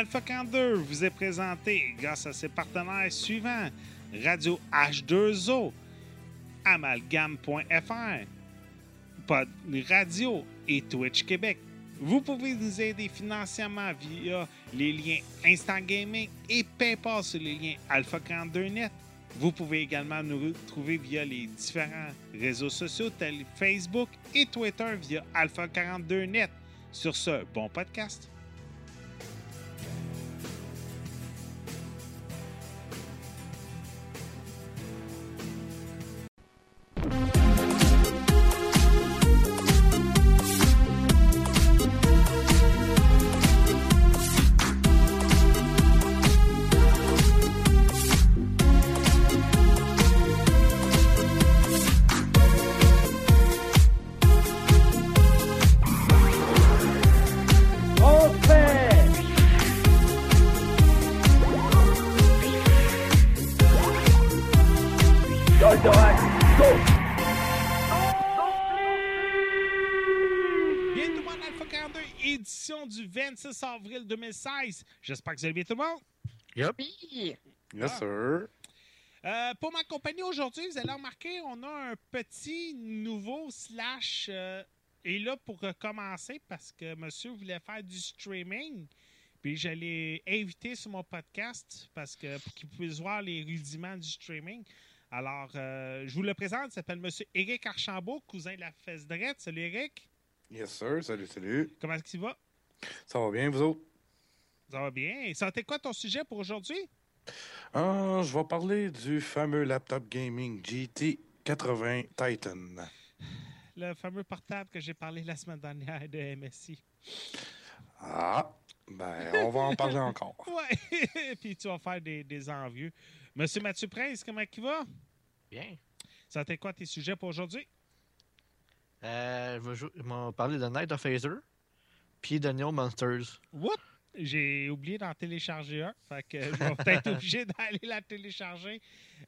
Alpha 42 vous est présenté grâce à ses partenaires suivants Radio H2O, Amalgam.fr, Pod Radio et Twitch Québec. Vous pouvez nous aider financièrement via les liens Instant Gaming et PayPal sur les liens Alpha 42net. Vous pouvez également nous retrouver via les différents réseaux sociaux tels Facebook et Twitter via Alpha 42net. Sur ce, bon podcast. 26 avril 2016. J'espère que vous allez bien tout le monde. Yup. Oui. Yes, Ah. sir. Euh, pour ma compagnie aujourd'hui, vous allez remarquer, on a un petit nouveau slash euh, est là pour recommencer parce que monsieur voulait faire du streaming. Puis je l'ai invité sur mon podcast parce que pour qu'il puisse voir les rudiments du streaming. Alors, euh, je vous le présente, il s'appelle monsieur Eric Archambault, cousin de la fesse drette. Salut Eric, Yes, sir. Salut, salut. comment est-ce qu'il va? Ça va bien, vous autres? Ça va bien. Été quoi ton sujet pour aujourd'hui? Ah, je vais parler du fameux laptop gaming GT80 Titan. Le fameux portable que j'ai parlé la semaine dernière de MSI. Ah, ben, on va en parler encore. Ouais, puis tu vas faire des, des envieux. Monsieur Mathieu Prince, comment il va? Bien. Ça été quoi tes sujets pour aujourd'hui? Euh, je vais jou- je vais parler de Night of Phaser, puis de Neo Monsters. What? J'ai oublié d'en télécharger un. Fait que je vais peut-être obligé d'aller la télécharger.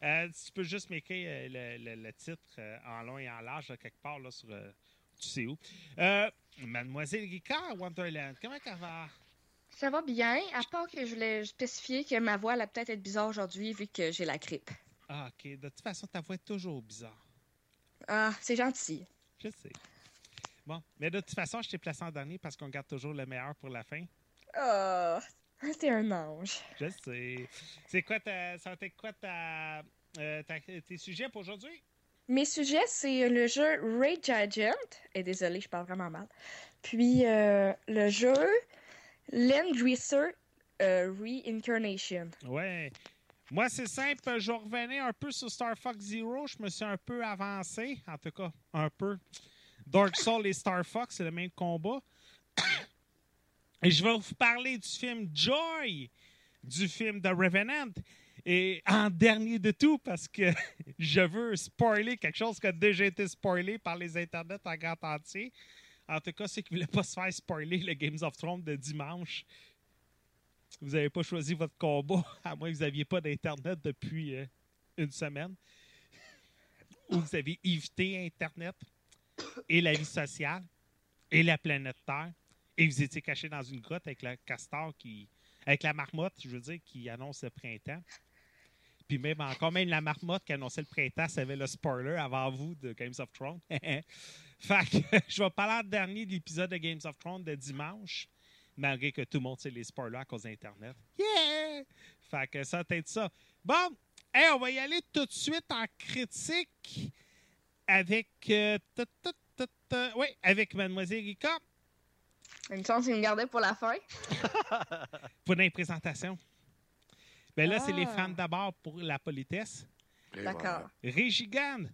Euh, tu peux juste m'écrire euh, le, le- le titre euh, en long et en large, là, quelque part, là, sur. euh, tu sais où. Euh, Mademoiselle Ricard, Wonderland, comment ça va? Ça va bien, à part que je voulais spécifier que ma voix allait peut-être être bizarre aujourd'hui vu que j'ai la grippe. Ah, ok. De toute façon, ta voix est toujours bizarre. Ah, c'est gentil. Je sais. Bon, mais de toute façon, je t'ai placé en dernier parce qu'on garde toujours le meilleur pour la fin. Oh, t'es un ange. Je sais. C'est quoi ta. Ça quoi ta, euh, ta- tes sujets pour aujourd'hui? Mes sujets, c'est le jeu Rage Agent. Et désolé, je parle vraiment mal. Puis euh, le jeu Landreaser euh, Reincarnation. Ouais. Moi, c'est simple. Je revenais un peu sur Star Fox Zero. Je me suis un peu avancé. En tout cas, un peu. Dark Souls et Star Fox, c'est le même combat. Et je vais vous parler du film Joy, du film The Revenant. Et en dernier de tout, parce que je veux spoiler quelque chose qui a déjà été spoilé par les internets en grand entier. En tout cas, ceux qui ne voulaient pas se faire spoiler le Games of Thrones de dimanche, vous n'avez pas choisi votre combat, à moins que vous n'aviez pas d'Internet depuis euh, une semaine. Ou vous avez évité Internet et la vie sociale et la planète Terre. Et vous étiez caché dans une grotte avec le castor qui. avec la marmotte, je veux dire, qui annonce le printemps. Puis même encore, même la marmotte qui annonçait le printemps savait le spoiler avant vous de Games of Thrones. fait que je vais parler en dernier de l'épisode de Games of Thrones de dimanche malgré que tout le monde sait les spoilers à cause d'Internet. Yeah! Fait que ça peut être ça. Bon, hey, on va y aller tout de suite en critique avec. euh, oui, avec Mademoiselle Rika Une chance qu'il me gardait pour la fin. pour une présentation. Ben là, c'est les Ah. femmes d'abord pour la politesse. D'accord. Régigan.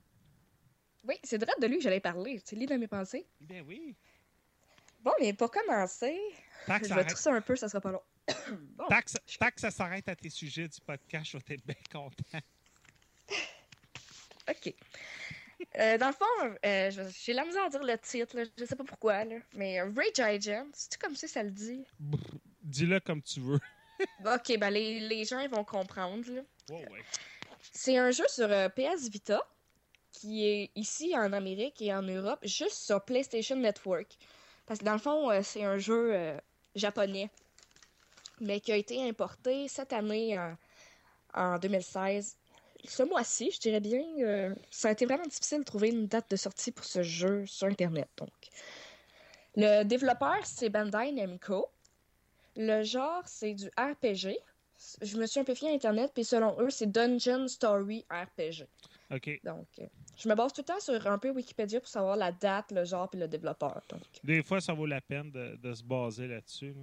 Oui, c'est vrai de lui que j'allais parler. Tu lis dans mes pensées? Ben oui. Bon, mais pour commencer, je ça vais trousser un peu, ça sera pas long. bon, tant que ça- tant que ça s'arrête à tes sujets du podcast, je vais être bien content. OK. Euh, dans le fond, euh, j'ai la misère à dire le titre, là. je sais pas pourquoi, là. mais euh, Rage Agent, c'est-tu comme ça ça le dit? Dis-le comme tu veux. Ok, ben les, les gens ils vont comprendre. Oh, ouais. C'est un jeu sur euh, PS Vita qui est ici en Amérique et en Europe juste sur PlayStation Network. Parce que dans le fond, c'est un jeu japonais. mais qui a été importé cette année en, en 2016. Ce mois-ci, je dirais bien, euh, ça a été vraiment difficile de trouver une date de sortie pour ce jeu sur Internet. Donc, le développeur, c'est Bandai Namco. Le genre, c'est du RPG. Je me suis un peu fié à Internet, puis selon eux, c'est Dungeon Story RPG. OK. Donc, euh, je me base tout le temps sur un peu Wikipédia pour savoir la date, le genre, puis le développeur. Donc, Des fois, ça vaut la peine de, de se baser là-dessus. là.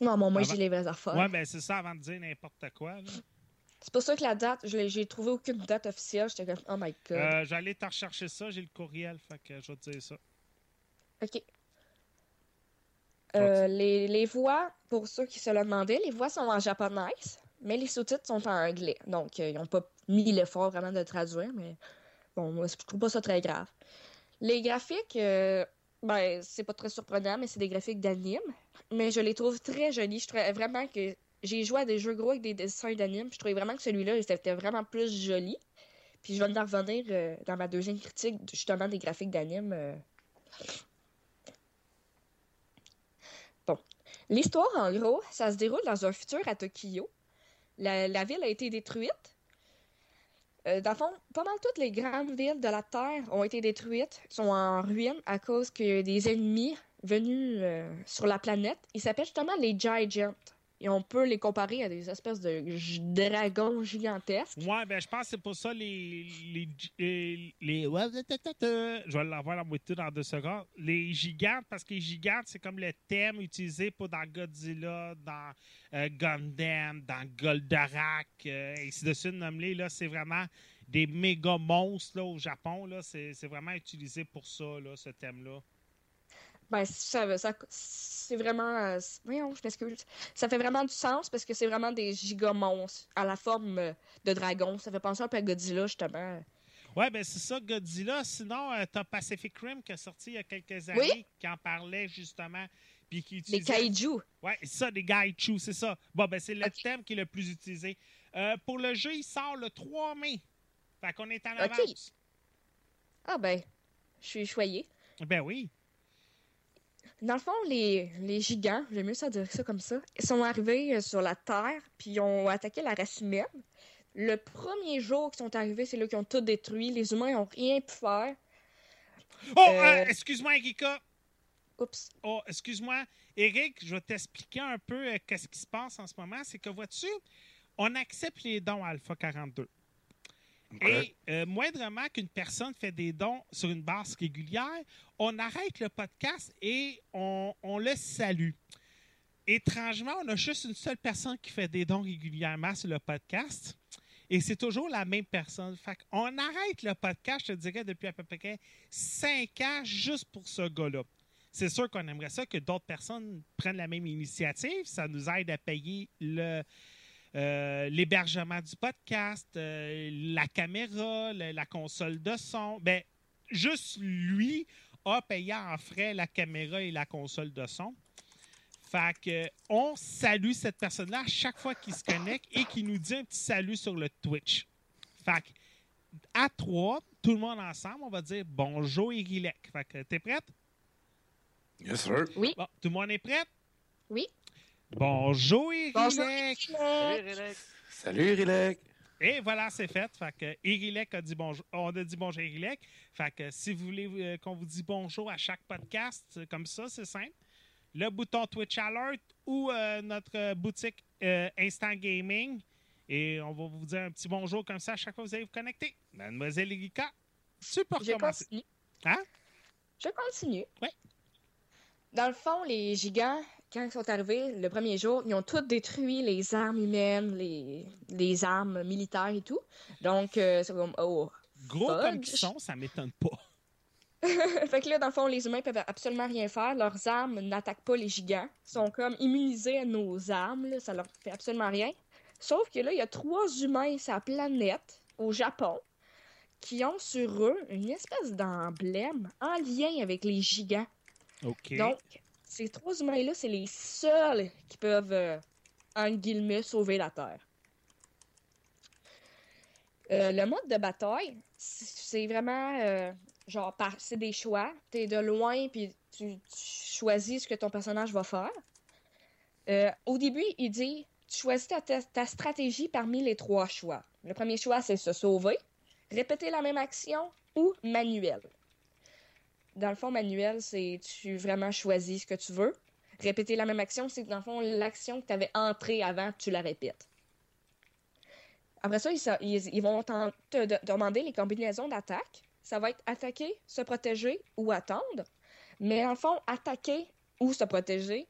non, moi, moi Avant- j'ai les vraies affaires. Ouais, ben c'est ça avant de dire n'importe quoi. là. C'est pour ça que la date, j'ai trouvé aucune date officielle. J'étais comme, oh my god. Euh, J'allais te rechercher ça, j'ai le courriel, fait que je vais te dire ça. Ok. Euh, les, les voix, pour ceux qui se le demandaient, les voix sont en japonais, mais les sous-titres sont en anglais. Donc, euh, ils n'ont pas mis l'effort vraiment de traduire, mais bon, moi, je trouve pas ça très grave. Les graphiques, euh, ben, c'est pas très surprenant, mais c'est des graphiques d'anime. Mais je les trouve très jolis. Je trouvais vraiment que j'ai joué à des jeux gros avec des dessins d'anime. Je trouvais vraiment que celui-là, il était vraiment plus joli. Puis je vais en revenir euh, dans ma deuxième critique, justement, des graphiques d'anime. euh, L'histoire, en gros, ça se déroule dans un futur à Tokyo. La, ville a été détruite. Euh, dans le fond, pas mal toutes les grandes villes de la Terre ont été détruites, sont en ruine à cause que des ennemis venus sur la planète, ils s'appellent justement les Giants. Et on peut les comparer à des espèces de dragons gigantesques. Ouais, ben je pense que c'est pour ça les. les, les, je vais l'avoir la moitié dans deux secondes. Les gigantes, parce que les gigantes, c'est comme le thème utilisé pour dans Godzilla, dans euh, Gundam, dans Goldorak, euh, et ainsi de suite, nommez Là, c'est vraiment des méga monstres là, au Japon. Là, c'est, c'est vraiment utilisé pour ça, là, ce thème-là. Ben, ça, ça- c'est vraiment. euh, voyons, je m'excuse. Ça fait vraiment du sens parce que c'est vraiment des gigamonstres à la forme euh, de dragon. Ça fait penser un peu à Godzilla, justement. Ouais, ben c'est ça, Godzilla. Sinon, euh, t'as Pacific Rim qui est sorti il y a quelques années, Oui. qui en parlait justement, puis qui Les utilisait... kaiju. Ouais, c'est ça, des Gaichu, c'est ça. Bon, ben c'est le thème qui est le plus utilisé. Euh, pour le jeu, il sort le 3 mai. Fait qu'on est en avance. Ah ben, je suis choyée. Ben oui. Dans le fond, les, les gigants, j'aime mieux ça dire ça comme ça, ils sont arrivés euh, sur la Terre, puis ils ont attaqué la race humaine. Le premier jour qu'ils sont arrivés, c'est là qu'ils ont tout détruit. Les humains n'ont rien pu faire. Oh, Euh, euh, excuse-moi, Erika. Oups. Oh, excuse-moi. Eric, je vais t'expliquer un peu euh, qu'est-ce qui se passe en ce moment. C'est que, vois-tu, on accepte les dons Alpha 42. Et euh, moindrement qu'une personne fait des dons sur une base régulière, on arrête le podcast et on, le salue. Étrangement, on a juste une seule personne qui fait des dons régulièrement sur le podcast. Et c'est toujours la même personne. Fait on arrête le podcast, je te dirais, depuis à peu près cinq ans juste pour ce gars-là. C'est sûr qu'on aimerait ça que d'autres personnes prennent la même initiative. Ça nous aide à payer le, euh, l'hébergement du podcast, euh, la caméra, la console de son. Ben, juste lui a payé en frais la caméra et la console de son. Fait que on salue cette personne-là à chaque fois qu'il se connecte et qu'il nous dit un petit salut sur le Twitch. Fait que à trois, tout le monde ensemble, on va dire bonjour Irilek. Fait que t'es prête? Yes, sir. Oui. Bon, tout le monde est prêt? Oui. Bonjour Irilek! Bonjour. Salut, Rilek. Salut, Rilek. Et voilà, c'est fait. Fait que Irilek a dit bonjour. On a dit bonjour Irilek. Fait que si vous voulez euh, qu'on vous dise bonjour à chaque podcast, euh, comme ça, c'est simple. Le bouton Twitch Alert ou euh, notre boutique euh, Instant Gaming. Et on va vous dire un petit bonjour comme ça à chaque fois que vous allez vous connecter. Mademoiselle Erika, tu peux Je continue. Hein? Je continue. Ouais. Dans le fond, les gigants, quand ils sont arrivés le premier jour, ils ont tout détruit les armes humaines, les, les armes militaires et tout. Donc, euh, c'est comme, oh. Gros Fudge. comme ils sont, ça m'étonne pas. fait que là, dans le fond, les humains peuvent absolument rien faire. Leurs armes n'attaquent pas les gigants. Ils sont comme immunisés à nos armes. là. Ça leur fait absolument rien. Sauf que là, il y a trois humains sur la planète, au Japon, qui ont sur eux une espèce d'emblème en lien avec les gigants. OK. Donc, ces trois humains-là, c'est les seuls qui peuvent, euh, guillemets, sauver la Terre. Euh, le mode de bataille, c'est vraiment euh, genre, c'est des choix. T'es de loin, puis tu, tu choisis ce que ton personnage va faire. Euh, au début, il dit tu choisis ta stratégie parmi les trois choix. Le premier choix, c'est se sauver, répéter la même action ou manuel. Dans le fond, manuel, c'est tu vraiment choisis ce que tu veux. Répéter la même action, c'est dans le fond l'action que tu avais entrée avant, tu la répètes. Après ça, ils, vont te de- demander les combinaisons d'attaque. Ça va être attaquer, se protéger ou attendre. Mais le fond, attaquer ou se protéger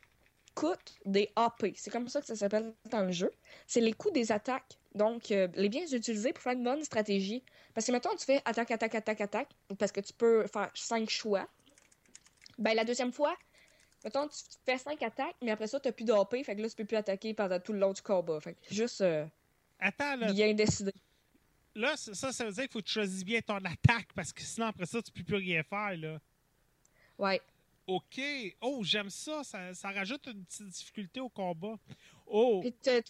coûte des AP. C'est comme ça que ça s'appelle dans le jeu. C'est les coûts des attaques. Donc, euh, les bien utiliser pour faire une bonne stratégie. Parce que, mettons, tu fais attaque, attaque, attaque, attaque, parce que tu peux faire cinq choix. Ben, la deuxième fois, mettons, tu fais cinq attaques, mais après ça, tu n'as plus d'AP, fait que là, tu peux plus attaquer pendant tout le long du combat. Fait que juste euh, Attends, là, bien décidé. là, ça, ça veut dire qu'il faut que tu choisisses bien ton attaque parce que sinon, après ça, tu peux plus rien faire, là. Ouais. OK. Oh, j'aime ça. ça. ça rajoute une petite difficulté au combat. Oh, Puis t'as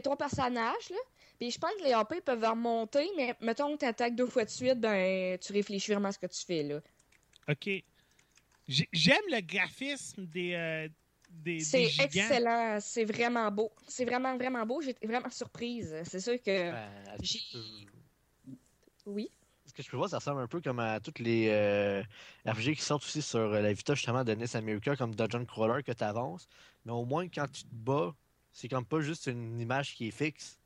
trois, personnages, là. Puis je pense que les AP peuvent remonter, mais mettons que tu attaques deux fois de suite, ben, tu réfléchis vraiment à ce que tu fais, là. OK. J'ai- J'aime le graphisme des, euh, des, C'est excellent, c'est vraiment beau. C'est vraiment, vraiment beau. J'étais vraiment surprise. C'est sûr que. Ben, j'ai- euh, Oui? Ce que je peux voir, ça ressemble un peu comme à toutes les euh, RPG qui sortent aussi sur euh, la Vita justement de NES America, comme Dungeon Crawler que tu avances. Mais au moins, quand tu te bats, c'est comme pas juste une image qui est fixe.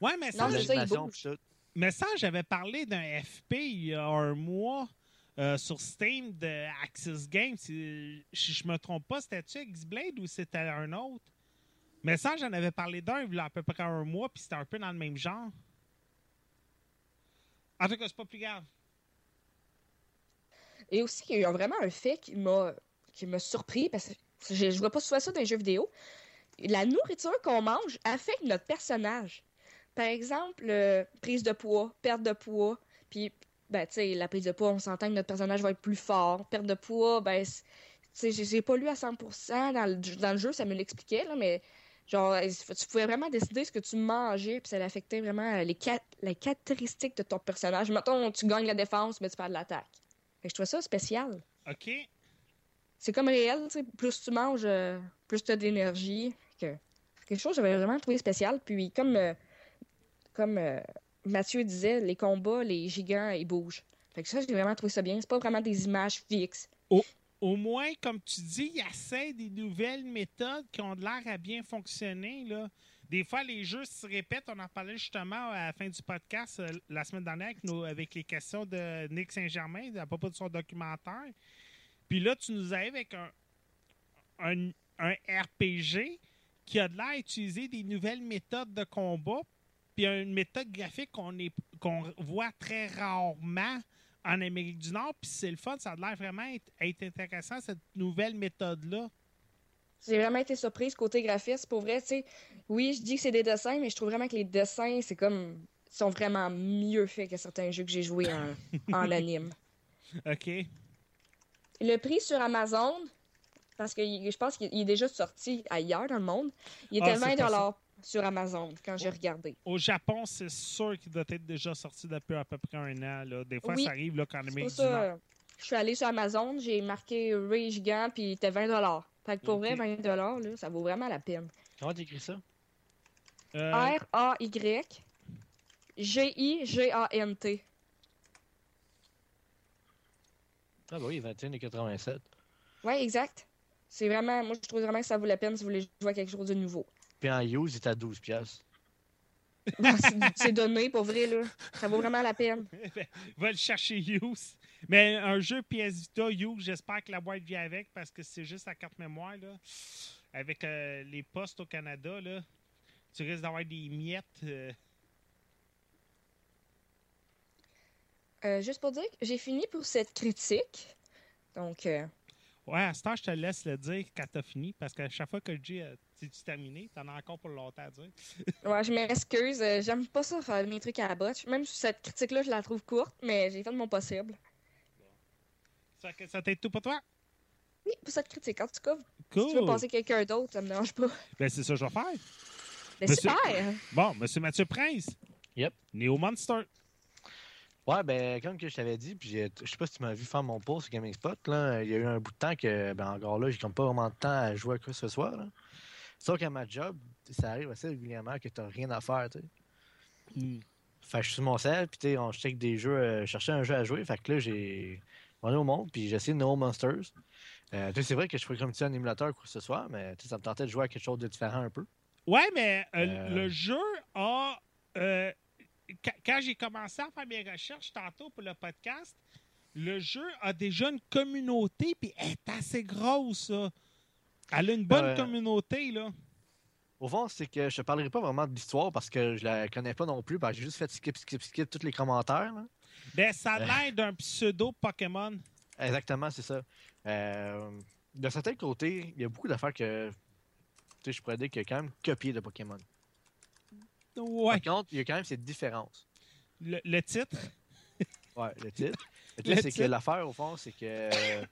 Ouais, mais ça, mais j'avais parlé d'un FP il y a un mois euh, sur Steam de Axis Games. Si si je me trompe pas, c'était-tu X-Blade ou c'était un autre? Mais ça, j'en avais parlé d'un il y a à peu près un mois, puis c'était un peu dans le même genre. En tout cas, c'est pas plus grave. Et aussi, il y a vraiment un fait qui m'a qui m'a surpris parce que je, je vois pas souvent ça dans les jeux vidéo. La nourriture qu'on mange affecte notre personnage. Par exemple, euh, prise de poids, perte de poids, puis ben tu la prise de poids, on s'entend que notre personnage va être plus fort. Perte de poids, ben tu j'ai pas lu à 100% dans le, dans le jeu, ça me l'expliquait là, mais genre tu pouvais vraiment décider ce que tu mangeais, puis ça affectait vraiment les, ca- les caractéristiques de ton personnage. Mettons, tu gagnes la défense, mais tu perds l'attaque. Fait que je trouve ça spécial. OK. C'est comme réel, tu sais, plus tu manges, euh, plus tu as d'énergie. Que... Quelque chose que j'avais vraiment trouvé spécial. Puis comme, euh, comme euh, Mathieu disait, les combats, les gigants, ils bougent. Fait que ça, j'ai vraiment trouvé ça bien. C'est pas vraiment des images fixes. Au moins, comme tu dis, il essaie des nouvelles méthodes qui ont l'air à bien fonctionner. Là. Des fois, les jeux se répètent. On en parlait justement à la fin du podcast euh, la semaine dernière avec, les questions de Nick Saint-Germain à propos de son documentaire. Puis là, tu nous arrives avec un, un, RPG qui a de l'air à utiliser des nouvelles méthodes de combat, puis une méthode graphique qu'on voit très rarement en Amérique du Nord. Puis c'est le fun, ça a l'air vraiment être, être intéressant, cette nouvelle méthode-là. J'ai vraiment été surprise côté graphiste. Pour vrai, tu sais, oui, je dis que c'est des dessins, mais je trouve vraiment que les dessins, c'est comme. sont vraiment mieux faits que certains jeux que j'ai joués en, en anime. OK. Le prix sur Amazon, parce que je pense qu'il il est déjà sorti ailleurs dans le monde, il était Ah, c'est 20 sur Amazon quand j'ai regardé. Au Japon, c'est sûr qu'il doit être déjà sorti depuis à peu près un an. Là. Des fois, Oui. ça arrive là, du Nord. ça, je suis allée sur Amazon, j'ai marqué Ray Gigant, puis il était 20 Fait que pour Ok. vrai, 20 là, ça vaut vraiment la peine. Comment t'écris ça? Euh, R-A-Y G-I-G-A-N-T. Ah bah oui, 21,87. Ouais, exact. C'est vraiment, moi, je trouve vraiment que ça vaut la peine si vous voulez jouer à quelque chose de nouveau. Puis en use, il est à 12 piastres. C'est- donné, pour vrai, là. Ça vaut vraiment la peine. va le chercher Hughes. Mais un jeu PS Vita, Hughes, j'espère que la boîte vient avec parce que c'est juste la carte mémoire. Là. Avec euh, les postes au Canada, là, tu risques d'avoir des miettes. euh. Euh, juste pour dire que j'ai fini pour cette critique. Donc, euh, Ouais, à ce temps, je te laisse le dire quand t'as fini parce qu'à chaque fois que je dis c'est-tu terminé, t'en as encore pour longtemps à dire. ouais, je m'excuse. euh, J'aime pas ça faire mes trucs à la botte. Même si cette critique-là, je la trouve courte, mais j'ai fait de mon possible. Ça, que ça t'aide tout pour toi? Oui, pour cette critique. En tout cas, Cool. si tu veux passer quelqu'un d'autre, ça me dérange pas. Ben, c'est ça que je vais faire. Mais Monsieur- super! Bon, Monsieur Mathieu Prince. Yep. Neo Monster. Ouais, ben, comme que je t'avais dit, puis je sais pas si tu m'as vu faire mon post sur Gaming Spot, là, il y a eu un bout de temps que, ben, encore là, j'ai comme pas vraiment de temps à jouer à quoi que ce soit, là. Sauf qu'à ma job, ça arrive assez régulièrement que tu n'as rien à faire. tu sais. Hmm. Fait que je suis sur mon sel, puis tu on check des jeux, euh, cherchais un jeu à jouer. Fait que là, j'ai. On est au monde, puis j'ai essayé No Monsters. Euh, tu sais, c'est vrai que je pourrais comme un émulateur quoi que ce soit, mais tu sais, ça me tentait de jouer à quelque chose de différent un peu. Ouais, mais euh, Euh. le jeu a. quand j'ai commencé à faire mes recherches tantôt pour le podcast, le jeu a déjà une communauté, puis elle est assez grosse, là. Elle a une bonne communauté, là. Au fond, c'est que je te parlerai pas vraiment de l'histoire parce que je la connais pas non plus. que J'ai juste fait skip, skip, skip tous les commentaires. là. Ben, ça a Euh. l'air d'un pseudo Pokémon. Exactement, c'est ça. Euh, de certain côté, il y a beaucoup d'affaires que je pourrais dire qu'il y a quand même copié de Pokémon. Ouais. Par contre, il y a quand même cette différence. Le, le titre? Ouais, le titre. Le titre, c'est que l'affaire, au fond, c'est que euh,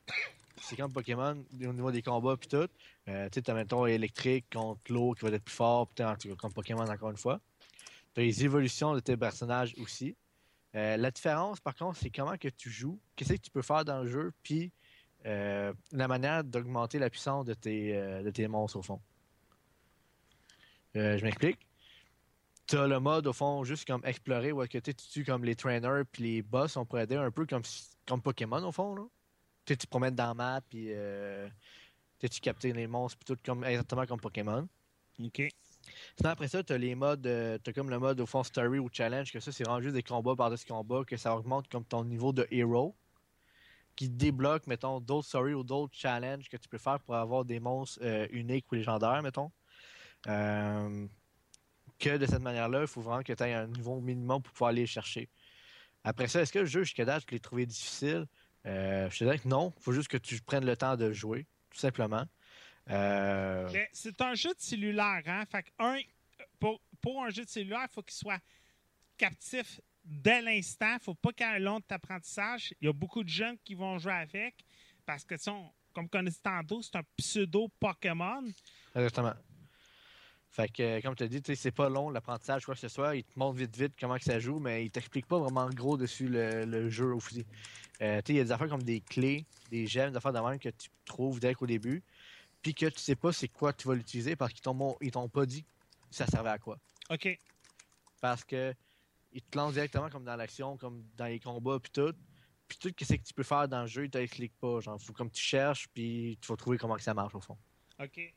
c'est comme Pokémon au niveau des combats puis tout. Euh, tu sais, t'as mettons électrique contre l'eau qui va être plus fort, puis en tout cas, comme Pokémon encore une fois. T'as les évolutions de tes personnages aussi. Euh, la différence, par contre, c'est comment que tu joues, qu'est-ce que tu peux faire dans le jeu, puis euh, la manière d'augmenter la puissance de tes, de tes monstres, au fond. Je m'explique. T'as le mode, au fond, juste comme explorer, où que tu tues comme les trainers, puis les boss, on pourrait aider un peu comme, comme Pokémon, au fond. Là. Tu te promènes dans la map, puis euh, tu captes les monstres, puis tout comme, exactement comme Pokémon. OK. Sinon, après ça, t'as les modes, euh, t'as comme le mode au fond story ou challenge, que ça, c'est vraiment juste des combats par-dessus combats, que ça augmente comme ton niveau de héros, qui débloque, mettons, d'autres story ou d'autres challenges que tu peux faire pour avoir des monstres euh, uniques ou légendaires, mettons. Euh, que de cette manière-là, il faut vraiment que tu aies un niveau minimum pour pouvoir aller les chercher. Après ça, est-ce que le jeu, jusqu'à date, je l'ai trouvé difficile? Euh, je te dirais que non. Il faut juste que tu prennes le temps de jouer, tout simplement. Euh, c'est un jeu de cellulaire, hein? Fait que un, pour, pour un jeu de cellulaire, il faut qu'il soit captif dès l'instant. faut pas qu'il y ait un long apprentissage. Il y a beaucoup de jeunes qui vont jouer avec parce que, on- comme on dit tantôt, c'est un pseudo Pokémon. Exactement. Fait que, comme tu as dit, c'est pas long l'apprentissage, quoi que ce soit. Il te montre vite, vite comment que ça joue, mais il t'explique pas vraiment gros dessus le, le jeu aussi. Euh, il y a des affaires comme des clés, des gemmes, des affaires de même que tu trouves direct au début, puis que tu sais pas c'est quoi tu vas l'utiliser parce qu'ils t'ont mon- ils t'ont pas dit ça servait à quoi. OK. Parce que ils te lancent directement comme dans l'action, comme dans les combats, puis tout. Puis tout ce que tu peux faire dans le jeu, ils t'expliquent pas. Genre, faut comme tu cherches, puis tu vas trouver comment que ça marche au fond. OK.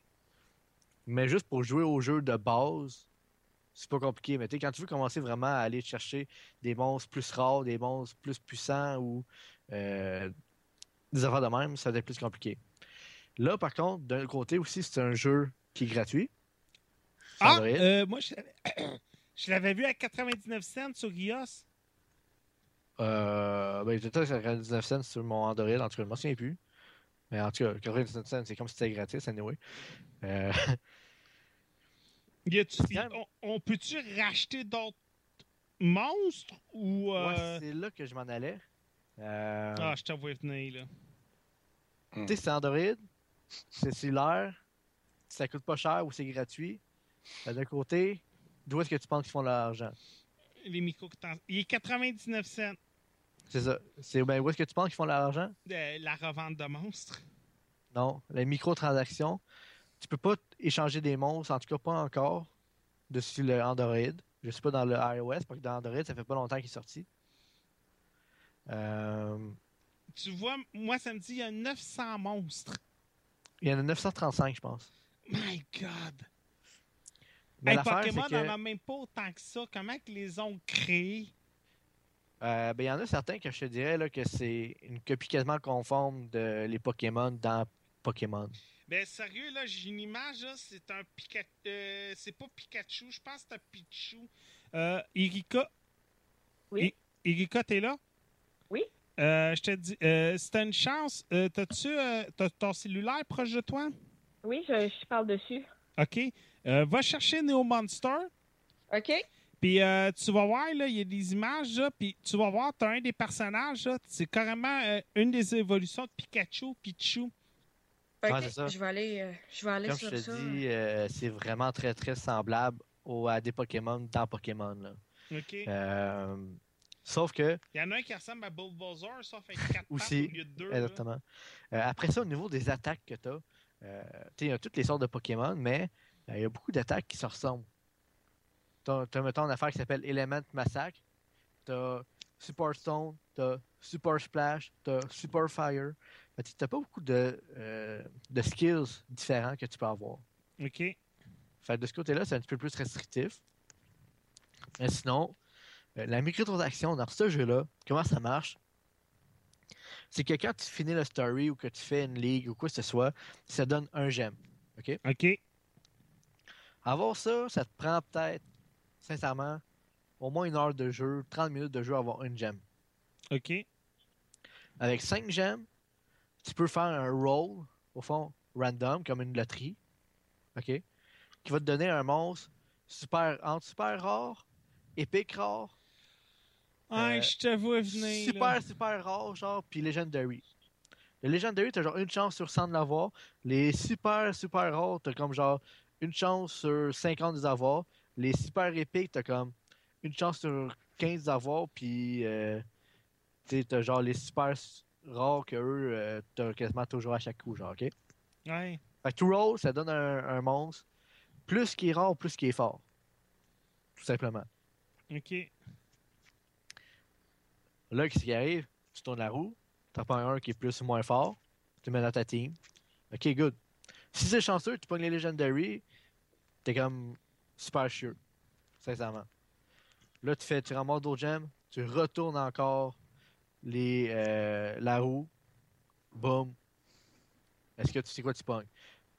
Mais juste pour jouer au jeu de base, c'est pas compliqué. Mais tu sais, quand tu veux commencer vraiment à aller chercher des monstres plus rares, des monstres plus puissants ou euh, des affaires de même, ça va être plus compliqué. Là, par contre, d'un côté aussi, c'est un jeu qui est gratuit. Ah, euh, moi, je, je l'avais vu à 99 cents sur iOS. Euh, ben, peut-être 99 cents sur mon Android, en tout cas, je m'en souviens plus. Mais en tout cas, 99 cents, c'est comme si c'était gratis, anyway. Euh, Y on, on peut-tu racheter d'autres monstres ou. euh, ouais, c'est là que je m'en allais. Euh, Ah, je te vois venir, là. Tu sais, c'est Android, c'est cellulaire, ça coûte pas cher ou c'est gratuit. Euh, D'un côté, d'où est-ce que tu penses qu'ils font leur argent? Les micro Il est 99 cents C'est ça. C'est ben, où est-ce que tu penses qu'ils font leur argent? de la revente de monstres. Non. Les microtransactions, tu peux pas échanger des monstres, en tout cas pas encore, dessus le Android. Je sais pas dans le iOS, parce que dans Android, ça fait pas longtemps qu'il est sorti. Euh, Tu vois, moi, ça me dit il y a 900 monstres. il y en a 935, je pense. My God! Mais Hey, Pokémon c'est que- n'en a même pas autant que ça. Comment ils les ont créés? Euh, ben, il y en a certains que je te dirais là, que c'est une copie quasiment conforme de les Pokémon dans Pokémon. Ben, sérieux, là, j'ai une image, là, c'est un Pikachu. c'est pas Pikachu, je pense que c'est un Pichu. Euh, Irika. Oui. I- Irika, t'es là? Oui. Euh, je te dis, euh, si t'as une chance, euh, t'as-tu euh, t'as ton cellulaire proche de toi? Oui, je, je parle dessus. OK. Euh, va chercher Neo Monster. OK? Puis euh, tu vas voir, là, il y a des images, là, puis tu vas voir, tu as un des personnages, là, c'est carrément euh, une des évolutions de Pikachu, Pichu. OK, Ouais, c'est ça. je vais aller, euh, je vais aller Comme je sur te ça. dis, euh, c'est vraiment très très semblable au- à des Pokémon dans Pokémon. là. OK. Euh, sauf que, Il y en a un qui ressemble à Bulbasaur, ça fait 4 Aussi, pattes au lieu de 2. exactement. Euh, après ça, au niveau des attaques que tu as, il y a toutes les sortes de Pokémon, mais euh, il y a beaucoup d'attaques qui se ressemblent. T'as, t'as, mettons, une affaire qui s'appelle Element Massacre. T'as Super Stone, t'as Super Splash, t'as Super Fire. Fait que t'as pas beaucoup de, euh, de skills différents que tu peux avoir. OK. Fait de ce côté-là, c'est un petit peu plus restrictif. Mais sinon, euh, la microtransaction dans ce jeu-là, comment ça marche? C'est que quand tu finis le story ou que tu fais une ligue ou quoi que ce soit, ça donne un gemme. OK. Avoir ça, ça te prend peut-être, sincèrement, au moins une heure de jeu, 30 minutes de jeu avoir une gemme. OK. Avec 5 gemmes, tu peux faire un roll, au fond, random, comme une loterie. OK? Qui va te donner un monstre super, entre super rare, épique rare, Euh, je te vois venir. super, là. super rare, genre, puis Legendary. Le Legendary, t'as genre une chance sur 100 de l'avoir. Les super, super rares, t'as comme genre une chance sur 50 de les avoir. Les super épiques, t'as comme une chance sur 15 d'avoir, puis euh, t'as genre les super rares que eux, euh, t'as quasiment toujours à chaque coup, genre, ok? Ouais. Fait que tout roll, ça donne un, un monstre. Plus qu'il est rare, plus qu'il est fort. Tout simplement. OK. Là, qu'est-ce qui arrive? Tu tournes la roue, t'en prends un qui est plus ou moins fort, tu le mets dans ta team. Ok, good. Si c'est chanceux, tu pognes les Legendary, t'es comme super chieux. Sincèrement. Là, tu fais, tu ramasses d'autres gemmes, tu retournes encore les, euh, la roue, boum. Est-ce que tu sais quoi tu pognes?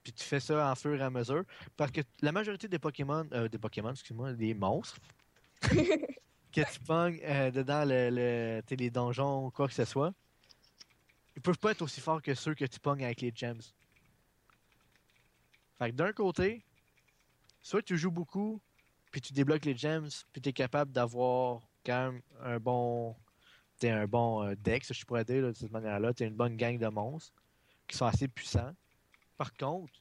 Puis tu fais ça en fur et à mesure. Parce que la majorité des Pokémon, euh, des Pokémon, excuse-moi, des monstres, que tu pognes euh, dedans le, le, les donjons ou quoi que ce soit, ils peuvent pas être aussi forts que ceux que tu pognes avec les gems. Fait que d'un côté, soit tu joues beaucoup, puis tu débloques les gems, puis tu es capable d'avoir quand même un bon, t'sais, un bon euh, deck, si je pourrais dire là, de cette manière-là. Tu une bonne gang de monstres qui sont assez puissants. Par contre,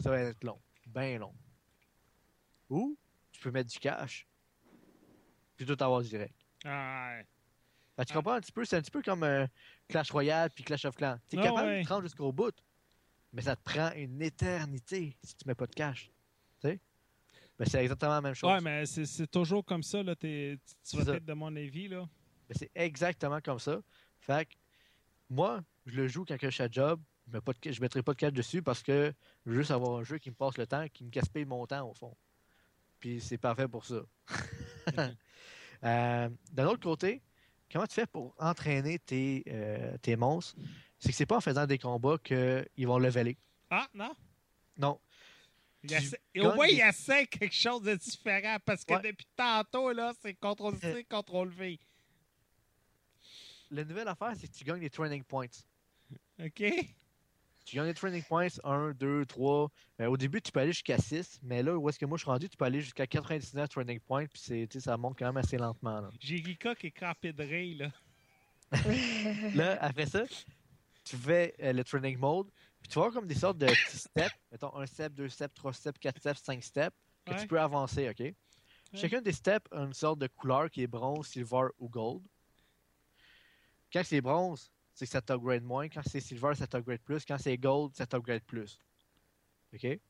ça va être long, bien long. Ou tu peux mettre du cash, puis tout avoir direct. Ah, ouais. Tu comprends un petit peu, c'est un petit peu comme euh, Clash Royale puis Clash of Clans. Tu es Ah capable ouais. de te rendre jusqu'au bout, mais ça te prend une éternité si tu mets pas de cash. Sais? Ben, c'est exactement la même chose. Ouais, mais c'est toujours comme ça. Là. T'es- tu- vas être de mon avis. Là. Ben, c'est exactement comme ça. Fait que moi, je le joue quand que je suis à job. Je ne mettrai pas de cash dessus parce que je veux juste avoir un jeu qui me passe le temps, qui me gaspille mon temps au fond. Puis c'est parfait pour ça. Euh, D'un autre côté, comment tu fais pour entraîner tes, euh, tes monstres? C'est que c'est pas en faisant des combats qu'ils vont leveler. Ah, non? Non. Il Tu gagnes Au moins, il essaie quelque chose de différent parce que Ouais. depuis tantôt, là, c'est CTRL-C, CTRL-V. La nouvelle affaire, c'est que tu gagnes des training points. OK? Tu gagnes des training points 1, 2, 3. Euh, au début, tu peux aller jusqu'à 6, mais là, où est-ce que moi je suis rendu, tu peux aller jusqu'à 99 training points, puis ça monte quand même assez lentement. J'ai Rika qui est crampé de ray, là. Là, après ça, tu fais euh, le training mode, puis tu vas avoir comme des sortes de petits steps, mettons 1 step, 2 steps, 3 steps, 4 steps, 5 steps, que Ouais. tu peux avancer, OK? Chacun des steps a une sorte de couleur qui est bronze, silver ou gold. Quand c'est bronze, c'est que ça t'upgrade moins. Quand c'est silver, ça t'upgrade plus. Quand c'est gold, ça t'upgrade plus. OK? Fait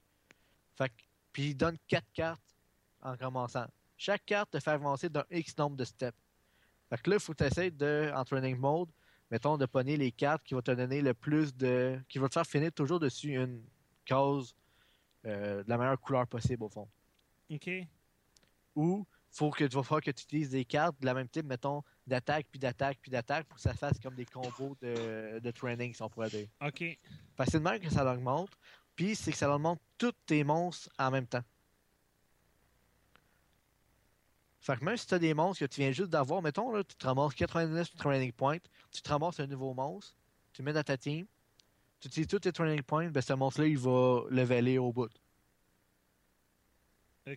que, puis il donne 4 cartes en commençant. Chaque carte te fait avancer d'un X nombre de steps. Fait que là, il faut que tu essaies de, en training mode, mettons, de pogner les cartes qui vont te donner le plus de. qui vont te faire finir toujours dessus une case euh, de la meilleure couleur possible, au fond OK? ou faut que tu vas falloir que tu utilises des cartes de la même type, mettons, d'attaque, puis d'attaque, puis d'attaque, pour que ça fasse comme des combos de, de training, si on pourrait dire. OK. Même que ça l'augmente, puis c'est que ça augmente tous tes monstres en même temps. Fait que même si tu as des monstres que tu viens juste d'avoir, mettons, là, tu te ramasses 99 training points, tu te ramasses un nouveau monstre, tu mets dans ta team, tu utilises tous tes training points, ben ce monstre-là, il va leveler au bout. OK.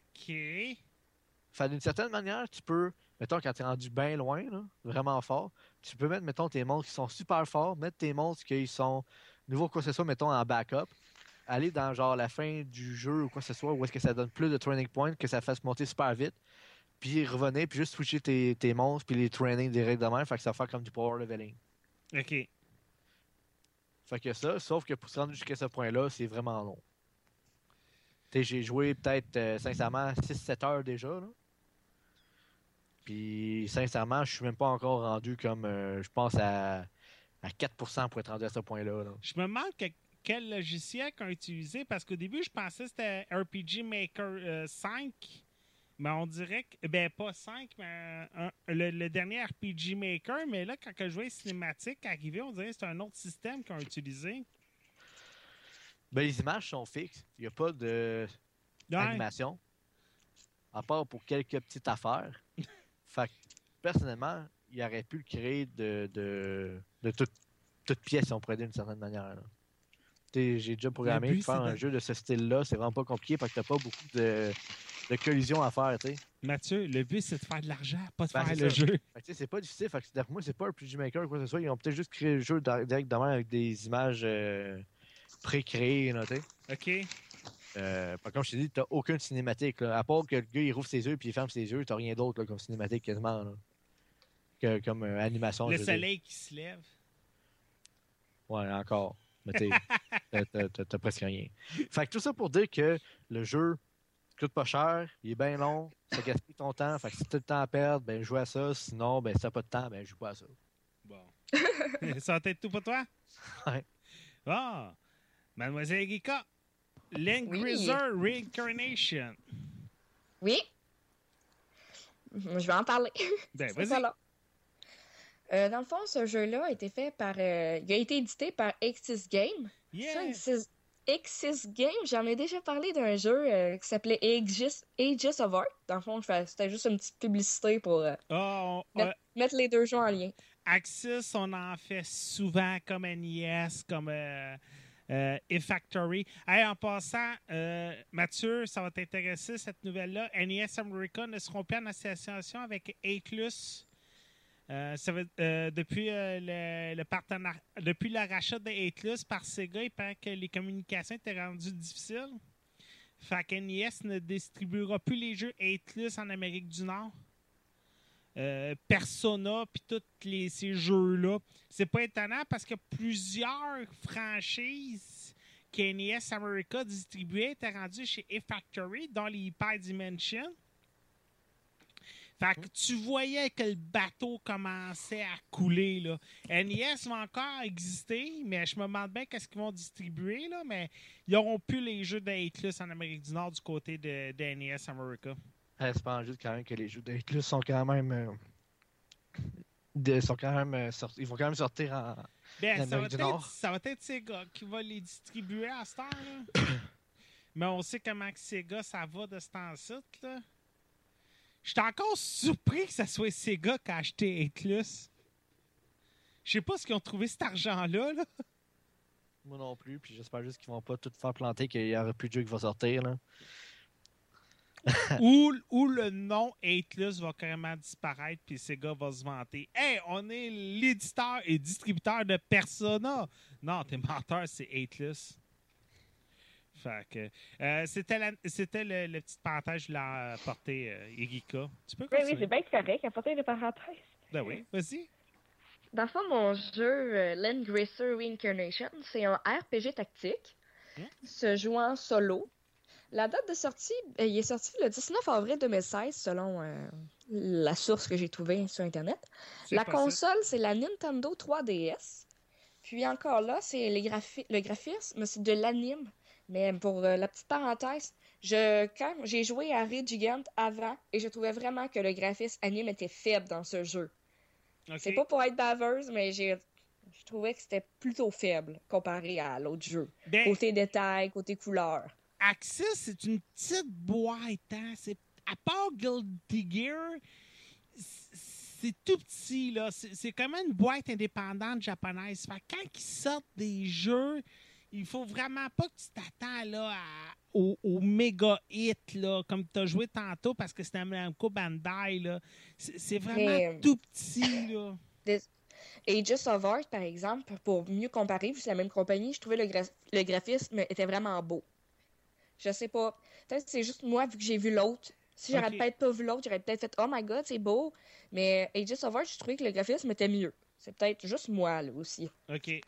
Fait d'une certaine manière, tu peux, mettons, quand tu es rendu bien loin, là, vraiment fort, tu peux mettre, mettons, tes monstres qui sont super forts, mettre tes monstres qui sont nouveaux quoi que ce soit, mettons, en backup, aller dans genre la fin du jeu ou quoi que ce soit, où est-ce que ça donne plus de training points, que ça fasse monter super vite, puis revenir, puis juste switcher tes, tes monstres, puis les training direct de même, fait que ça va faire comme du power leveling. OK. Fait que ça, sauf que pour se rendre jusqu'à ce point-là, c'est vraiment long. Tu j'ai joué peut-être, euh, sincèrement, 6-7 heures déjà. Là. Puis, sincèrement, je suis même pas encore rendu comme, euh, je pense, à, à 4% pour être rendu à ce point-là. là. Je me demande que- quel logiciel qu'on a utilisé parce qu'au début, je pensais que c'était RPG Maker euh, 5. Mais on dirait que. Ben, pas 5, mais un- le, le dernier RPG Maker. Mais là, quand je jouais cinématique arrivé, on dirait que c'est un autre système qu'ils ont utilisé. Ben, les images sont fixes. Il n'y a pas de Ouais. animation. À part pour quelques petites affaires. fait que, personnellement, il aurait pu le créer de, de, de toute, toute pièce, si on pourrait dire d'une certaine manière. là. J'ai déjà programmé but, faire un jeu de ce style-là. C'est vraiment pas compliqué parce que t'as pas beaucoup de, de collisions à faire. tu sais. Mathieu, le but, c'est de faire de l'argent, pas de Ben, faire le ça. jeu. Sais, c'est pas difficile. Fait que, d'après moi, c'est pas un PG Maker ou quoi que ce soit. Ils ont peut-être juste créé le jeu directement avec des images euh, pré-créées. tu sais. OK. Euh, par contre, je t'ai dit, t'as aucune cinématique. là. À part que le gars il rouvre ses yeux puis il ferme ses yeux, t'as rien d'autre comme cinématique quasiment. là. Que, comme euh, animation. Le soleil qui se lève. Ouais, encore. Mais tu presque rien. Fait que tout ça pour dire que le jeu coûte pas cher, il est bien long, ça gaspille ton temps. Fait que si t'as le temps à perdre, ben joue à ça. Sinon, ben si t'as pas de temps, ben joue pas à ça. Bon. ça va être tout pour toi? Ouais. Ah! Mademoiselle Erika, Langriser Reincarnation. Oui. Je vais en parler. Ben, vas-y. Euh, dans le fond, ce jeu-là a été fait par. euh, il a été édité par Axis Game. Ça, Yeah! Axis, Axis Game, j'en ai déjà parlé d'un jeu euh, qui s'appelait Aegis, Aegis of Art. Dans le fond, c'était juste une petite publicité pour euh, Ah, euh, mettre les deux jeux en lien. Axis, on en fait souvent comme NES, comme E-Factory. Hey, en passant, Mathieu, ça va t'intéresser, cette nouvelle-là. NES America ne seront plus en association avec Atlus. Euh, ça veut- euh, depuis euh, le, le depuis rachat de Atlus par Sega, il paraît que les communications étaient rendues difficiles. Fait que NES ne distribuera plus les jeux Atlus en Amérique du Nord. Euh, Persona puis tous ces jeux-là. C'est pas étonnant parce que plusieurs franchises que NES America distribuait étaient rendues chez E-Factory, dont les Hyper Dimension. Fait que tu voyais que le bateau commençait à couler. Là. NES va encore exister, mais je me demande bien qu'est-ce qu'ils vont distribuer. Là, mais ils n'auront plus les jeux d'Atlus en Amérique du Nord du côté de, de NES America. J'espère juste quand même que les jeux d'Atlus sont quand même. euh, de- sont quand même euh, sortis- ils vont quand même sortir en. Ben, ça va, du être, Nord. ça va être Sega qui va les distribuer à cette heure. là. Mais on sait comment que Sega, ça va de ce temps-ci. Suis encore surpris que ça soit Sega qui a acheté Atlus. Je sais pas ce qu'ils ont trouvé cet argent-là. là. Moi non plus, puis j'espère juste qu'ils vont pas tout faire planter, qu'il y aura plus de jeux qui vont sortir. Là. ou, ou le nom Atlus va carrément disparaître puis Sega va se vanter. Hey, on est l'éditeur et distributeur de Persona. Non, t'es menteur, c'est Atlus. Fait que, euh, c'était la- c'était le, le petit parenthèse que je voulais apporter, euh, Erika. Tu peux Oui, oui, c'est bien correct, apporter des parenthèses. Ben oui, vas-y. Dans le fond, mon jeu euh, Land Gracer Reincarnation, c'est un RPG tactique Hmm. se jouant solo. La date de sortie, euh, il est sorti le 19 avril 2016 selon euh, la source que j'ai trouvée sur Internet. La console, c'est la Nintendo 3DS. Puis encore là, c'est les graphi- le graphisme, c'est de l'anime. Mais pour euh, la petite parenthèse, je, quand j'ai joué à Red Gigant avant, et je trouvais vraiment que le graphisme anime était faible dans ce jeu. Ok. C'est pas pour être baveuse, mais j'ai je trouvais que c'était plutôt faible comparé à l'autre jeu. Ben, Côté détail, côté couleur. Axis, c'est une petite boîte. Hein? C'est, à part Guilty Gear, c'est tout petit. là. C'est, c'est comme une boîte indépendante japonaise. Fait quand ils sortent des jeux, il faut vraiment pas que tu t'attends là, à- au, au méga hit, là, comme tu as joué tantôt parce que c'était un Namco Bandai. Là. C'est, vraiment Mais- tout petit. Là. Aegis of Art, par exemple, pour mieux comparer, vu que c'est la même compagnie, je trouvais le, le graphisme était vraiment beau. Je sais pas. Peut-être que c'est juste moi, vu que j'ai vu l'autre. Si j'aurais Ok. peut-être pas vu l'autre, j'aurais peut-être fait Oh my god, c'est beau. Mais Aegis of Art, je trouvais que le graphisme était mieux. C'est peut-être juste moi, là aussi. OK.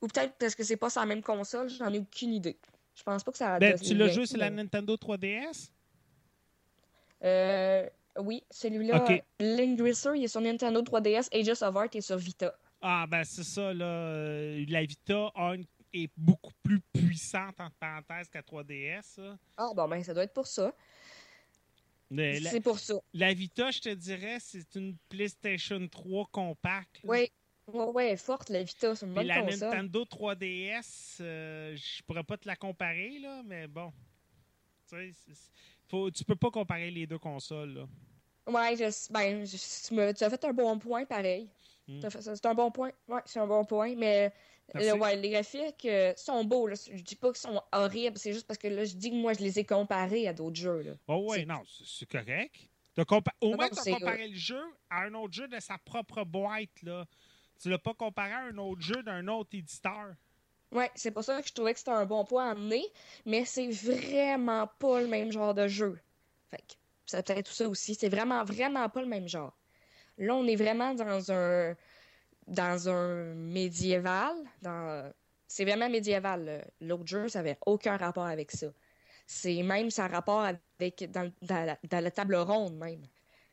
Ou peut-être parce que c'est pas sur la même console, j'en ai aucune idée. Je pense pas que ça a Ben, tu l'as joué sur la Nintendo 3DS? Euh, oui, celui-là, Ok. Lingracer, il est sur Nintendo 3DS, Aegis of Art est sur Vita. Ah, ben c'est ça, là. euh, La Vita a une- est beaucoup plus puissante, entre parenthèses, qu'à 3DS. là. Ah, bon, ben, ça doit être pour ça. C'est pour ça. la Vita, je te dirais, c'est une PlayStation 3 compacte. Oui. Ouais, forte, la Vita, Puis bonne la console. Nintendo 3DS, euh, je pourrais pas te la comparer, là, mais bon. Tu sais, faut, tu peux pas comparer les deux consoles, là. Ouais, je, ben, je- tu, me- tu as fait un bon point, pareil. Hmm. C'est un bon point. Ouais, c'est un bon point. Mais ouais, les graphiques euh, sont beaux. Là. Je dis pas qu'ils sont horribles. C'est juste parce que là, je dis que moi, je les ai comparés à d'autres jeux. Là. Oh, ouais, non, c'est correct. Compa- Au Non, moins, tu as comparé le jeu à un autre jeu de sa propre boîte, là. Tu l'as pas comparé à un autre jeu d'un autre éditeur. Ouais, c'est pour ça que je trouvais que c'était un bon point à amener. Mais c'est vraiment pas le même genre de jeu. Fait que c'est peut-être tout ça aussi. C'est vraiment, vraiment pas le même genre. Là, on est vraiment dans un dans un médiéval. C'est vraiment médiéval. L'autre jeu, ça avait aucun rapport avec ça. C'est même ça rapport avec dans la, dans la table ronde même.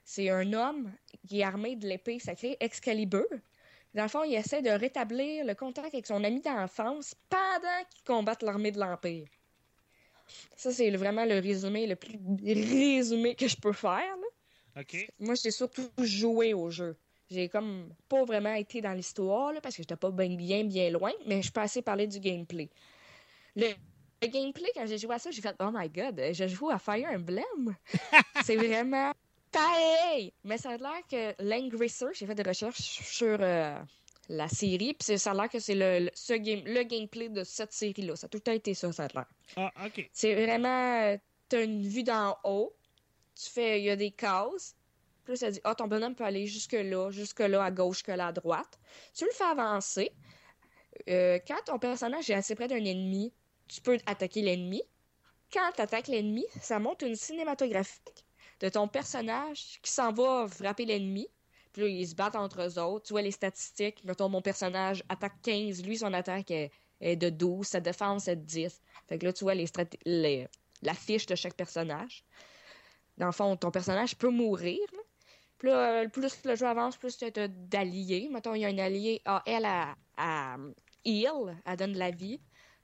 C'est un homme qui est armé de l'épée sacrée Excalibur. Dans le fond, il essaie de rétablir le contact avec son ami d'enfance pendant qu'il combatte l'armée de l'Empire. Ça, c'est vraiment le résumé le plus résumé que je peux faire. là. Moi, j'ai surtout joué au jeu. J'ai comme pas vraiment été dans l'histoire parce que j'étais pas bien, bien, bien loin, mais je peux assez parler du gameplay. Le, le gameplay, quand j'ai joué à ça, j'ai fait Oh my god, je joue à Fire Emblem? c'est vraiment pareil. Mais ça a l'air que Langrisser, j'ai fait des recherches sur euh, la série, puis c'est- ça a l'air que c'est le, le- ce game, le gameplay de cette série-là. Ça a tout le temps été ça, ça a l'air. Ah, OK. C'est vraiment. euh, T'as une vue d'en haut. Tu fais. Il y a des cases. Puis ça dit Ah, ton bonhomme peut aller jusque-là, jusque-là, à gauche, que là, à droite. Tu le fais avancer. Euh, quand ton personnage est assez près d'un ennemi, tu peux attaquer l'ennemi. Quand tu attaques l'ennemi, ça montre une cinématographique de ton personnage qui s'en va frapper l'ennemi. Puis là, ils se battent entre eux autres. Tu vois les statistiques. Mettons, mon personnage attaque 15. Lui, son attaque est, est de 12. Sa défense est de 10. Fait que là, tu vois les la fiche de chaque personnage. Dans le fond, ton personnage peut mourir. là. Puis là, euh, plus le jeu avance, plus tu as d'alliés. Mettons, il y a un allié. Ah, elle, a, a heal, elle donne de la vie.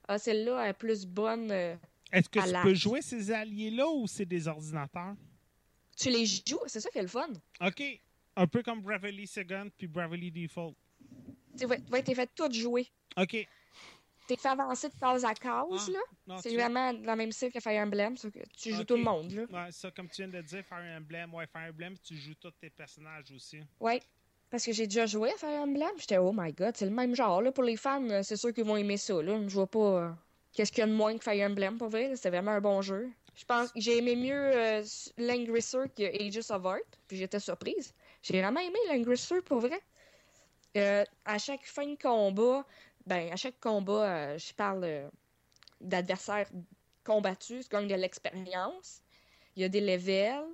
Ah, celle-là elle est plus bonne. euh, Est-ce que tu la- peux jouer ces alliés-là ou c'est des ordinateurs? Tu les joues, c'est ça qui est le fun. OK. Un peu comme Bravely Second puis Bravely Default. Tu vas ouais, t'es fait tout jouer. OK. T'es fait avancer de case à case, Ah, là. C'est vraiment dans le même style que Fire Emblem. que tu joues tout le monde, là. Ouais, ça, comme tu viens de dire, Fire Emblem. Ouais, Fire Emblem, tu joues tous tes personnages aussi. Ouais. Parce que j'ai déjà joué à Fire Emblem. J'étais, oh my god, c'est le même genre. Là, pour les fans, euh, c'est sûr qu'ils vont aimer ça. Là. Je vois pas euh, qu'est-ce qu'il y a de moins que Fire Emblem, pour vrai. C'était vraiment un bon jeu. Je pense que j'ai aimé mieux euh, Langrisser que Aegis of Art. Puis j'étais surprise. J'ai vraiment aimé Langrisser, pour vrai. Euh, à chaque fin de combat, ben, à chaque combat, euh, je parle euh, d'adversaires combattus, tu gagnes de l'expérience. Il y a des levels.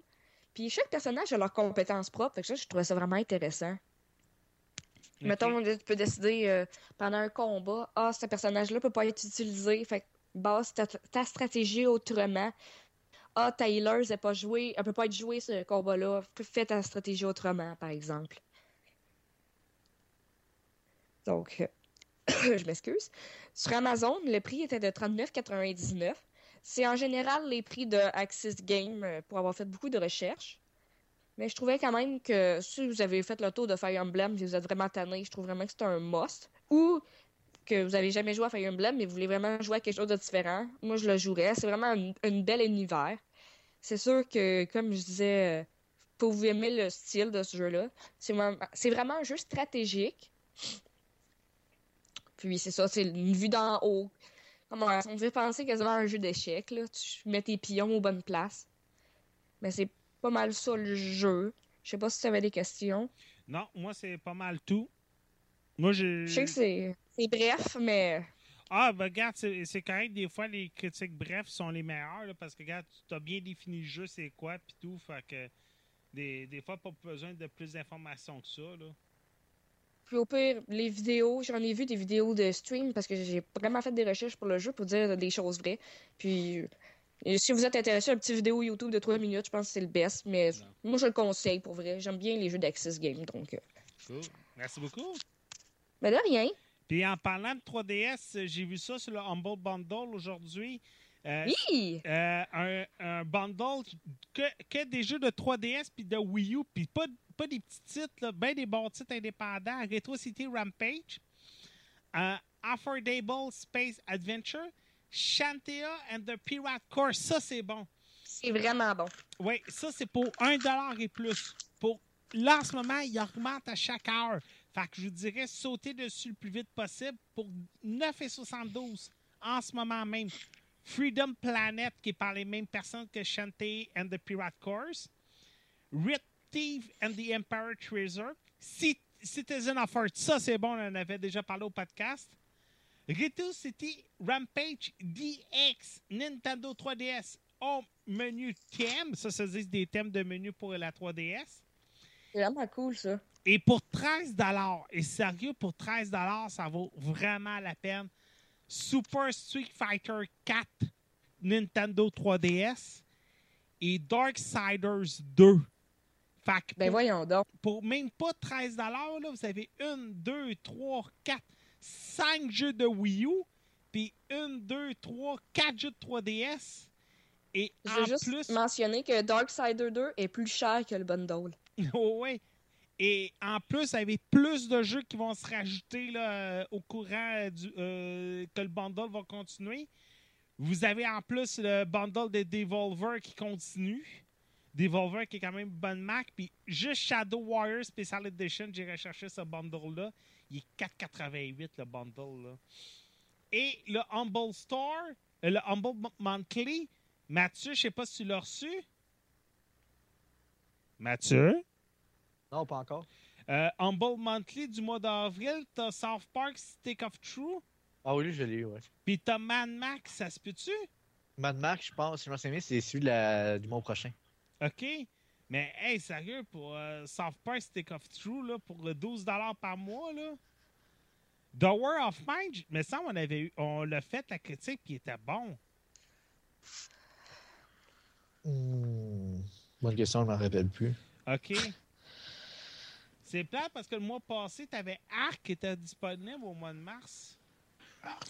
Puis chaque personnage a leurs compétences propres. Fait que ça, je trouvais ça vraiment intéressant. Ok. Mettons, tu peux décider pendant un combat, ah, ce personnage-là peut pas être utilisé. Fait que base ta, ta stratégie autrement. Ah, ta healer n'est pas jouée, elle peut pas être jouée ce combat-là. Fais ta stratégie autrement, par exemple. Donc, euh, je m'excuse. Sur Amazon, le prix était de 39,99. C'est en général les prix de Axis Game euh, pour avoir fait beaucoup de recherches. Mais je trouvais quand même que si vous avez fait le tour de Fire Emblem et vous êtes vraiment tanné, je trouve vraiment que c'est un must. Ou que vous avez jamais joué à Fire Emblem mais vous voulez vraiment jouer à quelque chose de différent, moi je le jouerais. C'est vraiment un, bel univers. C'est sûr que, comme je disais, euh, pour vous aimer le style de ce jeu-là, c'est vraiment, un jeu stratégique. Puis c'est ça, c'est une vue d'en haut. On devait penser quasiment à un jeu d'échecs, là. Tu mets tes pions aux bonnes places. Mais c'est pas mal ça le jeu. Je sais pas si tu avais des questions. Non, moi, c'est pas mal tout. Moi, je. Je sais que c'est c'est bref, mais Ah, ben, regarde, c'est c'est correct. Des fois, les critiques brefs sont les meilleures, là, parce que, regarde, tu as bien défini le jeu, c'est quoi, puis tout. Fait que, des, des fois, pas besoin de plus d'informations que ça, là. Puis au pire, les vidéos, j'en ai vu des vidéos de stream parce que j'ai vraiment fait des recherches pour le jeu pour dire des choses vraies. Puis et si vous êtes intéressé à une petite vidéo YouTube de 3 minutes, je pense que c'est le best. Mais Non. moi, je le conseille pour vrai. J'aime bien les jeux d'Axis Game. Donc, euh, Cool. Merci beaucoup. Ben de rien. Puis en parlant de 3DS, j'ai vu ça sur le Humble Bundle aujourd'hui. Euh, Oui! euh, un, un bundle que, que des jeux de 3DS puis de Wii U, puis pas, pas des petits titres, là, ben des bons titres indépendants. Retro City Rampage, euh, Affordable Space Adventure, Shantia and the Pirate Core. Ça, c'est bon. C'est vraiment bon. Oui, ça, c'est pour 1$ et plus. Pour, là, en ce moment, il augmente à chaque heure. Que je vous dirais sauter dessus le plus vite possible pour 9,72$ en ce moment même. Freedom Planet, qui est par les mêmes personnes que Shantae and the Pirate Course. Rip Thief and the Emperor Treasure. Ci- Citizen of ça c'est bon, on en avait déjà parlé au podcast. Retro City Rampage DX Nintendo 3DS au menu thème. Ça, ça dit des thèmes de menu pour la 3DS. C'est vraiment cool, ça. Et pour 13 et sérieux, pour 13 ça vaut vraiment la peine. Super Street Fighter 4 Nintendo 3DS et Darksiders 2. Fait que Ben pour, voyons donc. pour même pas 13 là, vous avez 1, 2, 3, 4, 5 jeux de Wii U, puis 1, 2, 3, 4 jeux de 3DS. Et Je en veux juste plus, mentionner que Darksider 2 est plus cher que le bundle. Oh, ouais. Et en plus, avec plus de jeux qui vont se rajouter là, euh, au courant euh, euh, que le bundle va continuer. Vous avez en plus le bundle de Devolver qui continue. Devolver qui est quand même une bonne marque. Puis juste Shadow Warrior Special Edition, j'ai recherché ce bundle-là. Il est 4,88 le bundle. Là. Et le Humble Store, le Humble Mo- Monthly, Mathieu, je sais pas si tu l'as reçu. Mathieu? Non, pas encore. Euh, Humble Monthly du mois d'avril, t'as South Park Stick of True, Ah oui, je l'ai eu, ouais. puis t'as Mad Max, ça se peut-tu? Mad Max, je pense, si je me souviens c'est celui de la- du mois prochain. OK. Mais, hey, sérieux, pour euh, South Park Stick of True, là, pour le 12 par mois, là. The War of Mine, mais ça, on avait eu, on l'a fait, la critique, puis il était bon. Hmm. Bonne question, je m'en rappelle plus. OK. C'est plate parce que le mois passé, t'avais Arc qui était disponible au mois de mars.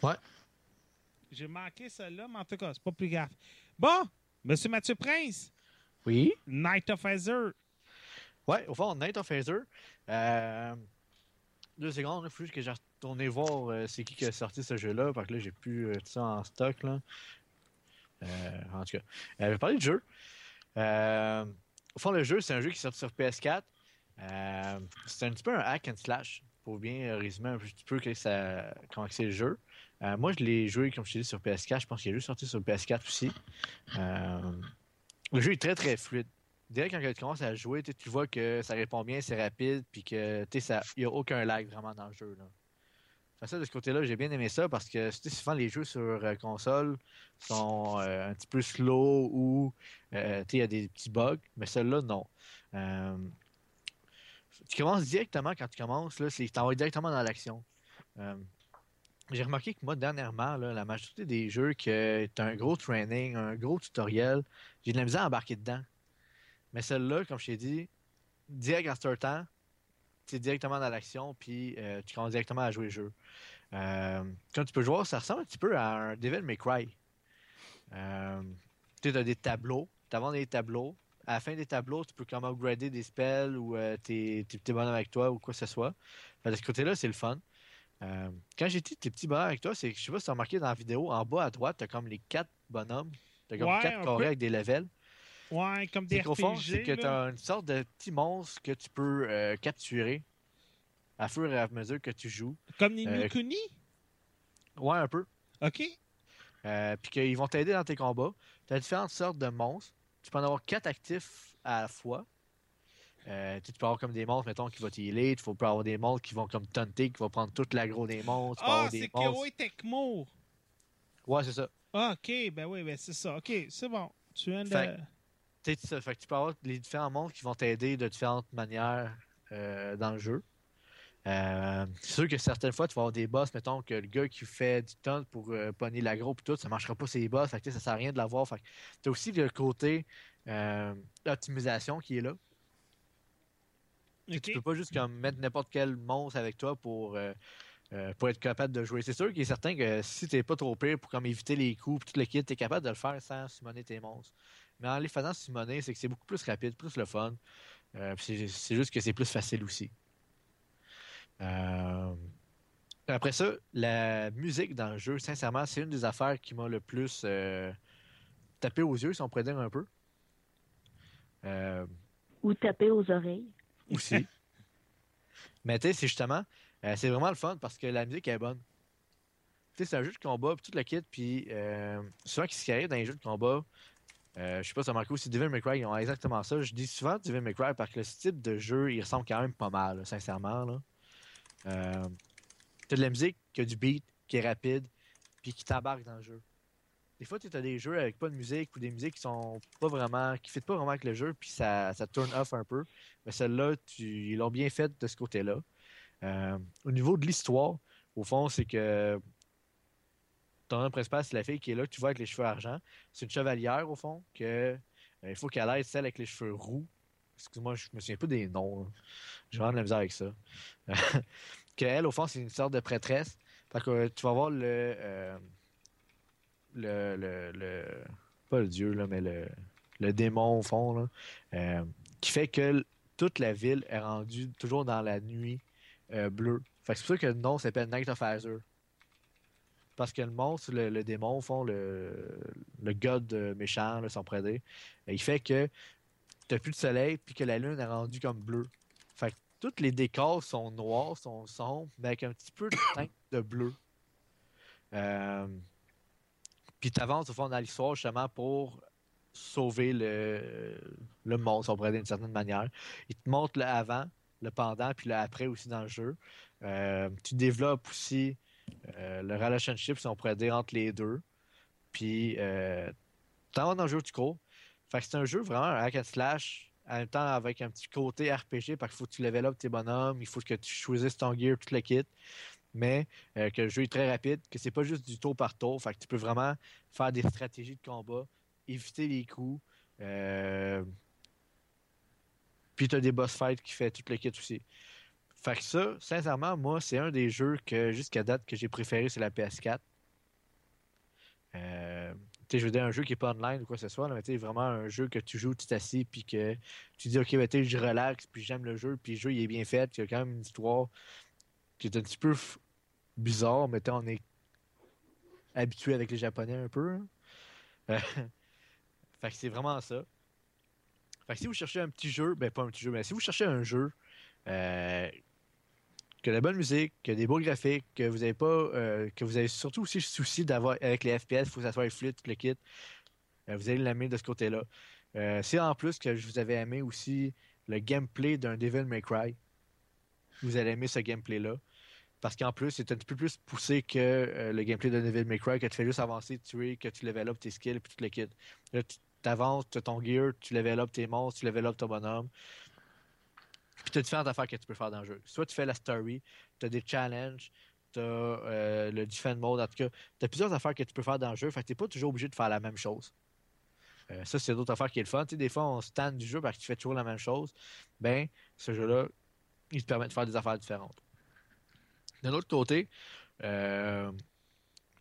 Ouais. J'ai manqué celle-là, mais en tout cas, c'est pas plus grave. Bon, Monsieur Mathieu Prince, Oui? Night of Azure. Ouais, au fond, Night of Phaser. Euh, deux secondes, il faut juste que j'ai retourné voir euh, c'est qui qui a sorti ce jeu-là, parce que là, j'ai plus euh, tout ça en stock. Là. En tout cas, je vais parler du jeu. Au fond, le jeu, c'est un jeu qui est sorti sur PS4. Euh, c'est un petit peu un hack and slash, pour bien résumer un petit peu que comment c'est le jeu. Euh, moi, je l'ai joué, comme je t'ai dit, sur PS4. Je pense qu'il est juste sorti sur PS4 aussi. Euh, le jeu est très, très fluide dès quand tu commences à jouer, tu vois que ça répond bien, c'est rapide, puis que il n'y a aucun lag vraiment dans le jeu. Là. De ce côté-là, j'ai bien aimé ça parce que souvent les jeux sur console sont un petit peu slow ou il y a des petits bugs, mais celui-là, non. Tu commences directement quand tu commences, là, tu t'envoies directement dans l'action. Euh, j'ai remarqué que moi, dernièrement, la majorité des jeux que tu as un gros training, un gros tutoriel, j'ai de la misère à embarquer dedans. Mais celle-là, comme je t'ai dit, direct en startant, tu es directement dans l'action, puis euh, tu commences directement à jouer le jeu. Euh, comme tu peux jouer, ça ressemble un petit peu à un Devil May Cry. Euh, tu as des tableaux, tu avances des tableaux. À la fin des tableaux, tu peux comme upgrader des spells ou euh, tes, tes petits bonhommes avec toi ou quoi que ce soit. Fait de ce côté-là, c'est le fun. Euh, quand j'ai dit tes petits bonhommes avec toi, c'est que je sais pas si tu as remarqué dans la vidéo, en bas à droite, tu as comme les quatre bonhommes. Tu as comme Ouais, quatre peu. carrés avec des levels. Ouais, comme des qu'au fond, RPG. c'est que tu as une sorte de petit monstre que tu peux euh, capturer à fur et à mesure que tu joues. Comme les Nukuni? Ouais, un peu. OK. Euh, puis qu'ils vont t'aider dans tes combats. Tu as différentes sortes de monstres. Tu peux en avoir quatre actifs à la fois. Euh, tu peux avoir comme des monstres, mettons, qui vont t'healer. Tu peux avoir des monstres qui vont comme taunter, qui vont prendre toute l'aggro des peux Ah, c'est. Koei Tecmo. Ouais, c'est ça. Ah, OK, ben oui, ben c'est ça. OK, c'est bon. Tu viens de... Fait- Tu. Fait que peux avoir les différents monstres qui vont t'aider de différentes manières euh, dans le jeu. Euh, c'est sûr que certaines fois, tu vas avoir des boss, mettons que le gars qui fait du temps pour euh, pogner l'agro et tout, ça marchera pas ces boss, fait que, ça sert à rien de l'avoir. Fait tu as aussi le côté euh, optimisation qui est là. Tu Ok. Tu peux pas juste comme, mettre n'importe quel monstre avec toi pour, euh, pour être capable de jouer. C'est sûr qu'il est certain que si t'es pas trop pire pour comme éviter les coups tout le kit, t'es capable de le faire sans summoner tes monstres. Mais en les faisant summoner, c'est que c'est beaucoup plus rapide, plus le fun. C'est juste que c'est plus facile aussi. Euh, Après ça, la musique dans le jeu, sincèrement, c'est une des affaires qui m'a le plus euh, tapé aux yeux, si on pourrait dire un peu. Euh, Ou taper aux oreilles. aussi. Mais tu sais, c'est justement, c'est vraiment le fun parce que la musique est bonne. Tu sais, c'est un jeu de combat, puis tout le kit, puis souvent, ce qui arrive dans les jeux de combat, euh, je sais pas si Marco, si Devil May Cry, ils ont exactement ça. Je dis souvent Devil May Cry parce que le type de jeu, il ressemble quand même pas mal, là, sincèrement. Là. Euh, t'as de la musique qui a du beat, qui est rapide, puis qui t'embarque dans le jeu. Des fois, tu as des jeux avec pas de musique ou des musiques qui sont pas vraiment, qui ne pas vraiment avec le jeu, puis ça, ça turn off un peu. Mais celle-là, ils l'ont bien faite de ce côté-là. Euh, au niveau de l'histoire, au fond, c'est que ton nom principal, c'est la fille qui est là, que tu vois avec les cheveux argent. C'est une chevalière, au fond, que euh, il faut qu'elle aide celle avec les cheveux roux. Excuse-moi, je me souviens pas des noms. J'ai vraiment de la misère avec ça. Qu'elle, au fond, c'est une sorte de prêtresse. Fait que tu vas voir le, euh, le, le, le- Pas le dieu, là, mais le, le démon, au fond, là, euh, qui fait que toute la ville est rendue toujours dans la nuit euh, bleue. Fait que c'est pour ça que le nom s'appelle Night of Azure. Parce que le monstre, le, démon, au fond, le, le god méchant, là, si on pourrait dire, euh, il fait que t'as plus de soleil puis que la lune est rendue comme bleue. Fait que tous les décors sont noirs, sont sombres, mais avec un petit peu de teinte de bleu. Euh, puis t'avances au fond dans l'histoire justement pour sauver le, monde, si on pourrait dire d'une certaine manière. Il te montre le avant, le pendant, puis le après aussi dans le jeu. Euh, tu développes aussi euh, le relationship, si on pourrait dire, entre les deux. Puis, euh, dans le jeu, tu cours. Fait que c'est un jeu vraiment un hack and slash, en même temps avec un petit côté RPG, parce qu'il faut que tu level up tes bonhommes, il faut que tu choisisses ton gear, tout le kit. Mais euh, que le jeu est très rapide, que c'est pas juste du tour par tour. Fait que tu peux vraiment faire des stratégies de combat, éviter les coups. Euh... Puis tu as des boss fights qui fait tout le kit aussi. Fait que ça, sincèrement, moi, c'est un des jeux que jusqu'à date que j'ai préféré, c'est la PS4. Euh, je veux dire, un jeu qui est pas online ou quoi que ce soit, mais tu vraiment un jeu que tu joues, tu t'assis, puis que tu dis, ok, ben, je relaxe, puis j'aime le jeu, puis le jeu, il est bien fait, il y a quand même une histoire qui est un petit peu bizarre, mais on est habitué avec les Japonais un peu. hein. Euh, fait que c'est vraiment ça. Fait que si vous cherchez un petit jeu, ben pas un petit jeu, mais si vous cherchez un jeu euh, que la bonne musique, que des beaux graphiques, que vous avez pas, euh, que vous avez surtout aussi le souci d'avoir avec les FPS, il faut que ça soit fluide, le kit. euh, vous allez l'aimer de ce côté-là. Euh, c'est en plus que je vous avais aimé aussi le gameplay d'un Devil May Cry. Vous allez aimer ce gameplay-là. Parce qu'en plus, c'est un petit peu plus poussé que le gameplay de Devil May Cry, que tu fais juste avancer, tuer, que tu level up tes skills, puis tout le kit. Là, tu avances, tu ton gear, tu level up tes monstres, tu level up ton bonhomme. Puis tu as différentes affaires que tu peux faire dans le jeu. Soit tu fais la story, tu as des challenges, tu as le defend mode, en tout cas, tu as plusieurs affaires que tu peux faire dans le jeu. Fait que tu n'es pas toujours obligé de faire la même chose. Euh, ça, c'est d'autres affaires qui est le fun. Tu des fois, on se tanne du jeu parce que tu fais toujours la même chose. Ben, ce jeu-là, il te permet de faire des affaires différentes. D'un autre côté, euh,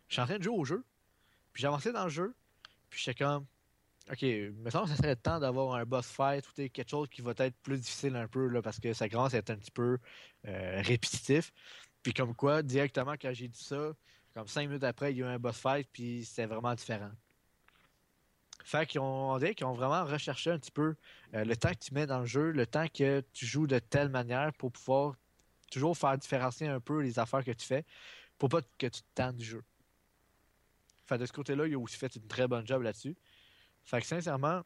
je suis en train de jouer au jeu, puis avancé dans le jeu, puis j'étais comme, ok, me semble que ça serait le temps d'avoir un boss fight ou quelque chose qui va être plus difficile un peu, là, parce que ça commence à être un petit peu euh, répétitif. Puis comme quoi, directement quand j'ai dit ça, comme cinq minutes après, il y a eu un boss fight, puis c'était vraiment différent. Fait qu'ils ont, on dirait qu'ils ont vraiment recherché un petit peu euh, le temps que tu mets dans le jeu, le temps que tu joues de telle manière pour pouvoir toujours faire différencier un peu les affaires que tu fais pour pas que tu te tannes du jeu. Fait de ce côté-là, il a aussi fait une très bonne job là-dessus. Fait que sincèrement,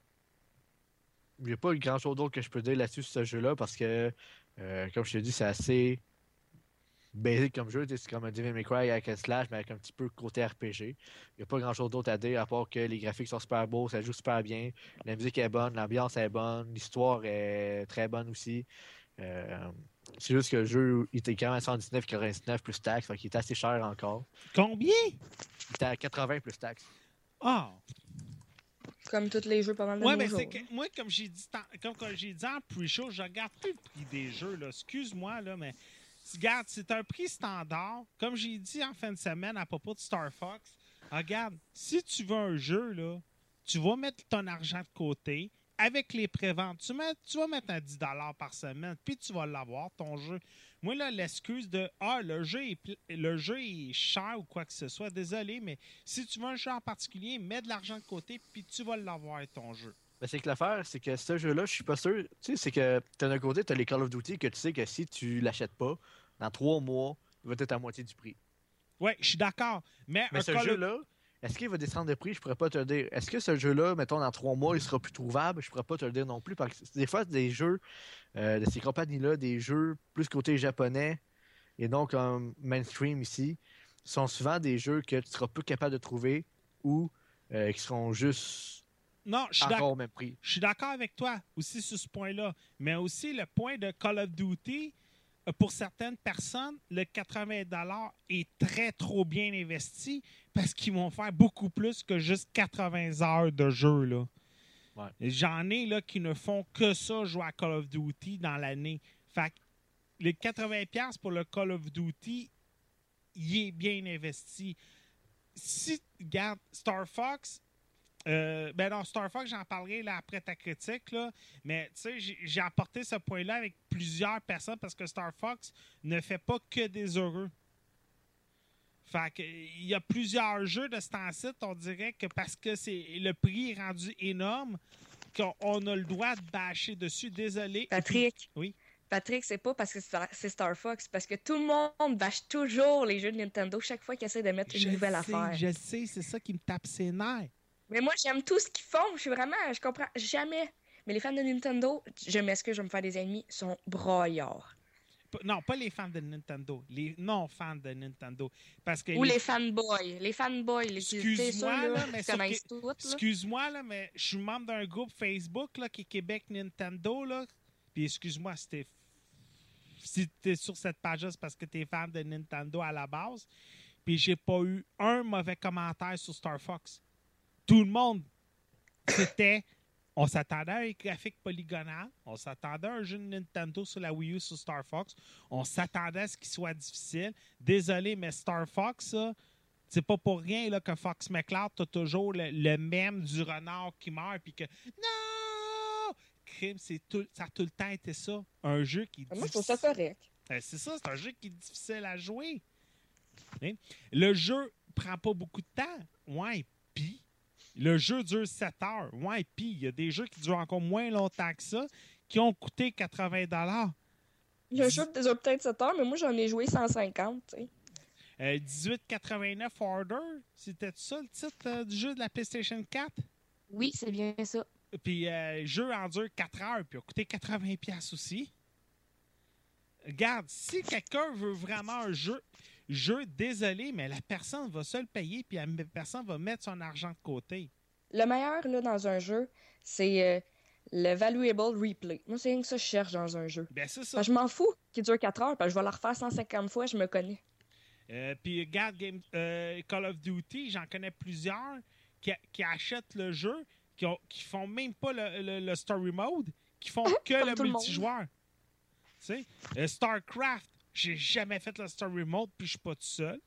il n'y a pas grand chose d'autre que je peux dire là-dessus sur ce jeu-là parce que, euh, comme je te dis, c'est assez basic comme jeu. C'est comme un Devil May Cry avec un slash, mais avec un petit peu côté RPG. Il n'y a pas grand chose d'autre à dire à part que les graphiques sont super beaux, ça joue super bien, la musique est bonne, l'ambiance est bonne, l'histoire est très bonne aussi. Euh, C'est juste que le jeu, il était quand même à 119,99 plus taxes, fait qu'il était assez cher encore. Combien? Il était à 80 plus taxes. Ah! Comme tous les jeux pas mal de Ouais, nos mais jours. que moi, comme j'ai dit, comme, comme j'ai dit en pre-show, je regarde plus le prix des jeux. là. Excuse-moi, là, mais regarde, c'est un prix standard. Comme j'ai dit en fin de semaine à propos de Star Fox, regarde, si tu veux un jeu, là, tu vas mettre ton argent de côté. Avec les préventes, tu, mets- tu vas mettre un 10 par semaine, puis tu vas l'avoir, ton jeu. Moi, là, l'excuse de Ah, le jeu, est, le jeu est cher ou quoi que ce soit, désolé, mais si tu veux un jeu en particulier, mets de l'argent de côté, puis tu vas l'avoir, ton jeu. Mais c'est que l'affaire, c'est que ce jeu-là, je suis pas sûr. Tu sais, c'est que d'un côté, tu as les Call of Duty que tu sais que si tu l'achètes pas, dans trois mois, il va être à moitié du prix. Oui, je suis d'accord. Mais, ce jeu-là, est-ce qu'il va descendre de prix? Je pourrais pas te le dire. Est-ce que ce jeu-là, mettons, dans trois mois, il sera plus trouvable? Je pourrais pas te le dire non plus. Parce que des fois, des jeux euh, de ces compagnies-là, des jeux plus côté japonais et donc mainstream ici, sont souvent des jeux que tu seras peu capable de trouver ou euh, qui seront juste Non, je suis encore d'accord. au même prix. Je suis d'accord avec toi aussi sur ce point-là. Mais aussi le point de Call of Duty, pour certaines personnes, le 80 est très trop bien investi parce qu'ils vont faire beaucoup plus que juste 80 heures de jeu. Là. Ouais. J'en ai là, qui ne font que ça, jouer à Call of Duty dans l'année. Fait que les 80$ pour le Call of Duty, il est bien investi. Si, regarde, Star Fox, euh, ben non, Star Fox, j'en parlerai là, après ta critique, là, mais tu sais, j'ai- apporté ce point-là avec plusieurs personnes parce que Star Fox ne fait pas que des heureux. Fait que, il y a plusieurs jeux de ce temps-ci, on dirait que parce que c'est le prix est rendu énorme, qu'on on a le droit de bâcher dessus. Désolé. Patrick. Oui. Patrick, c'est pas parce que c'est Star- Fox, parce que tout le monde bâche toujours les jeux de Nintendo chaque fois qu'ils essaient de mettre Je une nouvelle sais, affaire. Je sais, c'est ça qui me tape ses nerfs. Mais moi, j'aime tout ce qu'ils font. Je suis vraiment. Je comprends jamais. Mais les fans de Nintendo, je m'excuse, je vais me faire des ennemis, sont broyards. Non, pas les fans de Nintendo. Les non-fans de Nintendo. Parce que Ou les fanboys. Les fanboys, les Excuse-moi, là, mais. Excuse-moi, là, mais je suis membre d'un groupe Facebook là, qui est Québec Nintendo. Là. Puis excuse-moi si t'es si t'es sur cette page-là, c'est parce que t'es fan de Nintendo à la base. Puis j'ai pas eu un mauvais commentaire sur Star Fox. Tout le monde, c'était. On s'attendait à un graphique polygonal. On s'attendait à un jeu de Nintendo sur la Wii U sur Star Fox. On s'attendait à ce qu'il soit difficile. Désolé, mais Star Fox, ça, c'est pas pour rien là, que Fox McCloud, t'as toujours le, le même du renard qui meurt, puis que non! Crime, c'est tout, ça a tout le temps été ça. Un jeu qui est Moi, je trouve ça difficile. correct. Euh, C'est ça, c'est un jeu qui est difficile à jouer. Hein? Le jeu prend pas beaucoup de temps. Ouais, puis le jeu dure 7 heures. Ouais, puis il y a des jeux qui durent encore moins longtemps que ça, qui ont coûté 80 Le jeu dure peut-être 7 heures, mais moi, j'en ai joué 150. tu sais. Euh, 1889 Order, c'était ça le titre euh, du jeu de la PlayStation 4? Oui, c'est bien ça. Puis euh, le jeu en dure 4 heures, puis il a coûté 80$ piastres aussi. Regarde, si quelqu'un veut vraiment un jeu, jeu, désolé, mais la personne va se le payer, puis la personne va mettre son argent de côté. Le meilleur là, dans un jeu, c'est euh, le valuable replay. Moi, c'est rien que ça que je cherche dans un jeu. Ben, c'est ça. Parce que je m'en fous qu'il dure 4 heures, parce que je vais la refaire 150 fois, je me connais. Euh, puis regarde, Game, euh, Call of Duty, j'en connais plusieurs qui, qui achètent le jeu, qui, ont, qui font même pas le, le- le story mode, qui font que Comme le multijoueur. Tu sais, StarCraft, j'ai jamais fait le story mode, puis je suis pas tout seul.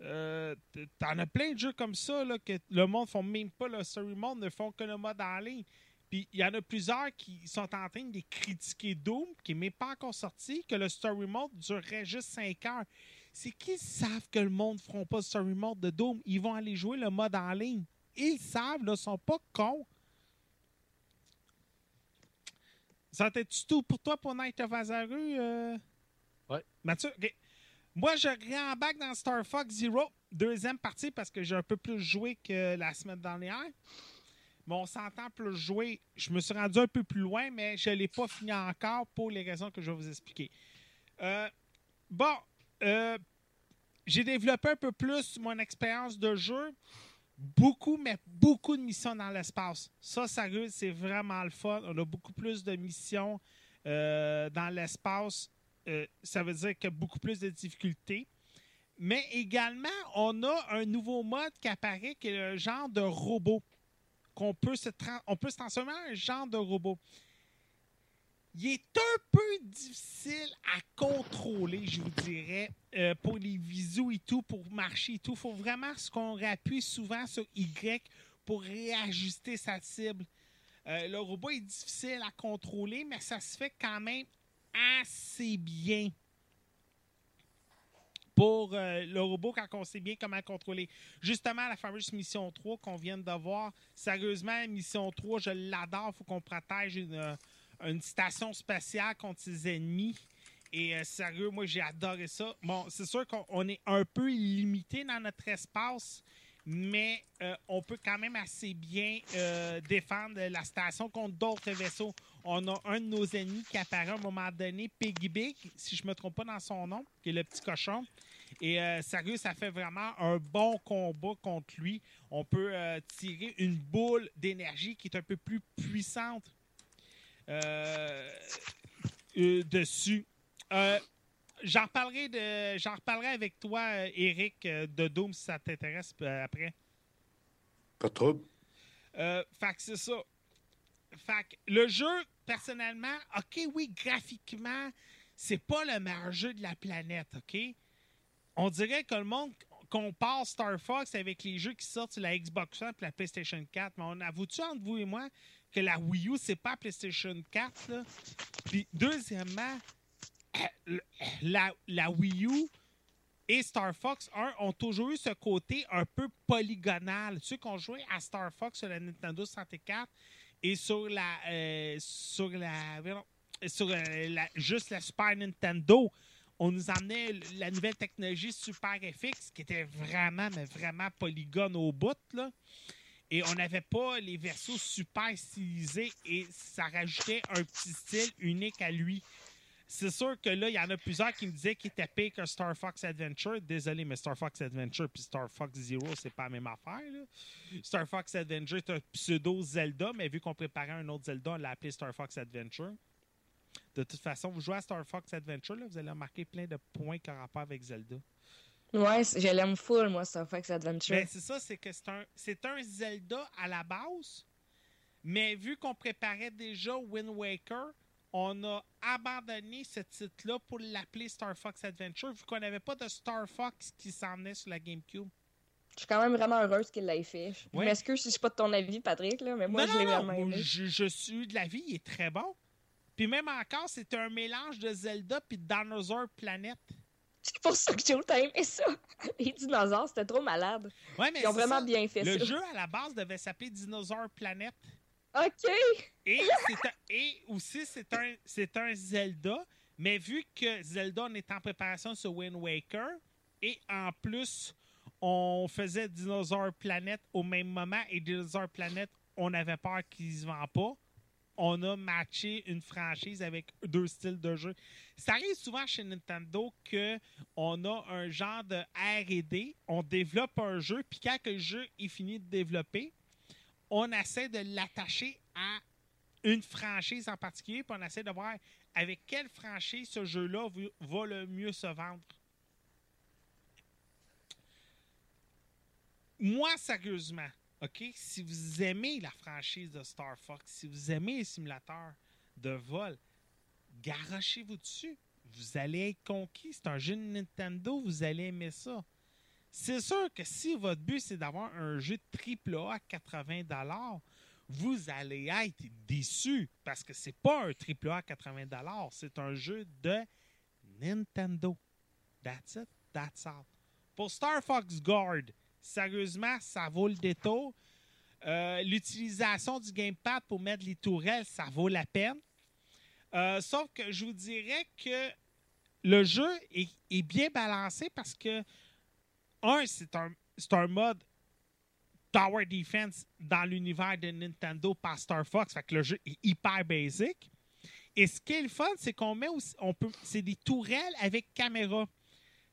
Euh, T'en as plein de jeux comme ça, là, que le monde font même pas le story mode, ne font que le mode en ligne. Puis il y en a plusieurs qui sont en train de critiquer Doom, qui n'est même pas encore sorti, que le story mode durerait juste 5 heures. C'est qu'ils savent que le monde ne feront pas le story mode de Doom. Ils vont aller jouer le mode en ligne. Ils savent, là, ils sont pas cons. Ça t'es-tu tout pour toi pour Night of Azaru? euh? Ouais. Mathieu, ok. Moi, je réembarque dans Star Fox Zero, deuxième partie, parce que j'ai un peu plus joué que la semaine dernière. Mais on s'entend plus jouer. Je me suis rendu un peu plus loin, mais je ne l'ai pas fini encore pour les raisons que je vais vous expliquer. Euh, bon, euh, j'ai développé un peu plus mon expérience de jeu. Beaucoup, mais beaucoup de missions dans l'espace. Ça, sérieux, c'est vraiment le fun. On a beaucoup plus de missions euh, dans l'espace, euh, ça veut dire qu'il y a beaucoup plus de difficultés. Mais également, on a un nouveau mode qui apparaît qui est le genre de robot. Qu'on peut se on peut se transformer en un genre de robot. Il est un peu difficile à contrôler, je vous dirais, euh, pour les visous et tout, pour marcher et tout. Il faut vraiment qu'on appuie souvent sur Y pour réajuster sa cible. Euh, le robot est difficile à contrôler, mais ça se fait quand même assez bien pour euh, le robot quand on sait bien comment le contrôler. Justement, la fameuse mission 3 qu'on vient de voir, sérieusement, mission 3, je l'adore. Il faut qu'on protège une, euh, une station spatiale contre ses ennemis. Et euh, sérieux, moi, j'ai adoré ça. Bon, c'est sûr qu'on on est un peu limité dans notre espace, mais on peut quand même assez bien défendre la station contre d'autres vaisseaux. On a un de nos ennemis qui apparaît à un moment donné, Piggy Big, si je me trompe pas dans son nom, qui est le petit cochon. Et euh, sérieux, ça fait vraiment un bon combat contre lui. On peut euh, tirer une boule d'énergie qui est un peu plus puissante euh, euh, dessus. J'en reparlerai, de, j'en reparlerai avec toi, Eric, de Doom, si ça t'intéresse après. Pas de trouble. Fait que c'est ça. Fait que le jeu, personnellement, OK, oui, graphiquement, c'est pas le meilleur jeu de la planète, OK? On dirait que le monde compare Star Fox avec les jeux qui sortent sur la Xbox One et la PlayStation 4. Mais on avoue-tu entre vous et moi que la Wii U, c'est pas la PlayStation 4, là? Puis, deuxièmement, la, la Wii U et Star Fox 1 ont toujours eu ce côté un peu polygonal. Ceux qui ont joué à Star Fox sur la Nintendo 64 et sur la euh, sur la sur euh, juste la Super Nintendo, on nous amenait la nouvelle technologie Super FX qui était vraiment mais vraiment polygone au bout là. Et on n'avait pas les versos super stylisés et ça rajoutait un petit style unique à lui. C'est sûr que là, il y en a plusieurs qui me disaient qu'il était pire que Star Fox Adventure. Désolé, mais Star Fox Adventure puis Star Fox Zero, c'est pas la même affaire. là. Star Fox Adventure est un pseudo Zelda, mais vu qu'on préparait un autre Zelda, on l'a appelé Star Fox Adventure. De toute façon, vous jouez à Star Fox Adventure, là, vous allez remarquer plein de points qui ont rapport avec Zelda. Ouais, je l'aime full, moi, Star Fox Adventure. Ben, c'est ça, c'est que c'est un, c'est un Zelda à la base, mais vu qu'on préparait déjà Wind Waker, on a abandonné ce titre-là pour l'appeler Star Fox Adventure, vu qu'on n'avait pas de Star Fox qui s'en venait sur la GameCube. Je suis quand même vraiment heureuse qu'il l'ait fait. Je Ouais. m'excuse si je suis pas de ton avis, Patrick, là, mais moi, non, je l'ai vraiment aimé. je, je suis de la vie, il est très bon. Puis même encore, c'est un mélange de Zelda puis de Dinosaur Planet. C'est pour ça que Joe t'a aimé ça. Les dinosaures, c'était trop malade. Ouais, mais Ils ont vraiment ça. bien fait Le ça. jeu à la base devait s'appeler Dinosaur Planet. OK! Et, aussi, c'est un, Zelda, mais vu que Zelda on est en préparation sur Wind Waker, et en plus, on faisait Dinosaur Planet au même moment, et Dinosaur Planet, on avait peur qu'il se vend pas. On a matché une franchise avec deux styles de jeu. Ça arrive souvent chez Nintendo que on a un genre de R&D, on développe un jeu, puis quand le jeu est fini de développer, on essaie de l'attacher à une franchise en particulier, puis on essaie de voir avec quelle franchise ce jeu-là va- le mieux se vendre. Moi, sérieusement, OK, si vous aimez la franchise de Star Fox, si vous aimez les simulateurs de vol, garochez-vous dessus. Vous allez être conquis. C'est un jeu de Nintendo, vous allez aimer ça. C'est sûr que si votre but c'est d'avoir un jeu AAA à 80 vous allez être déçu parce que c'est pas un AAA à 80 c'est un jeu de Nintendo. That's it, that's all. Pour Star Fox Guard, sérieusement, ça vaut le détour. Euh, L'utilisation du gamepad pour mettre les tourelles, ça vaut la peine. Euh, sauf que je vous dirais que le jeu est bien balancé parce que, un, c'est un, un mode Tower Defense dans l'univers de Nintendo par Star Fox. Fait que le jeu est hyper basic. Et ce qui est le fun, c'est qu'on met aussi, on c'est des tourelles avec caméra.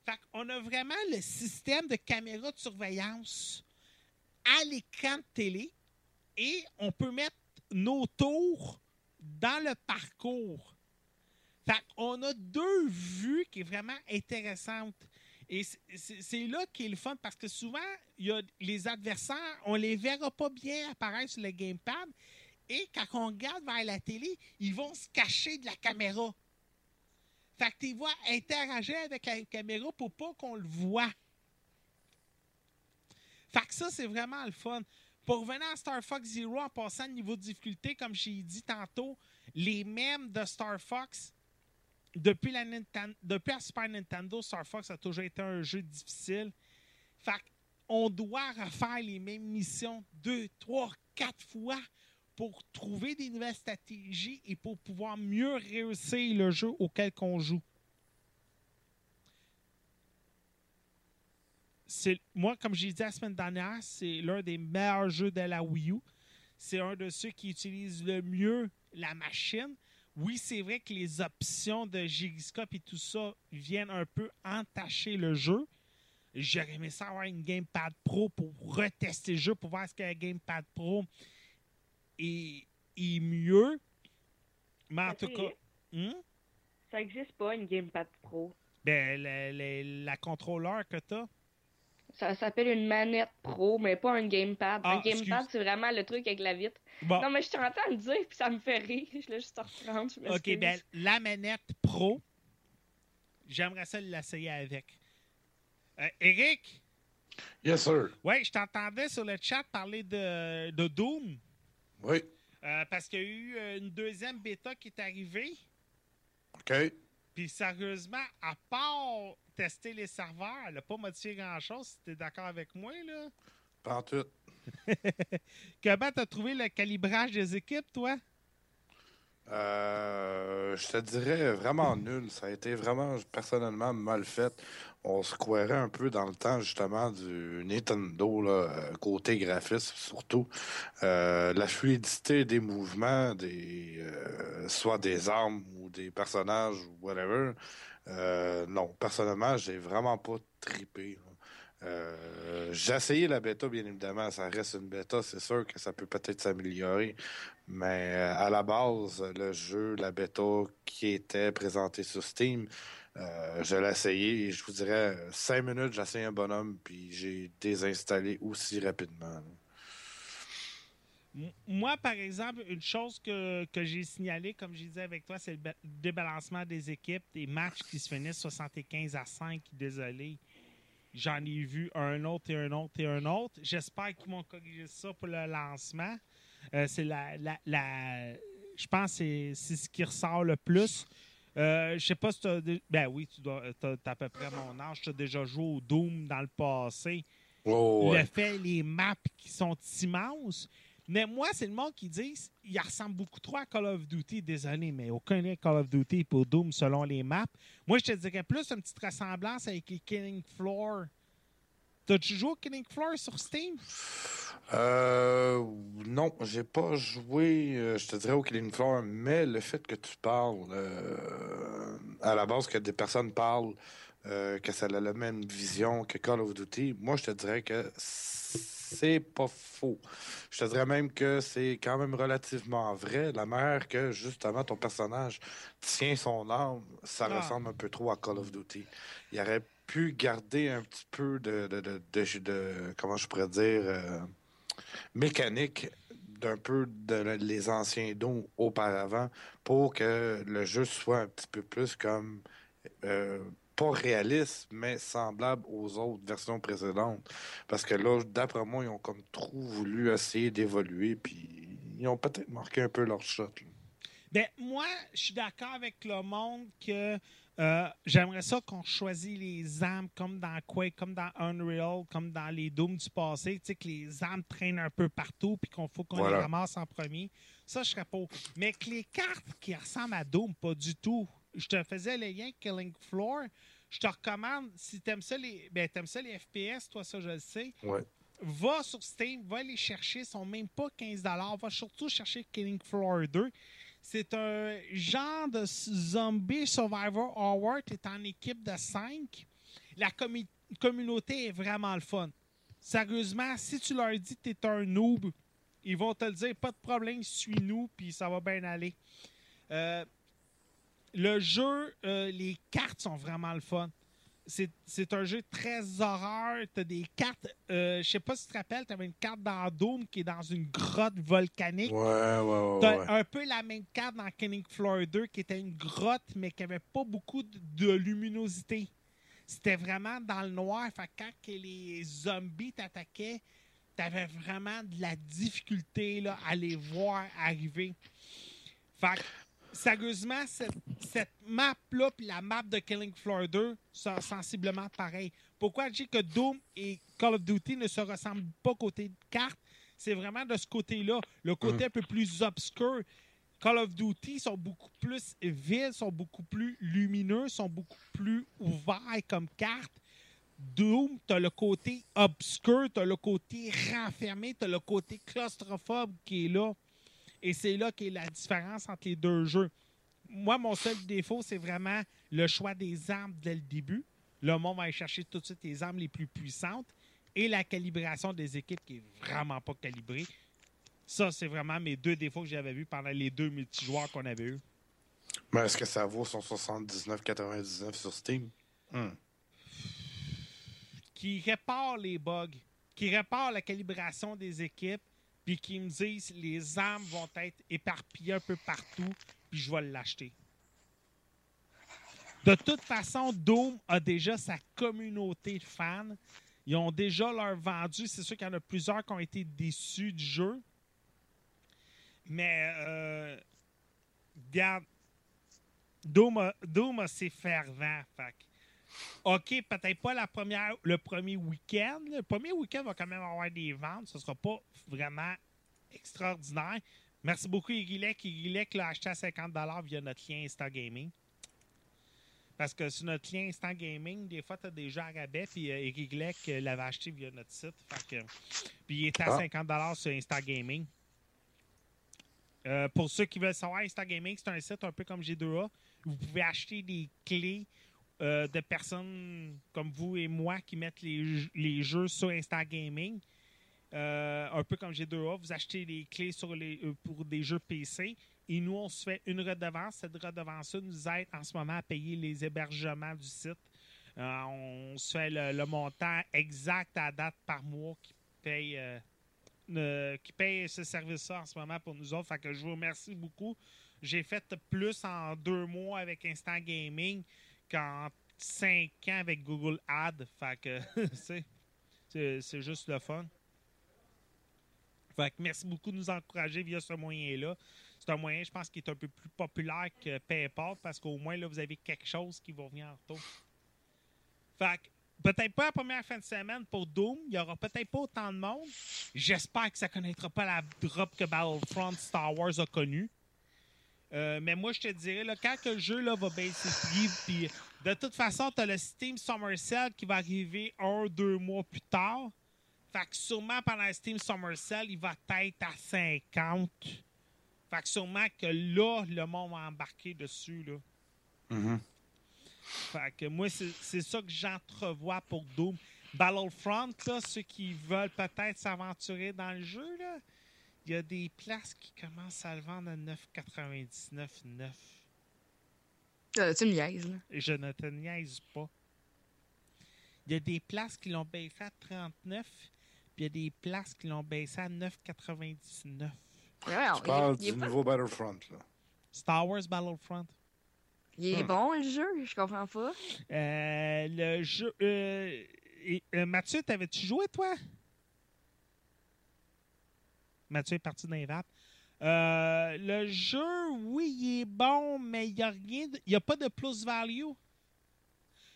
Fait qu'on a vraiment le système de caméra de surveillance à l'écran de télé et on peut mettre nos tours dans le parcours. Fait on a deux vues qui est vraiment intéressantes. Et c'est- là qui est le fun parce que souvent, y a les adversaires, on les verra pas bien apparaître sur le gamepad. Et quand on regarde vers la télé, ils vont se cacher de la caméra. Fait que tu vois interagir avec la caméra pour pas qu'on le voit. Fait que ça, c'est vraiment le fun. Pour revenir à Star Fox Zero, en passant au niveau de difficulté, comme j'ai dit tantôt, les mêmes de Star Fox, depuis la, Super Nintendo, Star Fox a toujours été un jeu difficile. Fait on doit refaire les mêmes missions deux, trois, quatre fois pour trouver des nouvelles stratégies et pour pouvoir mieux réussir le jeu auquel on joue. Moi, comme j'ai dit la semaine dernière, c'est l'un des meilleurs jeux de la Wii U. C'est un de ceux qui utilisent le mieux la machine. Oui, c'est vrai que les options de gyroscope et tout ça viennent un peu entacher le jeu. J'aurais aimé ça avoir une Gamepad Pro pour retester le jeu, pour voir ce que la Gamepad Pro est, est mieux. Mais en tout cas, hmm? Ça existe pas, une Gamepad Pro. ben, la, la- la contrôleur que tu as, Ça s'appelle une manette pro, mais pas un gamepad. Ah, un gamepad, excuse. c'est vraiment le truc avec la vitre. bon, Non, mais je t'entends le dire, puis ça me fait rire. Je l'ai juste reprendre. je OK, ben, la manette Pro, j'aimerais ça l'essayer avec. Euh, Eric, Yes, sir. ouais, je t'entendais sur le chat parler de, de Doom, Oui. euh, parce qu'il y a eu une deuxième bêta qui est arrivée. OK. Puis sérieusement, à part tester les serveurs, elle n'a pas modifié grand-chose, si tu es d'accord avec moi, là. Pas en tout. Comment t'as trouvé le calibrage des équipes, toi? Euh, je te dirais vraiment nul. Ça a été vraiment personnellement mal fait. On se croirait un peu dans le temps justement du Nintendo, côté graphisme surtout. Euh, la fluidité des mouvements, des euh, soit des armes ou des personnages ou whatever. Euh, non, personnellement, j'ai vraiment pas trippé. j'ai essayé la bêta, bien évidemment. Ça reste une bêta, c'est sûr que ça peut peut-être s'améliorer. Mais à la base, le jeu, la bêta qui était présentée sur Steam, euh, je l'ai essayé et je vous dirais, cinq minutes, j'ai essayé un bonhomme, puis j'ai désinstallé aussi rapidement. Moi, par exemple, une chose que, que j'ai signalé, comme j'ai dit avec toi, c'est le ba- débalancement des équipes, des matchs qui se finissent 75 à 5. Désolé. J'en ai vu un autre et un autre et un autre. J'espère qu'ils vont corriger ça pour le lancement. Euh, c'est la, la, la- Je pense que c'est ce qui ressort le plus. Euh, je sais pas si tu as. Ben oui, tu dois, as, à peu près mon âge. Tu as déjà joué au Doom dans le passé Oh, ouais. le fait, les maps qui sont immenses. Mais moi, c'est le monde qui dit il ressemble beaucoup trop à Call of Duty. Désolé, mais aucun lien Call of Duty pour Doom selon les maps. Moi, je te dirais plus une petite ressemblance avec les Killing Floor. T'as-tu joué au Killing Floor sur Steam? Euh, non, j'ai pas joué, euh, je te dirais, au Killing Floor, mais le fait que tu parles, euh, à la base, que des personnes parlent, euh, que ça a la même vision que Call of Duty, moi, je te dirais que c'est pas faux. Je te dirais même que c'est quand même relativement vrai. La manière que, justement, ton personnage tient son arme, ça Ah. ressemble un peu trop à Call of Duty. Il aurait pu garder un petit peu de, de, de, de- de- comment je pourrais dire, mécanique d'un peu de le- les anciens dons auparavant pour que le jeu soit un petit peu plus comme euh, pas réaliste, mais semblable aux autres versions précédentes. Parce que là, d'après moi, ils ont comme trop voulu essayer d'évoluer, puis ils ont peut-être marqué un peu leur shot. là. Ben, moi, je suis d'accord avec le monde que euh, j'aimerais ça qu'on choisisse les armes comme dans Quake, comme dans Unreal, comme dans les Dooms du passé, tu sais, que les armes traînent un peu partout puis qu'on faut qu'on Voilà. les ramasse en premier. Ça, je serais pas. Mais que les cartes qui ressemblent à Doom, pas du tout. Je te faisais le lien Killing Floor. Je te recommande, si t'aimes ça les. Ben, t'aimes ça les FPS, toi, ça, je le sais. Ouais. Va sur Steam, va les chercher, ils sont même pas 15 Va surtout chercher Killing Floor 2. C'est un genre de zombie survivor horror. Tu es en équipe de 5. La commu- communauté est vraiment le fun. Sérieusement, si tu leur dis que tu es un noob, ils vont te le dire, pas de problème, suis-nous, puis ça va bien aller. Euh, Le jeu, euh, les cartes sont vraiment le fun. C'est c'est un jeu très horreur. T'as des cartes. euh, Je sais pas si tu te rappelles, t'avais une carte dans Doom qui est dans une grotte volcanique. Ouais, ouais, ouais. T'as ouais. un peu la même carte dans Killing Floor 2 qui était une grotte, mais qui avait pas beaucoup de, de luminosité. C'était vraiment dans le noir. Fait que quand que les zombies t'attaquaient, t'avais vraiment de la difficulté là, à les voir arriver. Fait que, sérieusement, cette, cette map-là, puis la map de Killing Floor 2, sont sensiblement pareilles. Pourquoi je dis que Doom et Call of Duty ne se ressemblent pas côté de carte? C'est vraiment de ce côté-là, le côté un peu plus obscur. Call of Duty sont beaucoup plus vides, sont beaucoup plus lumineux, sont beaucoup plus ouverts comme carte. Doom, t'as le côté obscur, t'as le côté renfermé, t'as le côté claustrophobe qui est là. Et c'est là qu'est la différence entre les deux jeux. Moi, mon seul défaut, c'est vraiment le choix des armes dès le début. Le monde va aller chercher tout de suite les armes les plus puissantes et la calibration des équipes qui est vraiment pas calibrée. Ça, c'est vraiment mes deux défauts que j'avais vus pendant les deux multijoueurs qu'on avait eus. Mais est-ce que ça vaut son 79,99 sur Steam? Hmm. Qui répare les bugs, qui répare la calibration des équipes, puis qui me disent les armes vont être éparpillées un peu partout, puis je vais l'acheter. De toute façon, Doom a déjà sa communauté de fans. Ils ont déjà leur vendu. C'est sûr qu'il y en a plusieurs qui ont été déçus du jeu. Mais, euh, regarde, Doom a, Doom a ses fervents. OK, peut-être pas la première, le premier week-end. Le premier week-end va quand même avoir des ventes. Ce sera pas vraiment extraordinaire. Merci beaucoup, Igilek. Igilek l'a acheté à 50 via notre lien Insta Gaming. Parce que sur notre lien Instant Gaming, des fois, tu as des jeux à rabais, puis euh, Eric euh, l'avait acheté via notre site. Fait que, puis il était à Ah. 50 sur Instant Gaming. Euh, pour ceux qui veulent savoir, Instant Gaming, c'est un site un peu comme G2A. Vous pouvez acheter des clés euh, de personnes comme vous et moi qui mettent les, les jeux sur Instant Gaming. Euh, un peu comme G2A, vous achetez des clés les, euh, pour des jeux PC et nous, on se fait une redevance. Cette redevance-là nous aide en ce moment à payer les hébergements du site. Euh, on se fait le, montant exact à date par mois qui paye, euh, qui paye ce service-là en ce moment pour nous autres. Je vous remercie beaucoup. J'ai fait plus en deux mois avec Instant Gaming qu'en cinq ans avec Google Ads. Fait que c'est- juste le fun. Fait que merci beaucoup de nous encourager via ce moyen-là. C'est un moyen, je pense, qui est un peu plus populaire que PayPal parce qu'au moins, là, vous avez quelque chose qui va venir en retour. Fait que, peut-être pas la première fin de semaine pour Doom. Il y aura peut-être pas autant de monde. J'espère que ça connaîtra pas la drop que Battlefront Star Wars a connue. Euh, mais moi, je te dirais, là, quand que le jeu là, va baisser de prix, puis de toute façon, tu as le Steam Summer Sale qui va arriver un, deux mois plus tard. Fait que sûrement pendant le Steam Summer Sale, il va être à 50. Fait que sûrement que là, le monde va embarquer dessus. Là. Mhm. Fait que moi, c'est c'est ça que j'entrevois pour Doom. Battlefront, là, ceux qui veulent peut-être s'aventurer dans le jeu, là, il y a des places qui commencent à le vendre à 9,99,9. Euh, tu me niaises, là. Et je ne te niaise pas. Il y a des places qui l'ont baissé à 39, puis il y a des places qui l'ont baissé à 9,99. Ouais, Tu parles du pas- nouveau Battlefront, là. Star Wars Battlefront. il est Hmm. bon, le jeu, je comprends pas. Euh, le jeu. euh, et- euh, Mathieu, t'avais-tu joué, toi? Mathieu est parti les vapes. Euh, le jeu, oui, il est bon, mais il n'y a rien. a pas de plus-value.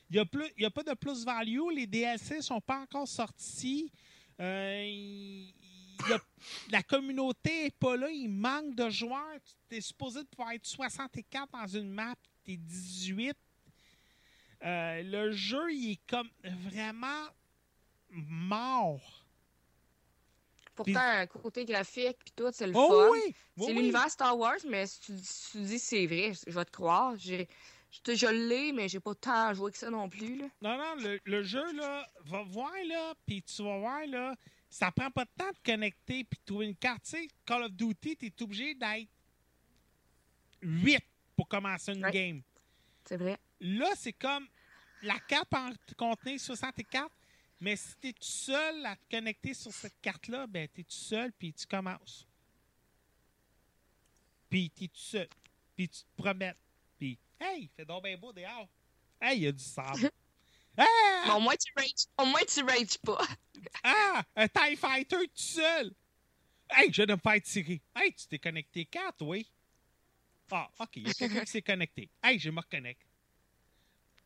Il n'y a, a pas de plus-value. Les DLC ne sont pas encore sortis. Euh, la communauté n'est pas là. Il manque de joueurs. Tu es supposé pouvoir être 64 dans une map. Tu es 18. Euh, le jeu, il est comme vraiment mort. Pourtant, côté graphique, puis tout, c'est le Oh fun. oui! oui, c'est oui. l'univers Star Wars, mais si tu, si tu dis c'est vrai, je vais te croire. J'ai, je, je l'ai, mais j'ai pas tant joué que ça non plus. Là. Non, non, le, le jeu, là, va voir, là, puis tu vas voir, là, ça prend pas de temps de connecter puis de trouver une carte. Tu sais, Call of Duty, tu es obligé d'être 8 pour commencer une Ouais. game. C'est vrai. Là, c'est comme la carte en contenait 64, mais si tu es tout seul à te connecter sur cette carte-là, ben tu es tout seul, puis tu commences. Puis tu es tout seul. Puis tu te promets. Puis, hey, il fait donc bien beau dehors. Hey, il y a du sable. Mais ah! au moins, tu rages, au moins, tu rages pas. Ah! Un TIE Fighter tout seul! Hey, je viens de me faire tirer. Hey, tu t'es connecté quand, oui? Ah, OK, il y a quelqu'un qui s'est connecté. Hey, je me reconnecte.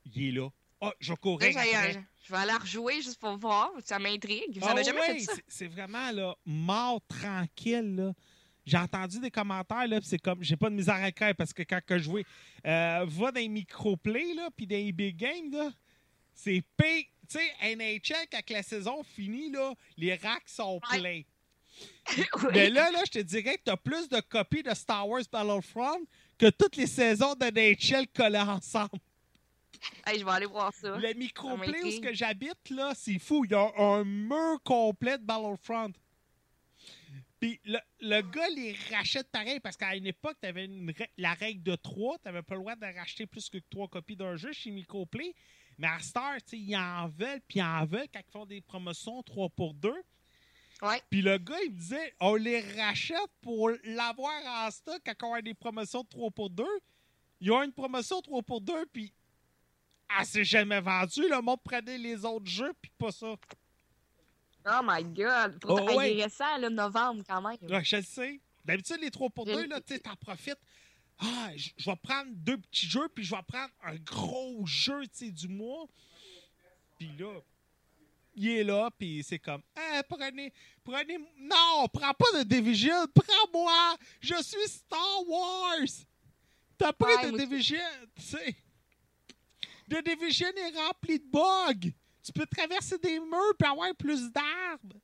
Il est là. Ah, je vais Là, après. je vais aller rejouer juste pour voir. Ça m'intrigue. Ah J'avais jamais ouais, fait ça. c'est- vraiment là, mort tranquille. Là. J'ai entendu des commentaires, là, c'est comme, j'ai pas de misère à écrire parce que quand que je jouais, euh, va dans les micro-plays, là, puis dans les big games, là, c'est P. Tu sais, NHL, quand la saison finit, là, les racks sont Ouais. pleins. Oui. Mais là, là, je te dirais que t'as plus de copies de Star Wars Battlefront que toutes les saisons de NHL collées ensemble. Hey, je vais aller voir ça. Le microplay où que j'habite, là, c'est fou. Il y a un mur complet de Battlefront. Puis le, le gars les rachète pareil parce qu'à une époque, tu avais la règle de 3. Tu n'avais pas le droit de racheter plus que 3 copies d'un jeu chez Microplay. Mais à Star, ils en veulent, puis ils en veulent quand ils font des promotions 3 pour 2. Ouais. Puis le gars, il me disait, on les rachète pour l'avoir en stock quand on a des promotions de 3 pour 2. Il y a une promotion 3 pour 2, puis elle s'est jamais vendue. Le monde prenait les autres jeux, puis pas ça. Oh my god. Oh, ouais. récent, là, novembre quand même. Ouais, je le sais. D'habitude, les 3 pour 2, Je- là, tu sais, t'en profites. Ah, je vais prendre deux petits jeux, puis je vais prendre un gros jeu, tu sais, du mois. Puis là, il est là, puis c'est comme, ah, prenez, prenez, non, prends pas de Division, prends-moi, je suis Star Wars. T'as pris Ouais, de. Division, tu sais. The Division est rempli de bugs. Tu peux traverser des murs puis avoir plus d'arbres.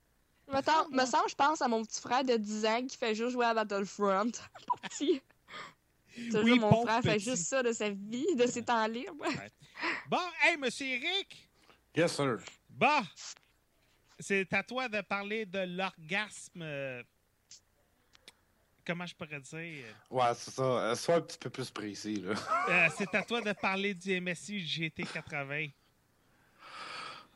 Me, semble- me semble, je pense à mon petit frère de 10 ans qui fait juste jouer à Battlefront. Petit. Toujours Oui, mon frère fait juste ça de sa vie, de ses temps libres. Bon, hey, monsieur Eric. Yes, sir. Bah, c'est à toi de parler de l'orgasme. Comment je pourrais dire? Ouais, c'est ça. Euh, Sois un petit peu plus précis, là. Euh, c'est à toi de parler du MSI GT80.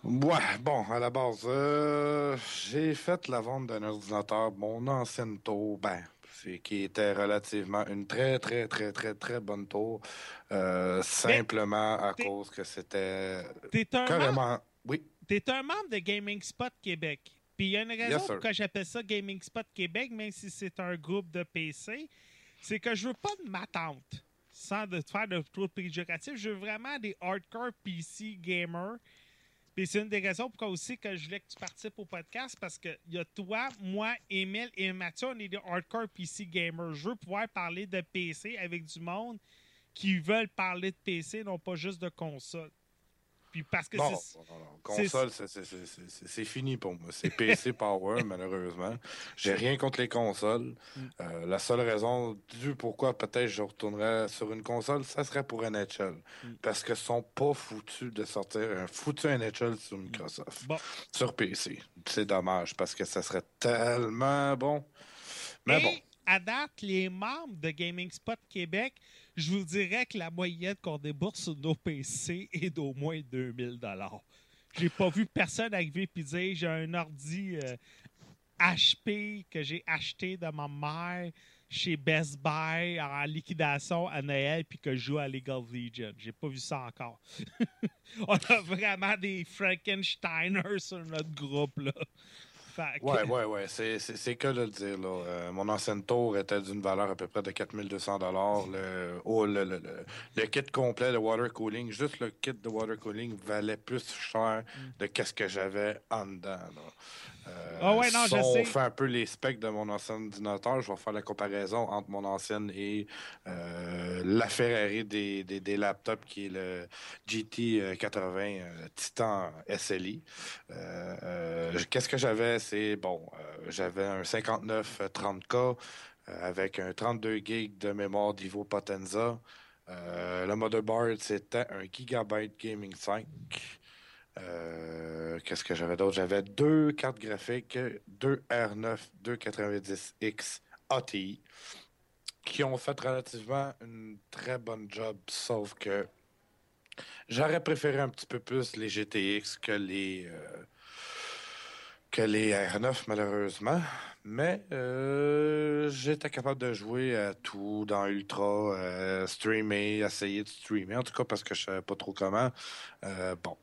Ouais, bon, à la base, euh, j'ai fait la vente d'un ordinateur, mon ancienne tour, ben, qui était relativement une très, très, très, très, très bonne tour, euh, simplement à cause que c'était carrément... Oui, t'es un membre de Gaming Spot Québec. Puis il y a une raison Yes, pourquoi j'appelle ça Gaming Spot Québec, même si c'est un groupe de PC. C'est que je veux pas de ma tante, sans de faire de trop de péjoratif. Je veux vraiment des hardcore PC gamers. Puis c'est une des raisons pourquoi aussi que je voulais que tu participes au podcast parce que il y a toi, moi, Emile et Mathieu, on est des hardcore PC gamers. Je veux pouvoir parler de PC avec du monde qui veulent parler de PC, non pas juste de console. Puis parce que non, non, non, console, c'est- fini pour moi. C'est PC Power, malheureusement. J'ai rien contre les consoles. Mm. Euh, la seule raison du pourquoi peut-être je retournerais sur une console, ça serait pour NHL. Mm. Parce qu'ils sont pas foutus de sortir un foutu NHL sur Microsoft. Bon. Sur PC. C'est dommage parce que ça serait tellement bon. Mais Et bon. à date, les membres de Gaming Spot Québec, je vous dirais que la moyenne qu'on débourse sur nos PC est d'au moins 2000 J'ai pas vu personne arriver et dire j'ai un ordi euh, HP que j'ai acheté de ma mère chez Best Buy en liquidation à Noël puis que je joue à League of Legends. J'ai pas vu ça encore. On a vraiment des Frankensteiners sur notre groupe là. Que- Ouais, ouais, ouais. C'est, c'est, c'est que de le dire. Là. Euh, mon ancienne tour était d'une valeur à peu près de 4200 le, oh, le, le, le, le kit complet de water cooling, juste le kit de water cooling valait plus cher de qu'est-ce que j'avais en dedans. Là. Euh, Ah ouais, non, si je on sais. fait un peu les specs de mon ancien ordinateur, je vais faire la comparaison entre mon ancienne et euh, la Ferrari des, des, des laptops qui est le GT 80 euh, Titan SLI. Euh, euh, Qu'est-ce que j'avais? C'est bon, euh, j'avais un 59 30K euh, avec un 32 GB de mémoire d'Ivo Potenza. Euh, le motherboard, c'était un Gigabyte Gaming 5. Euh, Qu'est-ce que j'avais d'autre? J'avais deux cartes graphiques, deux R9 290X ATI, qui ont fait relativement une très bonne job, sauf que J'aurais préféré un petit peu plus les GTX que les euh, que les R9 malheureusement, mais euh, j'étais capable de jouer à tout dans Ultra, streamer, essayer de streamer, en tout cas parce que je savais pas trop comment. Bon.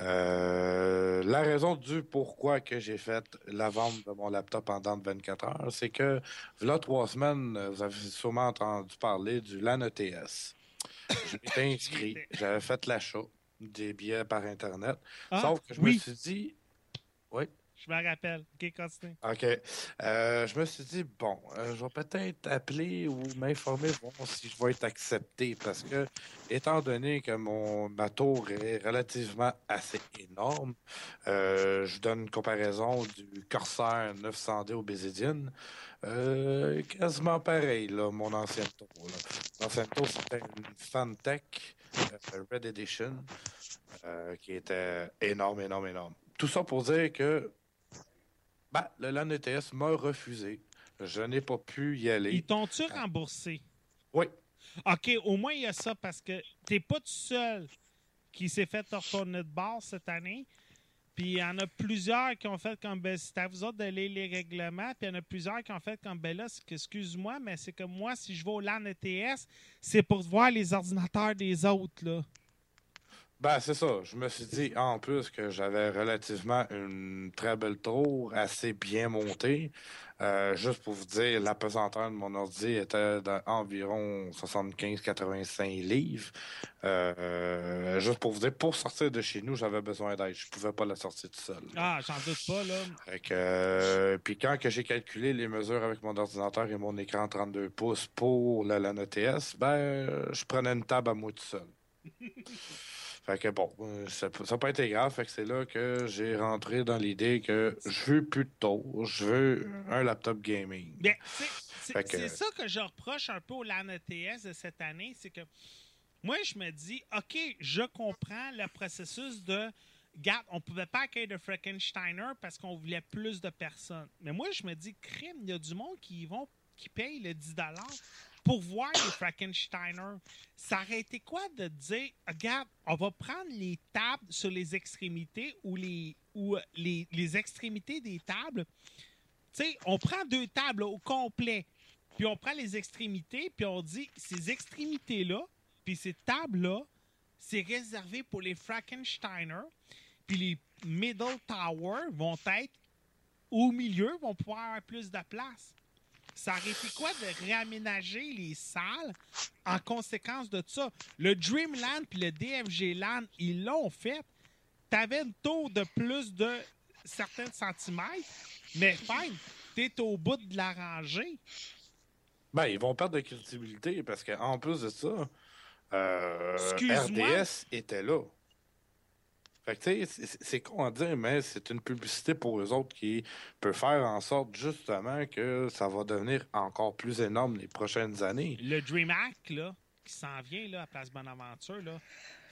Euh, la raison du pourquoi que j'ai fait la vente de mon laptop pendant 24 heures, c'est que, voilà trois semaines, vous avez sûrement entendu parler du LAN ETS. Je m'étais inscrit, j'avais fait l'achat des billets par Internet, Ah, sauf que je oui. me suis dit, oui, Je me rappelle. OK, continue. OK. Euh, je me suis dit, bon, euh, je vais peut-être appeler ou m'informer voir si je vais être accepté parce que, étant donné que mon, ma tour est relativement assez énorme, euh, je donne une comparaison du Corsair 900D au Bézédine. Euh, quasiment pareil, là, mon ancienne tour. ancienne tour, c'était une Fantech Red Edition qui était énorme, énorme, énorme. Tout ça pour dire que ben, le LAN ETS m'a refusé. Je n'ai pas pu y aller. Ils t'ont-tu remboursé? Oui. OK, au moins, il y a ça parce que t'es pas tout seul qui s'est fait retourner de bord cette année. Puis il y en a plusieurs qui ont fait comme ben, c'est à vous autres de lire les règlements. Puis il y en a plusieurs qui ont fait comme ben là, excuse-moi, mais c'est que moi, si je vais au LAN ETS, c'est pour voir les ordinateurs des autres, là. Ben, c'est ça. Je me suis dit, en plus, que j'avais relativement une très belle tour, assez bien montée. Euh, juste pour vous dire, la pesanteur de mon ordi était d'environ 75-85 livres. Euh, juste pour vous dire, pour sortir de chez nous, j'avais besoin d'aide. Je pouvais pas la sortir tout seul. Ah, j'en doute pas, là. Euh, puis quand que j'ai calculé les mesures avec mon ordinateur et mon écran 32 pouces pour la LAN ETS, ben, euh, je prenais une table à moi tout seul. fait que bon, euh, ça n'a pas été grave. Fait que c'est là que j'ai rentré dans l'idée que je veux plus de tour, je veux un laptop gaming. Bien, c'est- c'est Fait que- c'est ça que je reproche un peu au LAN ETS de cette année, c'est que moi, je me dis, OK, je comprends le processus de. Regarde, on pouvait pas accueillir de Frankensteiner parce qu'on voulait plus de personnes. Mais moi, je me dis, crime, il y a du monde qui y vont, qui paye le 10 pour voir les Frankensteiner. Ça aurait été quoi de dire, regarde, on va prendre les tables sur les extrémités ou les, les extrémités des tables. Tu sais, on prend deux tables au complet, puis on prend les extrémités, puis on dit ces extrémités-là, puis ces tables-là, c'est réservé pour les Frankensteiner, puis les Middle Tower vont être au milieu, vont pouvoir avoir plus de place. Ça aurait été quoi de réaménager les salles en conséquence de ça? Le Dreamland puis le DFG Land, ils l'ont fait. T'avais une tour de plus de certains centimètres, mais fine, t'es au bout de la rangée. Ben, ils vont perdre de crédibilité parce qu'en plus de ça, euh. RDS était là. Fait que, c'est con à dire, mais c'est une publicité pour eux autres qui peut faire en sorte justement que ça va devenir encore plus énorme les prochaines années. Le DreamHack, là, qui s'en vient là, à Place Bonaventure, là,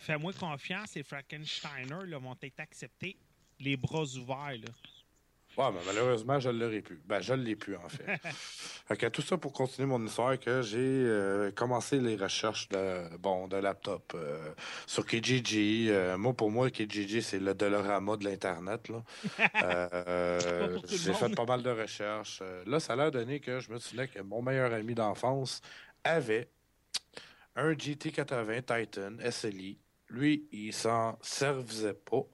fais-moi confiance, les Frankensteiner là, vont être acceptés les bras ouverts. Là. Ouais, mais malheureusement, je ne l'aurais plus. Ben, je ne l'ai plus, en fait. fait que tout ça pour continuer mon histoire, que j'ai euh, commencé les recherches de, bon, de laptop euh, sur Kijiji. Euh, moi, pour moi, Kijiji, c'est le Dolorama de l'Internet. j'ai fait pas mal de recherches. Là, ça a l'air donné que je me souvenais que mon meilleur ami d'enfance avait un GT80 Titan SLI. Lui, il s'en servait pas.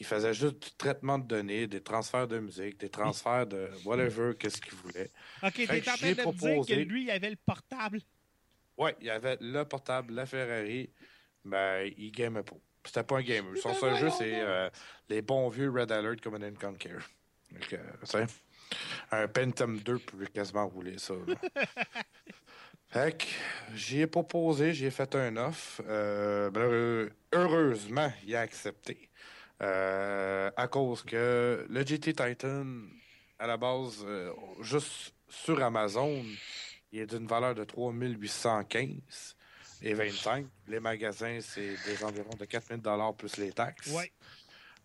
Il faisait juste du traitement de données, des transferts de musique, des transferts de whatever, qu'est-ce qu'il voulait. OK, t'es en train j'ai de me dire que proposé- lui, il avait le portable. Ouais, il avait le portable, la Ferrari, mais il gamait pas. C'était pas un gamer. Son Ben seul jeu, c'est euh, les bons vieux Red Alert Command and Conquer. Donc, euh, un Pentium 2 peut quasiment rouler ça. fait que j'y ai proposé, j'y ai fait un offre. Euh, ben, euh, heureusement, il a accepté. Euh, à cause que le GT Titan, à la base, euh, juste sur Amazon, il est d'une valeur de 3815 et 25. Les magasins, c'est des environs de 4000 dollars plus les taxes. Ouais.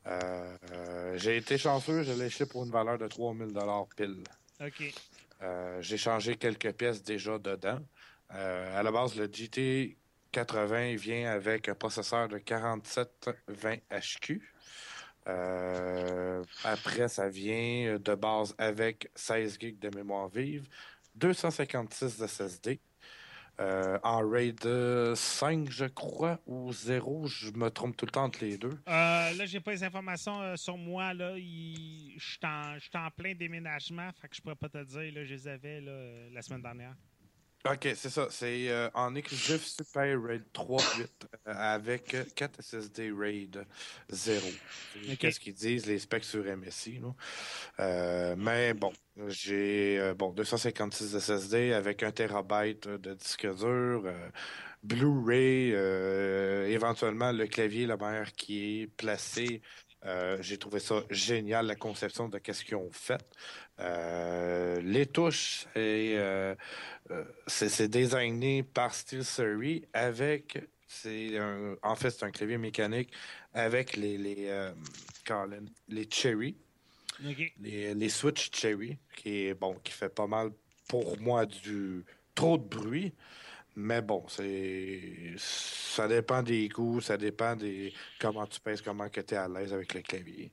Euh, euh, j'ai été chanceux, je l'ai acheté pour une valeur de 3000 dollars pile. OK. Euh, j'ai changé quelques pièces déjà dedans. À la base, le GT 80 vient avec un processeur de 4720 HQ. Euh, après, ça vient de base avec 16 GB de mémoire vive, 256 de SSD. Euh, en RAID 5, je crois, ou 0, je me trompe tout le temps entre les deux. Euh, là, j'ai pas les informations euh, sur moi. Là, je suis en, plein déménagement, fait que je pourrais pas te dire. Je les avais euh, la semaine dernière. Ok, c'est ça. C'est euh, en exclusif Super RAID 3.8 euh, avec 4 SSD RAID 0. C'est Ok. Qu'est-ce qu'ils disent, les specs sur MSI. là. Euh, mais bon, j'ai euh, bon 256 SSD avec 1 TB de disque dur, Blu-ray, éventuellement le clavier, la manière qui est placé. Euh, j'ai trouvé ça génial, la conception de qu'est-ce qu'ils ont fait. Euh, les touches, et, euh, euh, c'est designé par SteelSeries avec, c'est un- en fait, c'est un clavier mécanique avec les, les, euh, les Cherry, les, les Switch Cherry, qui est bon, qui fait pas mal pour moi du trop de bruit. Mais bon, c'est ça dépend des goûts, ça dépend des comment tu pèses, comment que tu es à l'aise avec le clavier.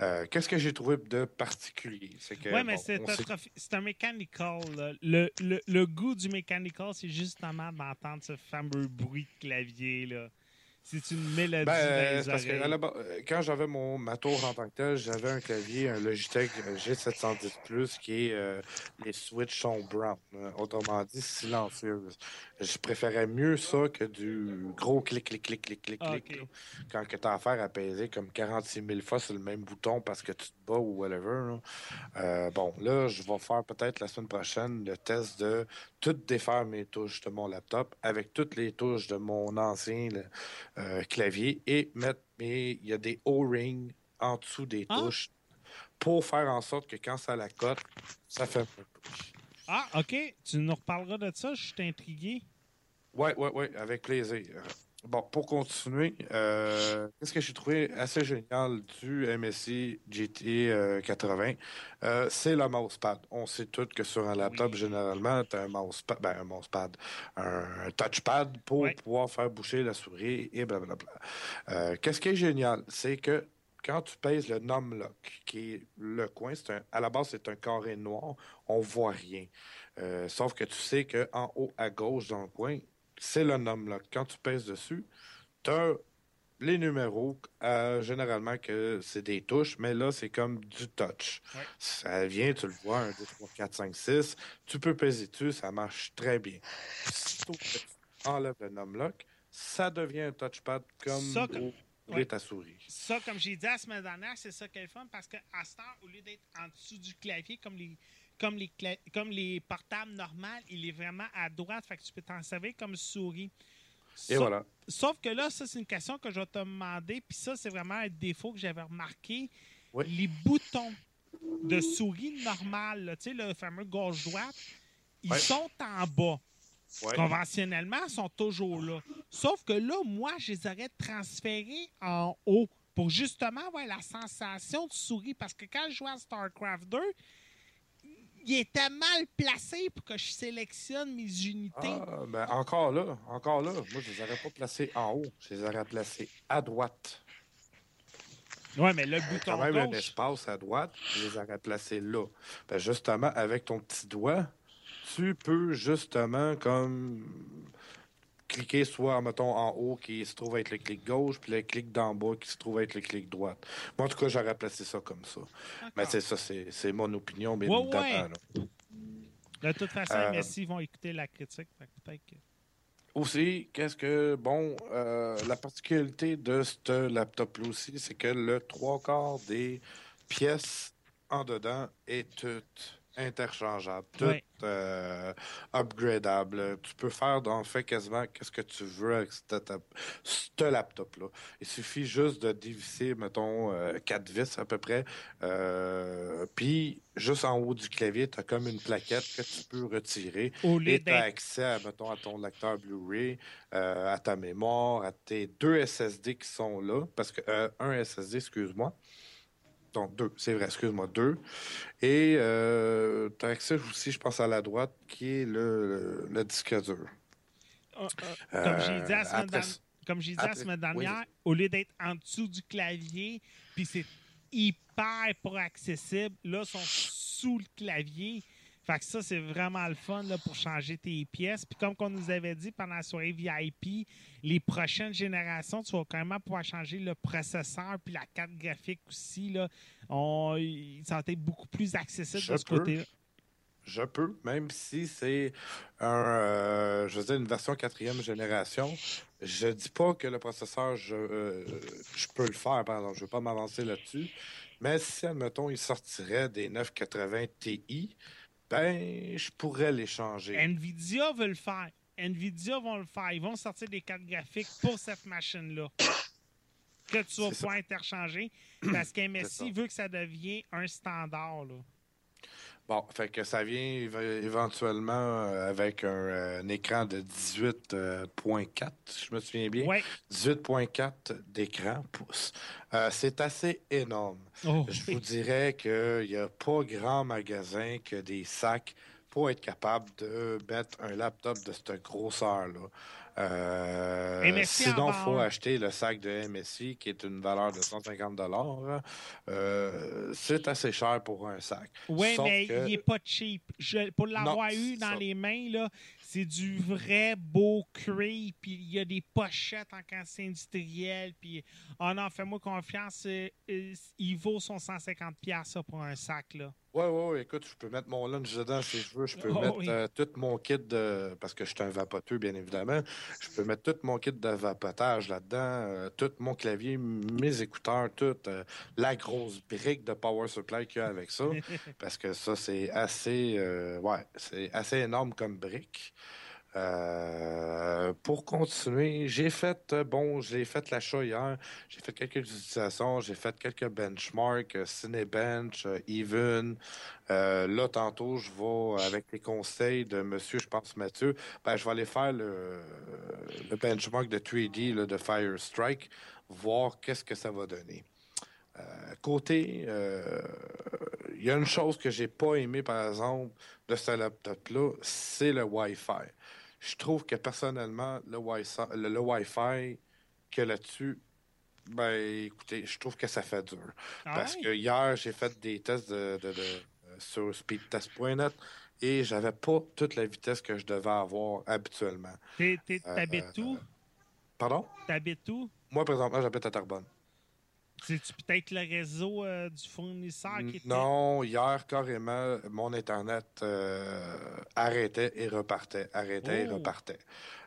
Euh, Qu'est-ce que j'ai trouvé de particulier? Oui, mais bon, c'est un, sait- mechanical. là. Le, le, le goût du mechanical, c'est justement d'entendre ce fameux bruit de clavier. là. C'est une mélodie Ben, dans euh, les parce que à la euh, quand j'avais mon ma tour en tant que tel, j'avais un clavier, un Logitech euh, G710 qui est euh, les switches sont brown, euh, autrement dit silencieuses. Je préférais mieux ça que du gros clic clic clic clic clic Ah, clic quand que t'as affaire à peser comme 46 000 fois sur le même bouton parce que tu ou whatever. là. Euh, bon, là, je vais faire peut-être la semaine prochaine le test de tout défaire mes touches de mon laptop avec toutes les touches de mon ancien euh, clavier et mettre mes. Il y a des O-rings en dessous des Ah. touches pour faire en sorte que quand ça la cote, ça fait. Ah, OK. Tu nous reparleras de ça. Je suis intrigué. Ouais, ouais, ouais, avec plaisir. Bon, pour continuer, euh, qu'est-ce que j'ai trouvé assez génial du MSI GT euh, 80? Euh, c'est le mousepad. On sait tous que sur un laptop, Oui. généralement, tu as un mousepad, ben, un mousepad, un touchpad pour pouvoir faire boucher la souris et blablabla. Euh, qu'est-ce qui est génial? C'est que quand tu pèses le numlock, qui est le coin, c'est un, à la base, c'est un carré noir, on voit rien. Euh, sauf que tu sais qu'en haut à gauche dans le coin, c'est le numlock. Quand tu pèses dessus, tu as les numéros, euh, généralement que c'est des touches, mais là, c'est comme du touch. Ouais. Ça vient, tu le vois, 1, 2, 3, 4, 5, 6. Tu peux peser dessus, ça marche très bien. Sitôt que tu enlèves le numlock, ça devient un touchpad comme Ça, comme- ouais. ta souris. Ça, comme j'ai dit la semaine dernière, c'est ça qui est le fun parce qu'à cette heure, au lieu d'être en dessous du clavier comme les, comme les, comme les portables normales, il est vraiment à droite. Fait que tu peux t'en servir comme souris. Et Sauf- voilà. Sauf que là, ça, c'est une question que je vais te demander. Puis ça, c'est vraiment un défaut que j'avais remarqué. Oui. Les boutons de souris normales, là, tu sais, le fameux gauche-droite, ils Ouais. sont en bas. Ouais. Conventionnellement, ils sont toujours là. Sauf que là, moi, je les aurais transférés en haut pour justement avoir la sensation de souris. Parce que quand je jouais à StarCraft 2, il était mal placé pour que je sélectionne mes unités. Ah, ben encore là, encore là. Moi, je les aurais pas placés en haut. Je les aurais placés à droite. Ouais, mais le Il y a bouton quand même un espace à droite. Je les aurais placés là. Ben, justement, avec ton petit doigt, tu peux justement comme cliquer soit, mettons, en haut qui se trouve être le clic gauche, puis le clic d'en bas qui se trouve être le clic droite. Moi, en tout cas, j'aurais placé ça comme ça. Mais c'est ça, c'est c'est mon opinion, bien Ouais, évidemment. ouais. là. De toute façon, Euh, merci, ils vont écouter la critique. fait que- Aussi, qu'est-ce que, bon, euh, la particularité de ce laptop-là aussi, c'est que le trois quarts des pièces en dedans est toute interchangeable, Ouais. euh, upgradable. Tu peux faire, en fait, quasiment qu'est-ce que tu veux avec ce ce laptop-là. Il suffit juste de dévisser, mettons, euh, quatre vis à peu près. Euh, Puis, juste en haut du clavier, tu as comme une plaquette que tu peux retirer. Au Et tu as accès à, mettons, à ton lecteur Blu-ray, à ta mémoire, à tes deux SSD qui sont là. Parce que euh, un SSD, excuse-moi. Deux, c'est vrai, excuse-moi, deux. Et tu as accès aussi, je pense, à la droite, qui est le, le, le disque dur. euh, euh, comme j'ai dit la semaine après- comme la oui. dernière, au lieu d'être en dessous du clavier, puis c'est hyper pas accessible, là, ils sont sous le clavier. Fait que ça, c'est vraiment le fun là, pour changer tes pièces. Puis comme on nous avait dit pendant la soirée VIP, les prochaines générations, tu vas quand même pouvoir changer le processeur puis la carte graphique aussi. Là. On, ça va être beaucoup plus accessible Je de ce côté-là. Je peux, même si c'est un, euh, je veux dire, une version quatrième génération. Je dis pas que le processeur, je, euh, je peux le faire, pardon, je veux pas m'avancer là-dessus. Mais si, admettons, il sortirait des 980 Ti, ben, je pourrais les changer. Nvidia veut le faire. Nvidia vont le faire. Ils vont sortir des cartes graphiques pour cette machine-là. Que tu vas pouvoir interchanger. Parce qu'MSI veut que ça devienne un standard. Là. Bon, fait que ça vient éve- éventuellement euh, avec un, euh, un écran de 18.4, si je me souviens bien. Ouais. 18.4 d'écran pouces. Euh, c'est assez énorme. Oh, Je oui. vous dirais qu'il n'y a pas grand magasin que des sacs pour être capable de mettre un laptop de cette grosseur-là. Euh, sinon, il faut acheter le sac de MSI qui est une valeur de 150 euh, C'est assez cher pour un sac. Oui, mais que- il n'est pas cheap. Je- pour l'avoir eu dans ça. les mains, là, c'est du vrai beau cuir. Puis il y a des pochettes en quantité industrielle. Puis, oh non, fais-moi confiance. euh, euh, il vaut son 150$ ça, pour un sac. Là. Ouais, ouais, ouais, écoute, je peux mettre mon lunch dedans si je veux. Je peux Oh, mettre oui. euh, tout mon kit de. Parce que je suis un vapoteux, bien évidemment. Je peux mettre tout mon kit de vapotage là-dedans, euh, tout mon clavier, mes écouteurs, tout. euh, la grosse brique de power supply qu'il y a avec ça. parce que ça, c'est assez. ouais, c'est assez énorme comme brique. Euh, pour continuer, j'ai fait, euh, bon, j'ai fait l'achat hier, j'ai fait quelques utilisations, j'ai fait quelques benchmarks, euh, Cinebench, Even. Là, tantôt, je vais, avec les conseils de monsieur, je pense, Mathieu, ben, je vais aller faire le, benchmark de 3D là, de Fire Strike, voir qu'est-ce que ça va donner. Côté, il y a une chose que j'ai pas aimé, par exemple, de ce laptop-là, c'est le Wi-Fi. Je trouve que personnellement, le Wi-Fi, le, le Wi-Fi que là-dessus, ben écoutez, je trouve que ça fait dur. Ah Parce que hier, j'ai fait des tests de, de- de- euh, sur speedtest.net et j'avais pas toute la vitesse que je devais avoir habituellement. Euh, T'habites où? Pardon? T'habites où? Moi, présentement, j'habite à Tarbonne. C'est-tu peut-être le réseau euh, du fournisseur qui était... Non, hier, carrément, mon Internet euh, arrêtait et repartait, arrêtait et Oh. repartait.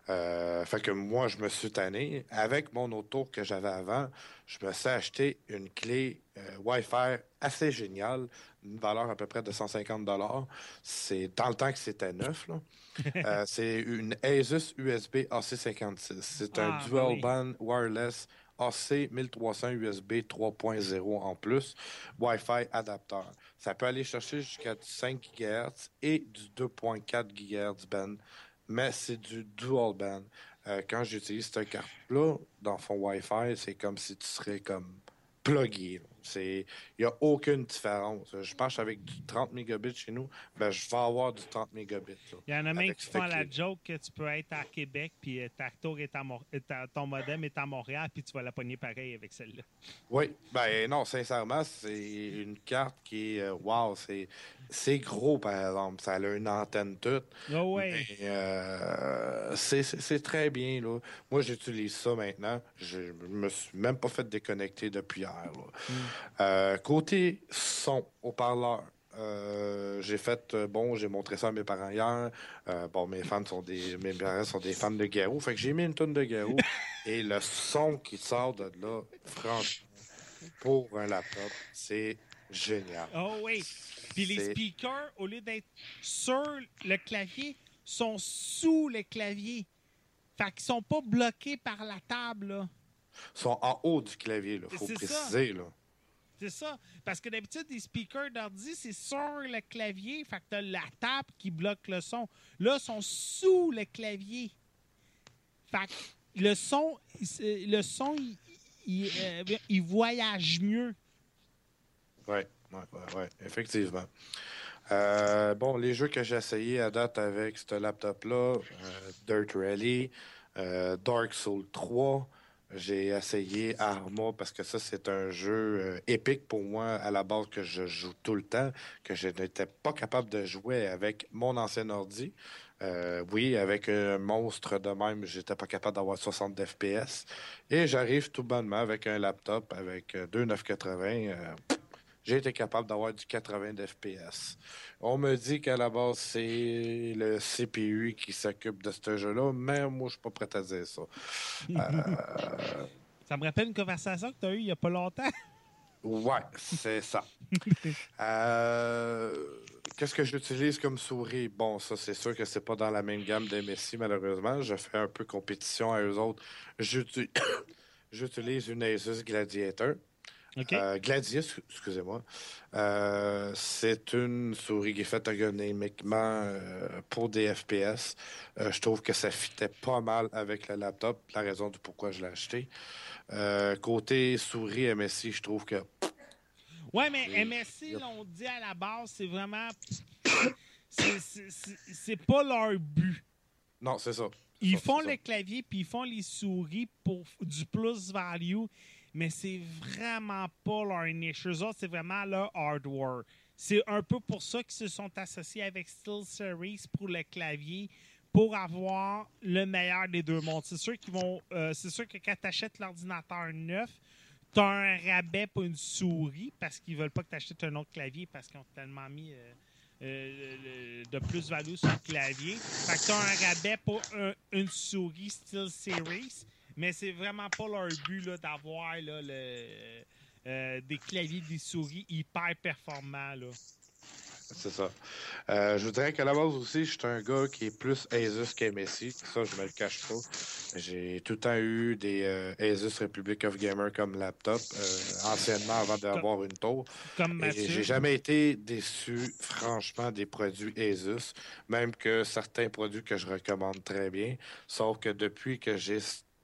Euh, fait que moi, je me suis tanné. Avec mon auto que j'avais avant, je me suis acheté une clé Wi-Fi assez géniale, une valeur à peu près de 150 C'est dans le temps que c'était neuf. c'est une Asus USB AC56. C'est un Ah, dual oui. band wireless AC 1300 USB 3.0 en plus, Wi-Fi adapteur. Ça peut aller chercher jusqu'à du 5 GHz et du 2.4 GHz band, mais c'est du dual band. Euh, quand j'utilise cette carte-là, dans fond Wi-Fi, c'est comme si tu serais comme plugué. Il n'y a aucune différence. Je pense avec du 30 mégabits chez nous, ben, je vais avoir du 30 mégabits. Il y en a même qui font la joke que tu peux être à Québec, puis euh, ta tour est à Mor- ta- ton modem est à Montréal, puis tu vas la pogner pareil avec celle-là. Oui, ben non, sincèrement, c'est une carte qui est. euh, Wow, c'est, c'est gros, par exemple. Ça a une antenne toute. Ouais. Euh, c'est, c'est- c'est très bien, là. Moi, j'utilise ça maintenant. Je me suis même pas fait déconnecter depuis hier, là. Mm. Euh, côté son, haut-parleur. euh, j'ai fait euh, bon, j'ai montré ça à mes parents hier. Euh, bon, mes fans sont des mes parents sont des fans de Garou, fait que j'ai mis une tonne de Garou et le son qui sort de là, franchement, pour un laptop, c'est génial. Oh oui. Puis les speakers, au lieu d'être sur le clavier, sont sous le clavier. Fait qu'ils sont pas bloqués par la table, là. Ils sont en haut du clavier, il faut ça. préciser. Là. C'est ça. Parce que d'habitude, les speakers d'ordi, c'est sur le clavier. Fait que t'as la table qui bloque le son. Là, ils sont sous le clavier. Fait que le son, le son, il, euh, il voyage mieux. Oui, ouais, ouais, ouais, effectivement. Euh, bon, les jeux que j'ai essayés à date avec ce laptop-là, euh, Dirt Rally, Dark Souls 3, j'ai essayé Arma parce que ça, c'est un jeu euh, épique pour moi à la base que je joue tout le temps, que je n'étais pas capable de jouer avec mon ancien ordi. Euh, oui, avec un monstre de même, j'étais pas capable d'avoir 60 FPS. Et j'arrive tout bonnement avec un laptop avec euh, deux 980. euh, j'ai été capable d'avoir du 80 FPS. On me dit qu'à la base, c'est le CPU qui s'occupe de ce jeu-là, mais moi, je suis pas prêt à dire ça. Euh, Ça me rappelle une conversation que tu as eue il n'y a pas longtemps. Ouais, c'est ça. Euh, Qu'est-ce que j'utilise comme souris? Bon, ça, c'est sûr que c'est pas dans la même gamme des Messi, malheureusement. Je fais un peu compétition à eux autres. J'uti- J'utilise une Asus Gladiator. OK? Euh, Gladius, excusez-moi. Euh, c'est une souris qui est faite ergonomiquement euh, pour des FPS. Je trouve que ça fitait pas mal avec le laptop, la raison du pourquoi je l'ai acheté. Côté souris MSI, je trouve que Ouais, mais MSC, Yep. l'on dit à la base, c'est vraiment. c'est- pas leur but. non, c'est ça. Ils Ça, font c'est le ça. clavier puis ils font les souris pour du plus value, mais c'est vraiment pas leur niche. C'est vraiment leur hardware. C'est un peu pour ça qu'ils se sont associés avec SteelSeries pour le clavier, pour avoir le meilleur des deux mondes. C'est sûr vont. euh, c'est sûr que quand tu achètes l'ordinateur neuf, tu as un rabais pour une souris parce qu'ils veulent pas que tu achètes un autre clavier parce qu'ils ont tellement mis. euh, euh, le- de plus-value sur le clavier. Fait que t'as un rabais pour un- une souris Steel Series, mais c'est vraiment pas leur but d'avoir le, euh, des claviers, des souris hyper performants. Là. C'est ça. Euh, je vous dirais qu'à la base aussi, je suis un gars qui est plus Asus qu'MSI. Ça, je me le cache pas. J'ai tout le temps eu des euh, Asus Republic of Gamer comme laptop, euh, anciennement avant d'avoir une tour. Comme. J'ai jamais été déçu, franchement, des produits Asus, même que certains produits que je recommande très bien. Sauf que depuis que j'ai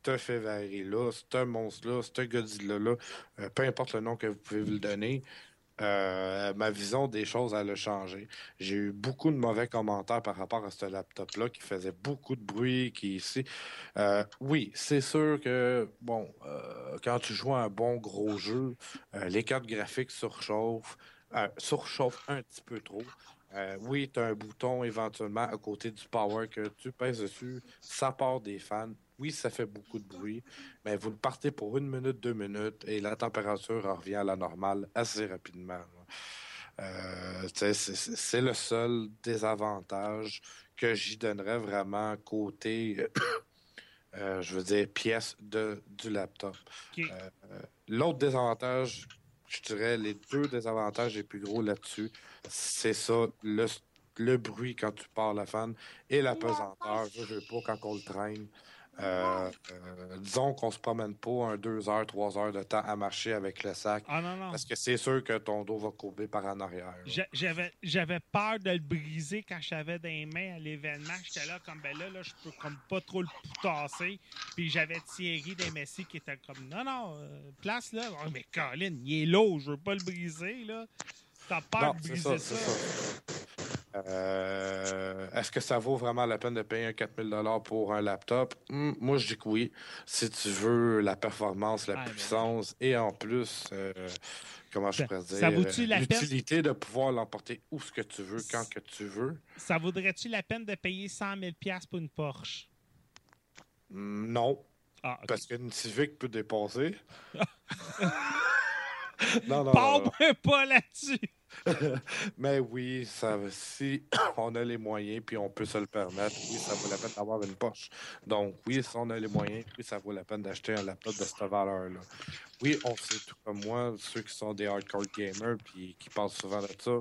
ce Ferrari-là, ce monstre-là, ce Godzilla-là, euh, peu importe le nom que vous pouvez vous le donner, euh, ma vision des choses, a changé. J'ai eu beaucoup de mauvais commentaires par rapport à ce laptop-là qui faisait beaucoup de bruit, qui ici. Euh, oui, c'est sûr que, bon, quand tu joues à un bon gros jeu, les cartes graphiques surchauffent, surchauffent un petit peu trop. Euh, oui, tu as un bouton éventuellement à côté du power que tu pèses dessus, ça part des fans. Oui, ça fait beaucoup de bruit, mais vous le partez pour une minute, deux minutes et la température revient à la normale assez rapidement. Euh, c'est le seul désavantage que j'y donnerais vraiment côté, euh, je veux dire, pièce de, du laptop. L'autre désavantage, je dirais les deux désavantages les plus gros là-dessus, c'est ça, le, le bruit quand tu pars la fan et la pesanteur. Je veux pas quand on le traîne. Euh, euh, disons qu'on se promène pas un deux heures, trois heures de temps à marcher avec le sac. Ah non, non. Parce que c'est sûr que ton dos va courber par en arrière. J'avais, j'avais peur de le briser quand dans les mains à l'événement. J'étais là comme ben là, là, je peux comme pas trop le tasser. Puis j'avais Thierry des Messi qui était comme non, non, euh, place là. Oh, mais Colin, il est lourd, je veux pas le briser là. T'as peur Non, de briser ça, ça. Euh, Est-ce que ça vaut vraiment la peine de payer un 4000 pour un laptop? Hmm, moi, je dis que oui. Si tu veux la performance, la Ah, ben puissance et en plus, euh, comment je Ça- pourrais dire, l'utilité de pouvoir l'emporter où ce que tu veux, quand que tu veux? Ça vaudrait-tu la peine de payer 100 000 pour une Porsche? Hmm, Non, Ah, parce qu'une Civic peut dépasser. non, non, non, pas là-dessus! Mais oui, ça, si on a les moyens puis on peut se le permettre, oui, ça vaut la peine d'avoir une poche. Donc, oui, si on a les moyens, oui, ça vaut la peine d'acheter un laptop de cette valeur-là. Oui, on sait tout comme moi, ceux qui sont des hardcore gamers puis qui parlent souvent de ça,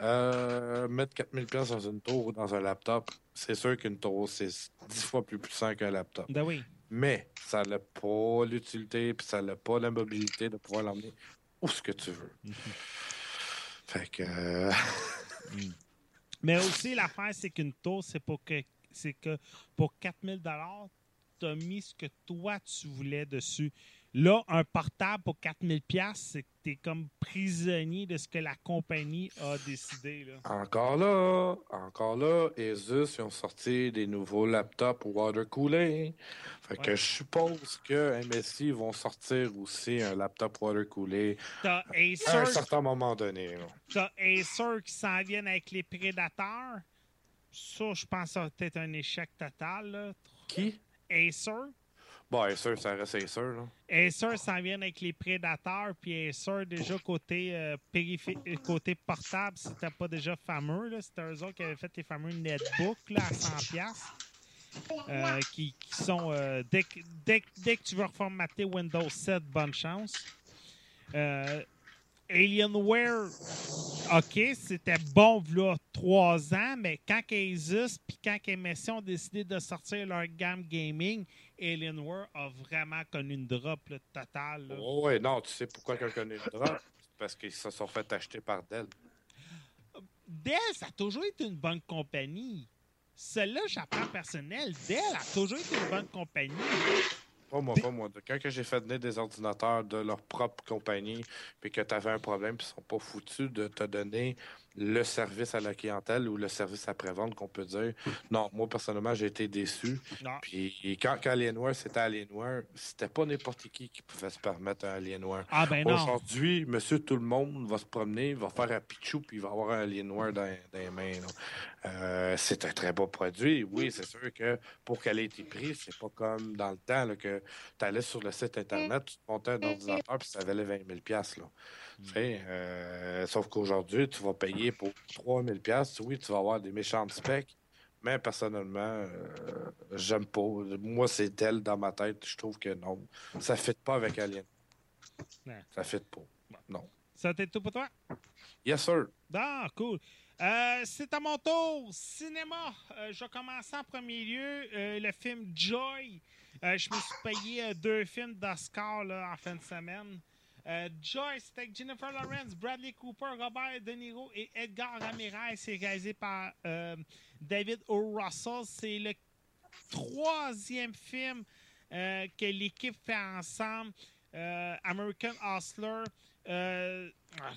euh, mettre 4000 pièces dans une tour ou dans un laptop, c'est sûr qu'une tour, c'est 10 fois plus puissant qu'un laptop. Ben oui. Mais ça n'a pas l'utilité puis ça n'a pas la mobilité de pouvoir l'emmener où ce que tu veux. Fait que... euh, Mais aussi, l'affaire, c'est qu'une tour, c'est pour que c'est que pour 4000 tu as mis ce que toi tu voulais dessus. Là, un portable pour 4000 pièces, c'est que t'es comme prisonnier de ce que la compagnie a décidé. Là. Encore là, encore là, Asus, ils ont sorti des nouveaux laptops water coolés. Fait que je suppose que MSI vont sortir aussi un laptop water coolé T'as à un Acer, certain moment donné. t'as Acer qui s'en viennent avec les prédateurs. Ça, je pense que ça va être un échec total. Là. Qui? Acer? Bon, Acer, ça reste Acer. Là. Acer s'en vient avec les prédateurs, puis Acer, déjà côté, euh, côté portable, c'était pas déjà fameux. C'était eux autres qui avaient fait les fameux netbooks là, à 100$. euh, qui, qui sont. euh, dès, que, dès, dès que tu veux reformater Windows 7, bonne chance. Euh, Alienware, OK, c'était bon là trois ans, mais quand Asus puis quand MSI ont décidé de sortir leur gamme gaming, Alienware a vraiment connu une drop là, totale. là. Oh, ouais, non, tu sais pourquoi quelqu'un connaît le drop? C'est Parce qu'ils se sont fait acheter par Dell. Dell, ça a toujours été une bonne compagnie. Celle-là, j'apprends personnel. Dell a toujours été une bonne compagnie. Pas moi, pas moi. Quand j'ai fait venir des ordinateurs de leur propre compagnie, puis que tu avais un problème, puis ils sont pas foutus de te donner le service à la clientèle ou le service après-vente qu'on peut dire. Non, moi, personnellement, j'ai été déçu. Non. Puis quand, quand Alienware, c'était Alienware, c'était pas n'importe qui qui pouvait se permettre un Alienware. Ah ben. Aujourd'hui, monsieur tout le monde va se promener, va faire un pitchou, puis il va avoir un Alienware dans, dans les mains. Euh, c'est un très beau produit. Oui, c'est sûr que pour qu'elle ait été prise, c'est pas comme dans le temps là, que tu allais sur le site Internet, tu te montais un ordinateur, puis ça valait 20 000 piastres, là. Euh, sauf qu'aujourd'hui, tu vas payer pour 3 000 piastres. Oui, tu vas avoir des méchantes specs, mais personnellement, euh, j'aime pas. Moi, c'est Dell dans ma tête. Je trouve que non. Ça ne fit pas avec Alien. Ça ne fit pas. Non. Ça t'est tout pour toi? Yes, sir. Ah, cool. Euh, c'est à mon tour. Cinéma. Euh, je vais commencer en premier lieu. euh, le film Joy. Je me suis payé deux films d'Oscar en fin de semaine. Euh, Joy, c'est avec Jennifer Lawrence, Bradley Cooper, Robert De Niro et Edgar Ramirez. C'est réalisé par euh, David O. Russell. C'est le troisième film euh, que l'équipe fait ensemble. American Hustler. Euh, ah,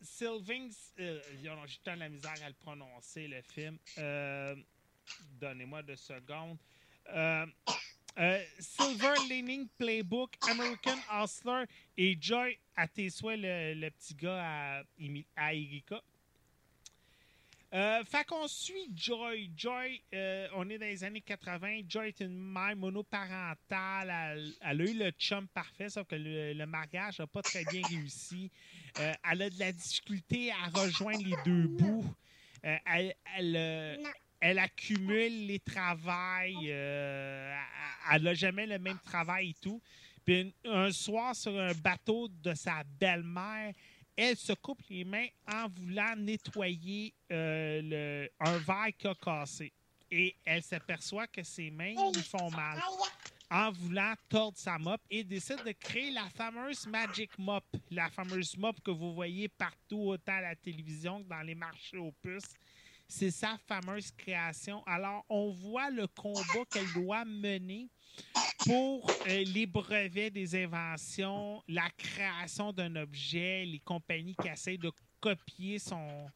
Sylvain, j'ai tant de la misère à le prononcer, le film. Donnez-moi deux secondes. Euh, Silver Lining Playbook, American Hustler et Joy à tes souhaits, le, petit gars à, Erika. Euh, fait qu'on suit Joy. Joy, euh, on est dans les années 80. Joy est une mère monoparentale. Elle, a eu le chum parfait, sauf que le, mariage n'a pas très bien réussi. Euh, elle a de la difficulté à rejoindre les deux bouts. Elle, elle accumule les travails. euh, elle n'a jamais le même travail et tout. Puis un, soir, sur un bateau de sa belle-mère, elle se coupe les mains en voulant nettoyer euh, un verre qui a cassé. Et elle s'aperçoit que ses mains lui font mal en voulant tordre sa mop et décide de créer la fameuse Magic Mop. La fameuse mop que vous voyez partout, autant à la télévision que dans les marchés aux puces. C'est sa fameuse création. Alors, on voit le combat qu'elle doit mener pour euh, les brevets des inventions, la création d'un objet, les compagnies qui essayent de copier son,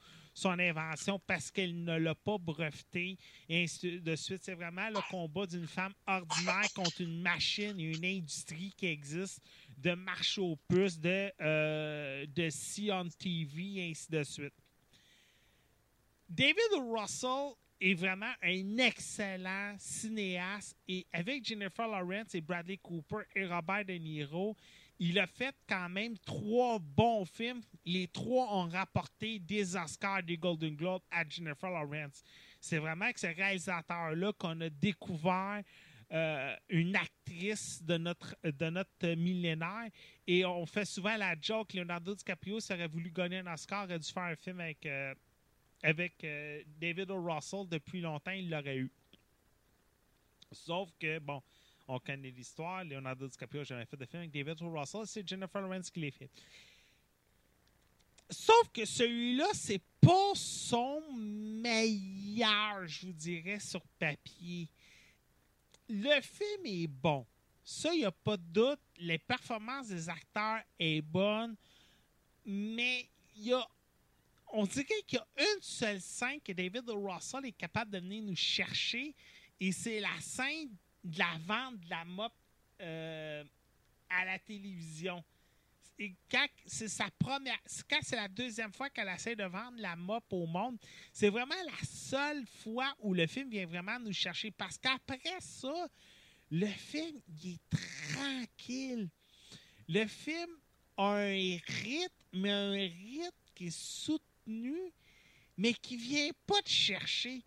invention parce qu'elle ne l'a pas breveté, et ainsi de suite. C'est vraiment le combat d'une femme ordinaire contre une machine et une industrie qui existe de marche aux puces, de, euh, de see on TV, et ainsi de suite. David Russell est vraiment un excellent cinéaste et avec Jennifer Lawrence et Bradley Cooper et Robert De Niro, il a fait quand même trois bons films. Les trois ont rapporté des Oscars, des Golden Globes à Jennifer Lawrence. C'est vraiment avec ce réalisateur-là qu'on a découvert euh, une actrice de notre, de millénaire. Et on fait souvent la joke, Leonardo DiCaprio, s'il aurait voulu gagner un Oscar, aurait dû faire un film avec, euh, avec euh, David O. Russell. Depuis longtemps, il l'aurait eu. Sauf que, bon, on connaît l'histoire. Leonardo DiCaprio n'a jamais fait de film avec David O. Russell. C'est Jennifer Lawrence qui l'a fait. Sauf que celui-là, c'est pas son meilleur, je vous dirais, sur papier. Le film est bon. Ça, il n'y a pas de doute. Les performances des acteurs est bonne, mais il y a on dirait qu'il y a une seule scène que David. Russell est capable de venir nous chercher, et c'est la scène de la vente de la mop euh, à la télévision. Et quand c'est sa première, quand c'est la deuxième fois qu'elle essaie de vendre la mop au monde, c'est vraiment la seule fois où le film vient vraiment nous chercher. Parce qu'après ça, le film, il est tranquille. Le film a un rythme, mais un rythme qui est soutenu, mais qui vient pas te chercher.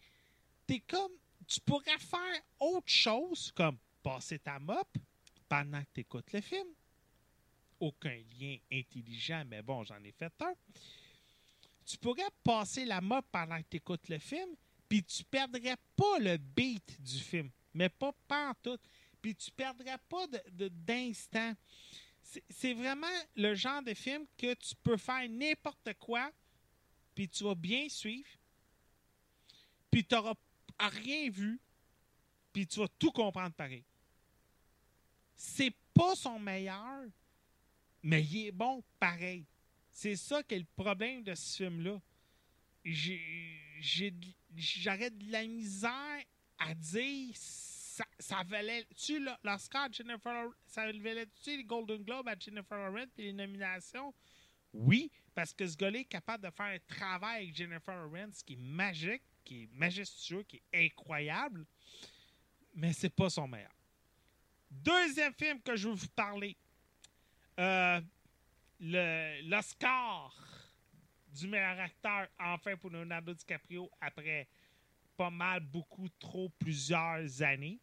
T'es comme, tu pourrais faire autre chose, comme passer ta mop pendant que tu écoutes le film. Aucun lien intelligent, mais bon, j'en ai fait un. Tu pourrais passer la mop pendant que tu écoutes le film, puis tu perdrais pas le beat du film, mais pas partout. Puis tu perdrais pas d'instant. C'est vraiment le genre de film que tu peux faire n'importe quoi, puis tu vas bien suivre, puis tu n'auras rien vu, puis tu vas tout comprendre pareil. C'est pas son meilleur, mais il est bon pareil. C'est ça qui est le problème de ce film-là. J'aurais de la misère à dire ça, ça valait-tu Jennifer? Ça valait-tu les Golden Globes à Jennifer Lawrence et les nominations? Oui, parce que ce gars-là est capable de faire un travail avec Jennifer Lawrence qui est magique, qui est majestueux, qui est incroyable, mais c'est pas son meilleur. Deuxième film que je veux vous parler, euh, l'Oscar du meilleur acteur, enfin pour Leonardo DiCaprio, après pas mal, beaucoup, trop, plusieurs années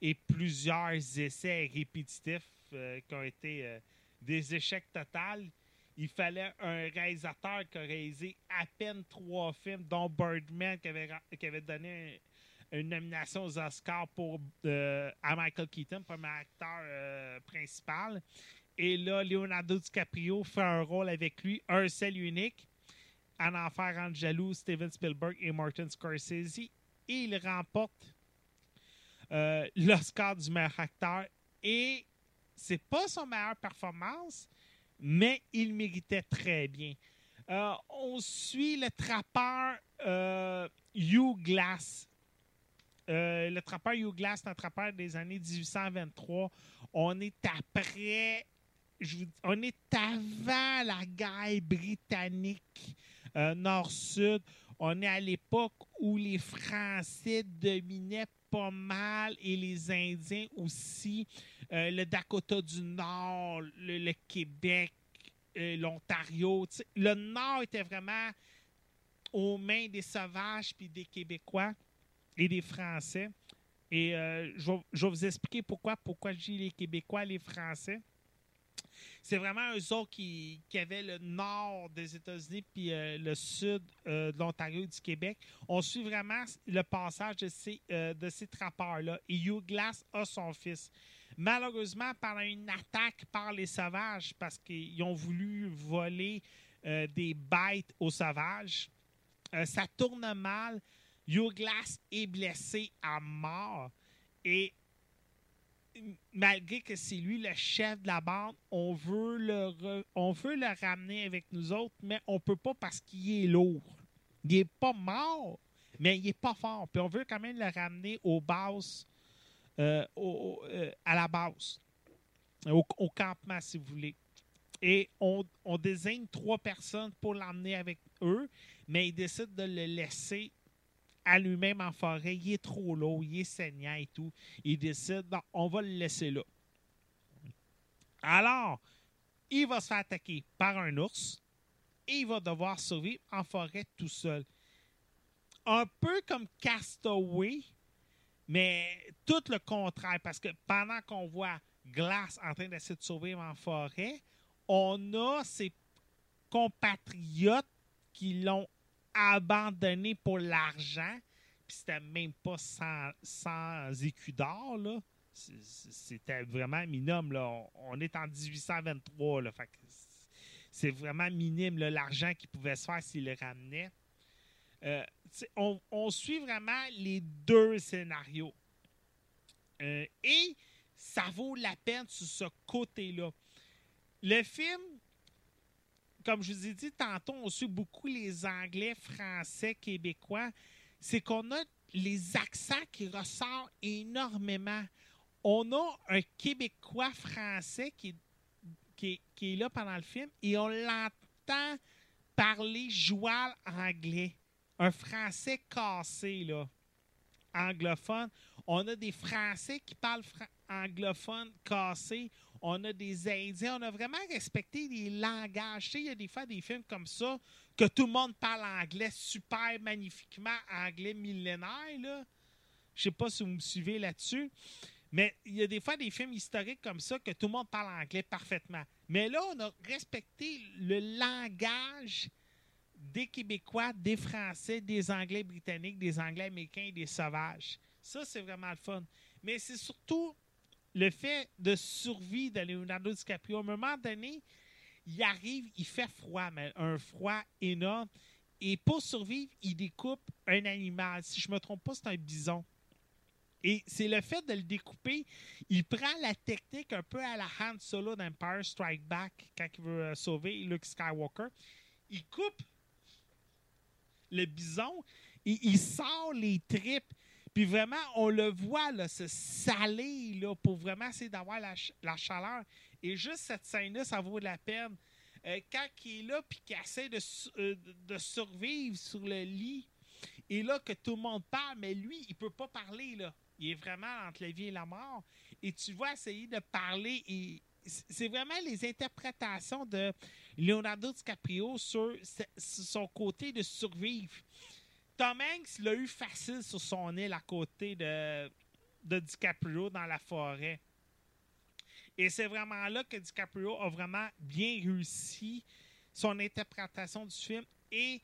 et plusieurs essais répétitifs euh, qui ont été euh, des échecs totaux. Il fallait un réalisateur qui a réalisé à peine trois films, dont Birdman, qui avait, donné un- une nomination aux Oscars pour, euh, à Michael Keaton, premier acteur euh, principal. Et là, Leonardo DiCaprio fait un rôle avec lui, un seul unique, en enfer rendre jaloux Steven Spielberg et Martin Scorsese. Et il remporte euh, l'Oscar du meilleur acteur. Et c'est pas son meilleure performance, mais il méritait très bien. Euh, on suit le trappeur euh, Hugh Glass. Euh, le trappeur Hugh Glass, un trappeur des années 1823. On est après, on est avant la guerre britannique Nord-Sud. On est à l'époque où les Français dominaient pas mal et les Indiens aussi. Euh, le Dakota du Nord, le, Québec, euh, l'Ontario. Le Nord était vraiment aux mains des sauvages puis des Québécois et des Français. Et euh, je, vais, je vais vous expliquer pourquoi, pourquoi je dis les Québécois, les Français. C'est vraiment eux autres qui, qui avaient le nord des États-Unis puis euh, le sud euh, de l'Ontario et du Québec. On suit vraiment le passage de ces, euh, de ces trappeurs-là. Et Hugh Glass a son fils. Malheureusement, pendant une attaque par les sauvages, parce qu'ils ont voulu voler des bêtes aux sauvages, ça tourne mal. Hugh Glass est blessé à mort. Et malgré que c'est lui le chef de la bande, on veut le, ramener avec nous autres, mais on peut pas parce qu'il est lourd. Il est pas mort, mais il est pas fort. Puis on veut quand même le ramener aux bases, euh, au- euh, à la base, au, au campement, si vous voulez. Et on, on désigne trois personnes pour l'emmener avec eux, mais ils décident de le laisser à lui-même en forêt. Il est trop lourd, il est saignant et tout. Il décide, non, on va le laisser là. Alors, il va se faire attaquer par un ours et il va devoir survivre en forêt tout seul. Un peu comme Castaway, mais tout le contraire, parce que pendant qu'on voit Glass en train d'essayer de survivre en forêt, on a ses compatriotes qui l'ont abandonné pour l'argent, puis c'était même pas sans, sans écu d'or, C'était vraiment minime, là. On, est en 1823, là. C'est- vraiment minime, l'argent qu'il pouvait se faire s'il le ramenait. Euh, on suit vraiment les deux scénarios. Euh, et ça vaut la peine sur ce côté-là. Le film, comme je vous ai dit tantôt, on suit beaucoup les Anglais, Français, Québécois. C'est qu'on a les accents qui ressortent énormément. On a un Québécois français qui est, qui là pendant le film et on l'entend parler joual anglais. Un français cassé, là, anglophone. On a des Français qui parlent anglophone cassé. On a des Indiens. On a vraiment respecté les langages. Tu sais, il y a des fois des films comme ça que tout le monde parle anglais super magnifiquement, anglais millénaire. Là. Je sais pas si vous me suivez là-dessus. Mais il y a des fois des films historiques comme ça que tout le monde parle anglais parfaitement. Mais là, on a respecté le langage des Québécois, des Français, des Anglais britanniques, des Anglais américains et des sauvages. Ça, c'est vraiment le fun. Mais c'est surtout le fait de survie de Leonardo DiCaprio. À un moment donné, il arrive, il fait froid, mais un froid énorme. Et pour survivre, il découpe un animal. Si je ne me trompe pas, c'est un bison. Et c'est le fait de le découper, il prend la technique un peu à la Han Solo d'Empire Strike Back quand il veut euh, sauver Luke Skywalker. Il coupe le bison et il sort les tripes. Puis vraiment, on le voit là, se saler là, pour vraiment essayer d'avoir la, la chaleur. Et juste cette scène-là, ça vaut la peine. Euh, quand il est là puis qu'il essaie de, euh, de- de survivre sur le lit, et là que tout le monde parle, mais lui, il peut pas parler. là. Il est vraiment entre la vie et la mort. Et tu vois essayer de parler. Et c'est vraiment les interprétations de Leonardo DiCaprio sur son côté de survivre. Tom Hanks l'a eu facile sur son île à côté de, de DiCaprio dans la forêt. Et c'est vraiment là que DiCaprio a vraiment bien réussi son interprétation du film. Et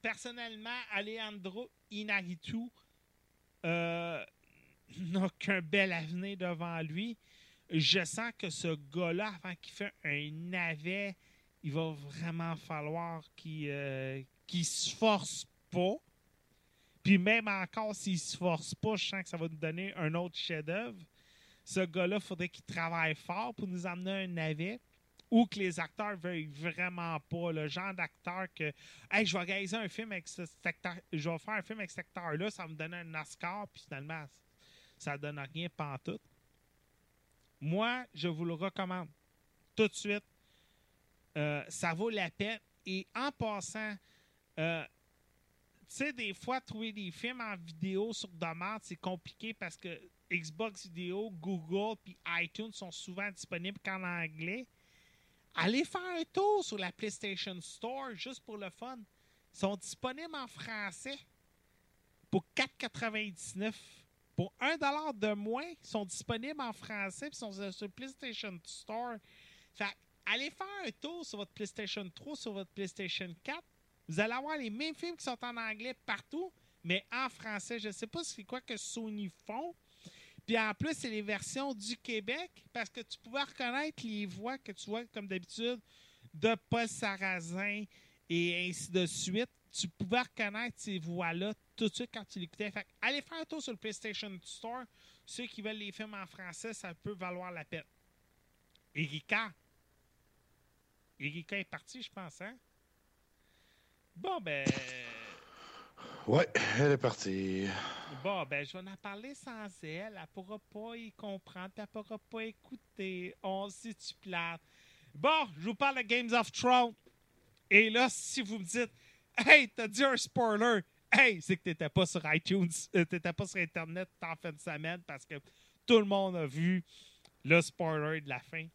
personnellement, Alejandro Inarritu euh, n'a qu'un bel avenir devant lui. Je sens que ce gars-là, avant qu'il fasse un navet, il va vraiment falloir qu'il euh, qu'il se force pas. Puis même encore s'il se force pas, je sens que ça va nous donner un autre chef-d'œuvre. Ce gars-là, il faudrait qu'il travaille fort pour nous amener un navet. Ou que les acteurs veuillent vraiment pas. Le genre d'acteur que Hey, je vais réaliser un film avec ce- acteur. Je vais faire un film avec cet acteur-là, ça va me donner un Oscar, puis finalement, ça donne rien pantoute. Moi, je vous le recommande tout de suite. Euh, ça vaut la peine. Et en passant, euh, tu sais, des fois, trouver des films en vidéo sur demande, c'est compliqué parce que Xbox Vidéo, Google puis iTunes sont souvent disponibles qu'en anglais. Allez faire un tour sur la PlayStation Store juste pour le fun. Ils sont disponibles en français pour 4,99. Pour 1$ de moins, ils sont disponibles en français puis sont sur PlayStation Store. Fait allez faire un tour sur votre PlayStation 3, sur votre PlayStation 4. Vous allez avoir les mêmes films qui sont en anglais partout, mais en français. Je ne sais pas c'est quoi que Sony font. Puis en plus, c'est les versions du Québec parce que tu pouvais reconnaître les voix que tu vois comme d'habitude de Paul Sarrazin et ainsi de suite. Tu pouvais reconnaître ces voix-là tout de suite quand tu l'écoutais. Fait allez faire un tour sur le PlayStation Store. Ceux qui veulent les films en français, ça peut valoir la peine. Erika. Erika est partie, je pense, hein? Bon, ben. Ouais, elle est partie. Bon, ben, je vais en parler sans elle. Elle pourra pas y comprendre, elle pourra pas écouter. On sait tu plate. Bon, je vous parle de Games of Thrones. Et là, si vous me dites, hey, t'as dit un spoiler, hey, c'est que t'étais pas sur iTunes, euh, t'étais pas sur Internet en fin de semaine parce que tout le monde a vu le spoiler de la fin.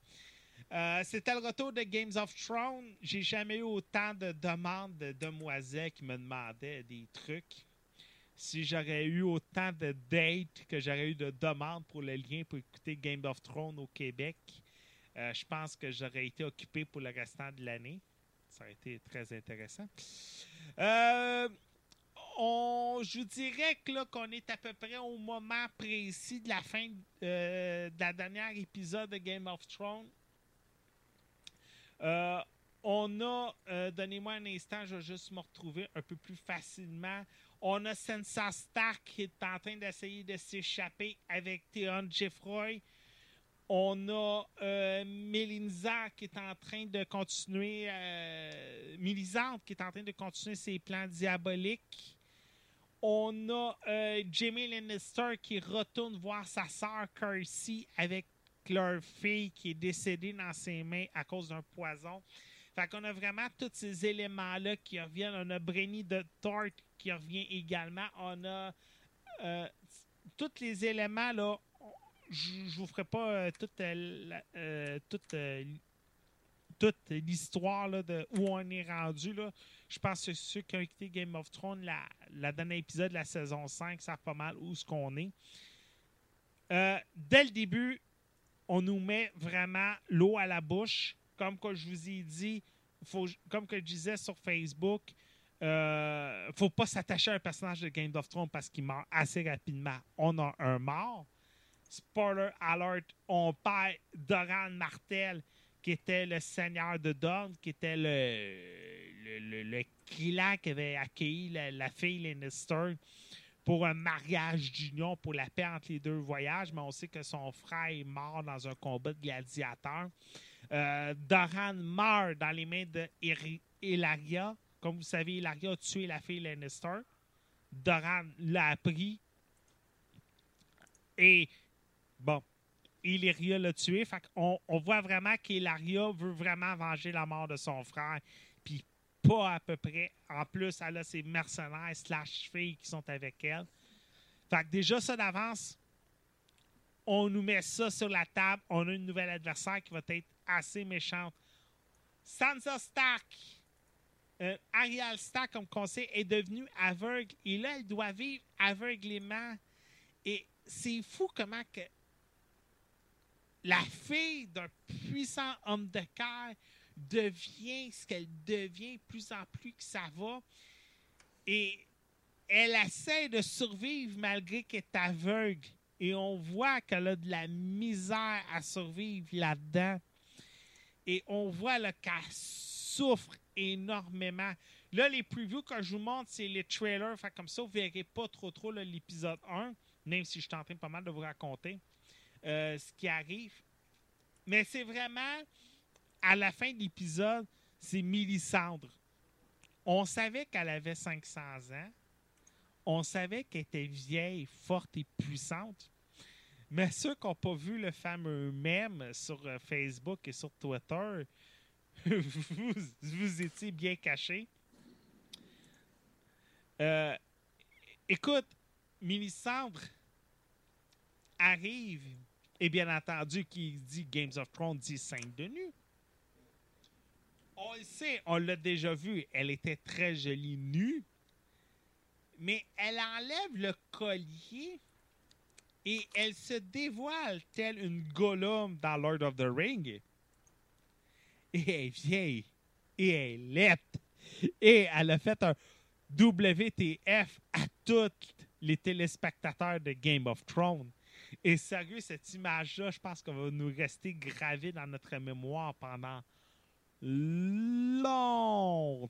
Euh, C'était le retour de Games of Thrones. J'ai jamais eu autant de demandes de demoiselles qui me demandaient des trucs. Si j'aurais eu autant de dates que j'aurais eu de demandes pour le lien pour écouter Game of Thrones au Québec, euh, je pense que j'aurais été occupé pour le restant de l'année. Ça aurait été très intéressant. Euh, on, je vous dirais qu'on est à peu près au moment précis de la fin euh, de la dernière épisode de Game of Thrones. Euh, On a, euh, donnez-moi un instant, je vais juste me retrouver un peu plus facilement. On a Sansa Stark qui est en train d'essayer de s'échapper avec Theon Jeffroy. On a euh, qui est en train de continuer, euh, qui est en train de continuer ses plans diaboliques. On a euh, Jamie Lannister qui retourne voir sa sœur Cersei avec leur fille qui est décédée dans ses mains à cause d'un poison. Fait qu'on a vraiment tous ces éléments-là qui reviennent. On a Brenny de Tart qui revient également. On a euh, tous les éléments là. Je ne vous ferai pas euh, toute, euh, toute, toute l'histoire de où on est rendu. Je pense que ceux qui ont écouté Game of Thrones, la, la dernier épisode de la saison 5, savent pas mal où ce qu'on est. Dès le début, on nous met vraiment l'eau à la bouche. Comme je vous ai dit, comme je disais sur Facebook, euh, faut pas s'attacher à un personnage de Game of Thrones parce qu'il meurt assez rapidement. On a un mort. Spoiler alert, on perd Doran Martel, qui était le seigneur de Dorne, qui était le, le, le, qui avait accueilli la, la fille Lannister pour un mariage d'union, pour la paix entre les deux voyages, mais on sait que son frère est mort dans un combat de gladiateurs. Euh, Doran meurt dans les mains de Elaria. Comme vous savez, Elaria a tué la fille Lannister. Doran l'a appris. Et, bon, Illyria l'a tué. Fait on, on voit vraiment qu'Hilaria veut vraiment venger la mort de son frère. Puis pas à peu près. En plus, elle a ses mercenaires slash filles qui sont avec elle. Fait que déjà, ça d'avance, on nous met ça sur la table. On a une nouvelle adversaire qui va être assez méchante. Sansa Stark. Euh, Ariel Stark, comme conseil, est devenue aveugle. Et là, elle doit vivre aveuglément. Et c'est fou comment que la fille d'un puissant homme de cœur devient ce qu'elle devient plus en plus que ça va. Et elle essaie de survivre malgré qu'elle est aveugle. Et on voit qu'elle a de la misère à survivre là-dedans. Et on voit qu'elle souffre énormément. Là, les previews que je vous montre, c'est les trailers. Fait comme ça, vous ne verrez pas trop trop l'épisode 1, même si je suis en train pas mal de vous raconter euh, ce qui arrive. Mais c'est vraiment, à la fin de l'épisode, c'est Mélissandre. On savait qu'elle avait 500 ans. On savait qu'elle était vieille, forte et puissante. Mais ceux qui n'ont pas vu le fameux mème sur euh, Facebook et sur Twitter, vous, étiez bien cachés. Euh, écoute, Mélissandre arrive, et bien entendu, qui dit Games of Thrones dit Sainte de nu. On le sait, on l'a déjà vu, elle était très jolie nue, mais elle enlève le collier et elle se dévoile telle une Gollum dans Lord of the Ring. Et elle est vieille, et elle est laide, et elle a fait un WTF à tous les téléspectateurs de Game of Thrones. Et sérieux, cette image-là, je pense qu'elle va nous rester gravée dans notre mémoire pendant longtemps.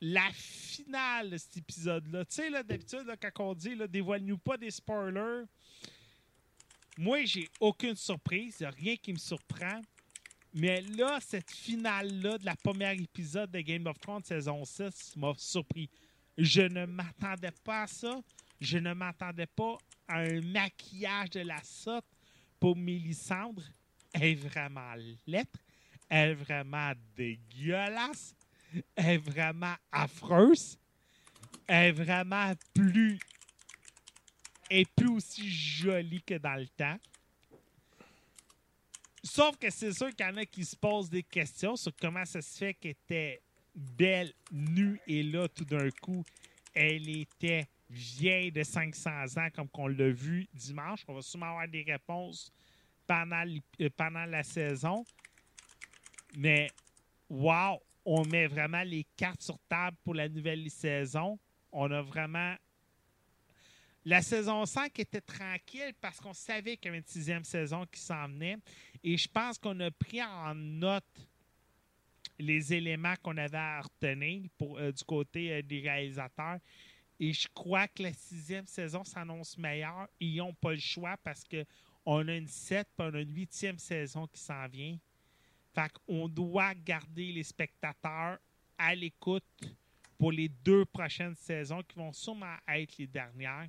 La finale de cet épisode-là, tu sais, là, d'habitude, quand on dit, dévoile-nous pas des spoilers, moi, j'ai aucune surprise, il a rien qui me surprend. Mais là, cette finale-là de la première épisode de Game of Thrones saison 6 m'a surpris. Je ne m'attendais pas à ça. Je ne m'attendais pas à un maquillage de la sorte pour Mélissandre. Elle est vraiment lettre. Elle est vraiment dégueulasse. Elle est vraiment affreuse. Elle est vraiment plus. Est plus aussi jolie que dans le temps. Sauf que c'est sûr qu'il y en a qui se posent des questions sur comment ça se fait qu'elle était belle, nue, et là, tout d'un coup, elle était vieille de 500 ans, comme qu'on l'a vu dimanche. On va sûrement avoir des réponses pendant, euh, pendant la saison. Mais, wow, on met vraiment les cartes sur table pour la nouvelle saison. On a vraiment la saison 5 était tranquille parce qu'on savait qu'il y avait une sixième saison qui s'en venait. Et je pense qu'on a pris en note les éléments qu'on avait à retenir euh, du côté euh, des réalisateurs. Et je crois que la sixième saison s'annonce meilleure. Ils n'ont pas le choix parce qu'on a une sept et on a une huitième saison qui s'en vient. Fait qu'on doit garder les spectateurs à l'écoute pour les deux prochaines saisons qui vont sûrement être les dernières.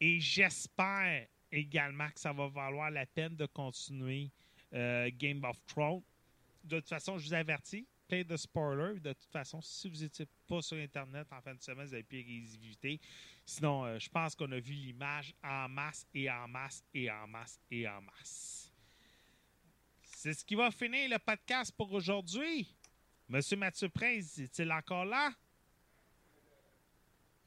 Et j'espère également que ça va valoir la peine de continuer euh, Game of Thrones. De toute façon, je vous avertis, plein de spoilers. De toute façon, si vous n'étiez pas sur Internet en fin de semaine, vous avez pu éviter. Sinon, euh, je pense qu'on a vu l'image en masse et en masse et en masse et en masse. C'est ce qui va finir le podcast pour aujourd'hui. Monsieur Mathieu Prince, est-il encore là?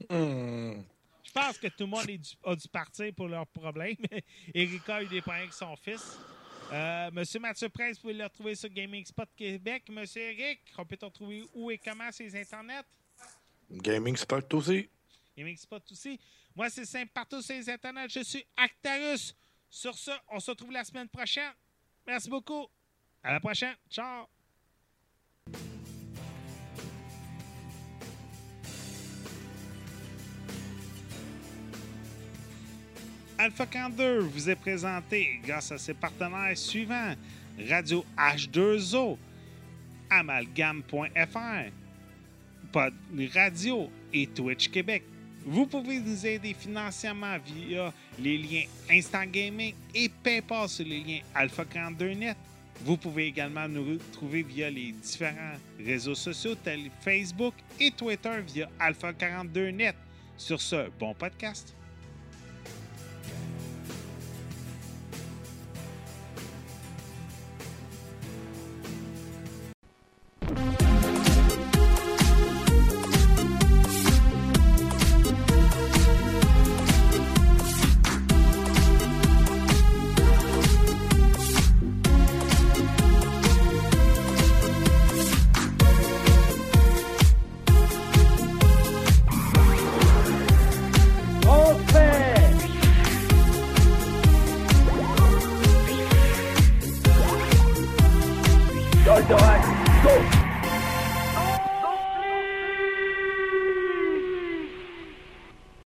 Hmm. Je pense que tout le monde dû- a dû partir pour leurs problèmes. Erika a eu des problèmes avec son fils. Euh, Monsieur Mathieu Prince, vous pouvez le retrouver sur Gaming Spot Québec. Monsieur Eric, on peut te retrouver où et comment sur les internets? Gaming Spot aussi. Gaming Spot aussi. Moi, c'est simple partout sur les internets. Je suis Actarus. Sur ce, on se retrouve la semaine prochaine. Merci beaucoup. À la prochaine. Ciao. Alpha 42 vous est présenté grâce à ses partenaires suivants Radio H2O, Amalgam.fr, Pod Radio et Twitch Québec. Vous pouvez nous aider financièrement via les liens Instant Gaming et PayPal sur les liens Alpha 42 Net. Vous pouvez également nous retrouver via les différents réseaux sociaux tels Facebook et Twitter via Alpha 42 Net. Sur ce, bon podcast.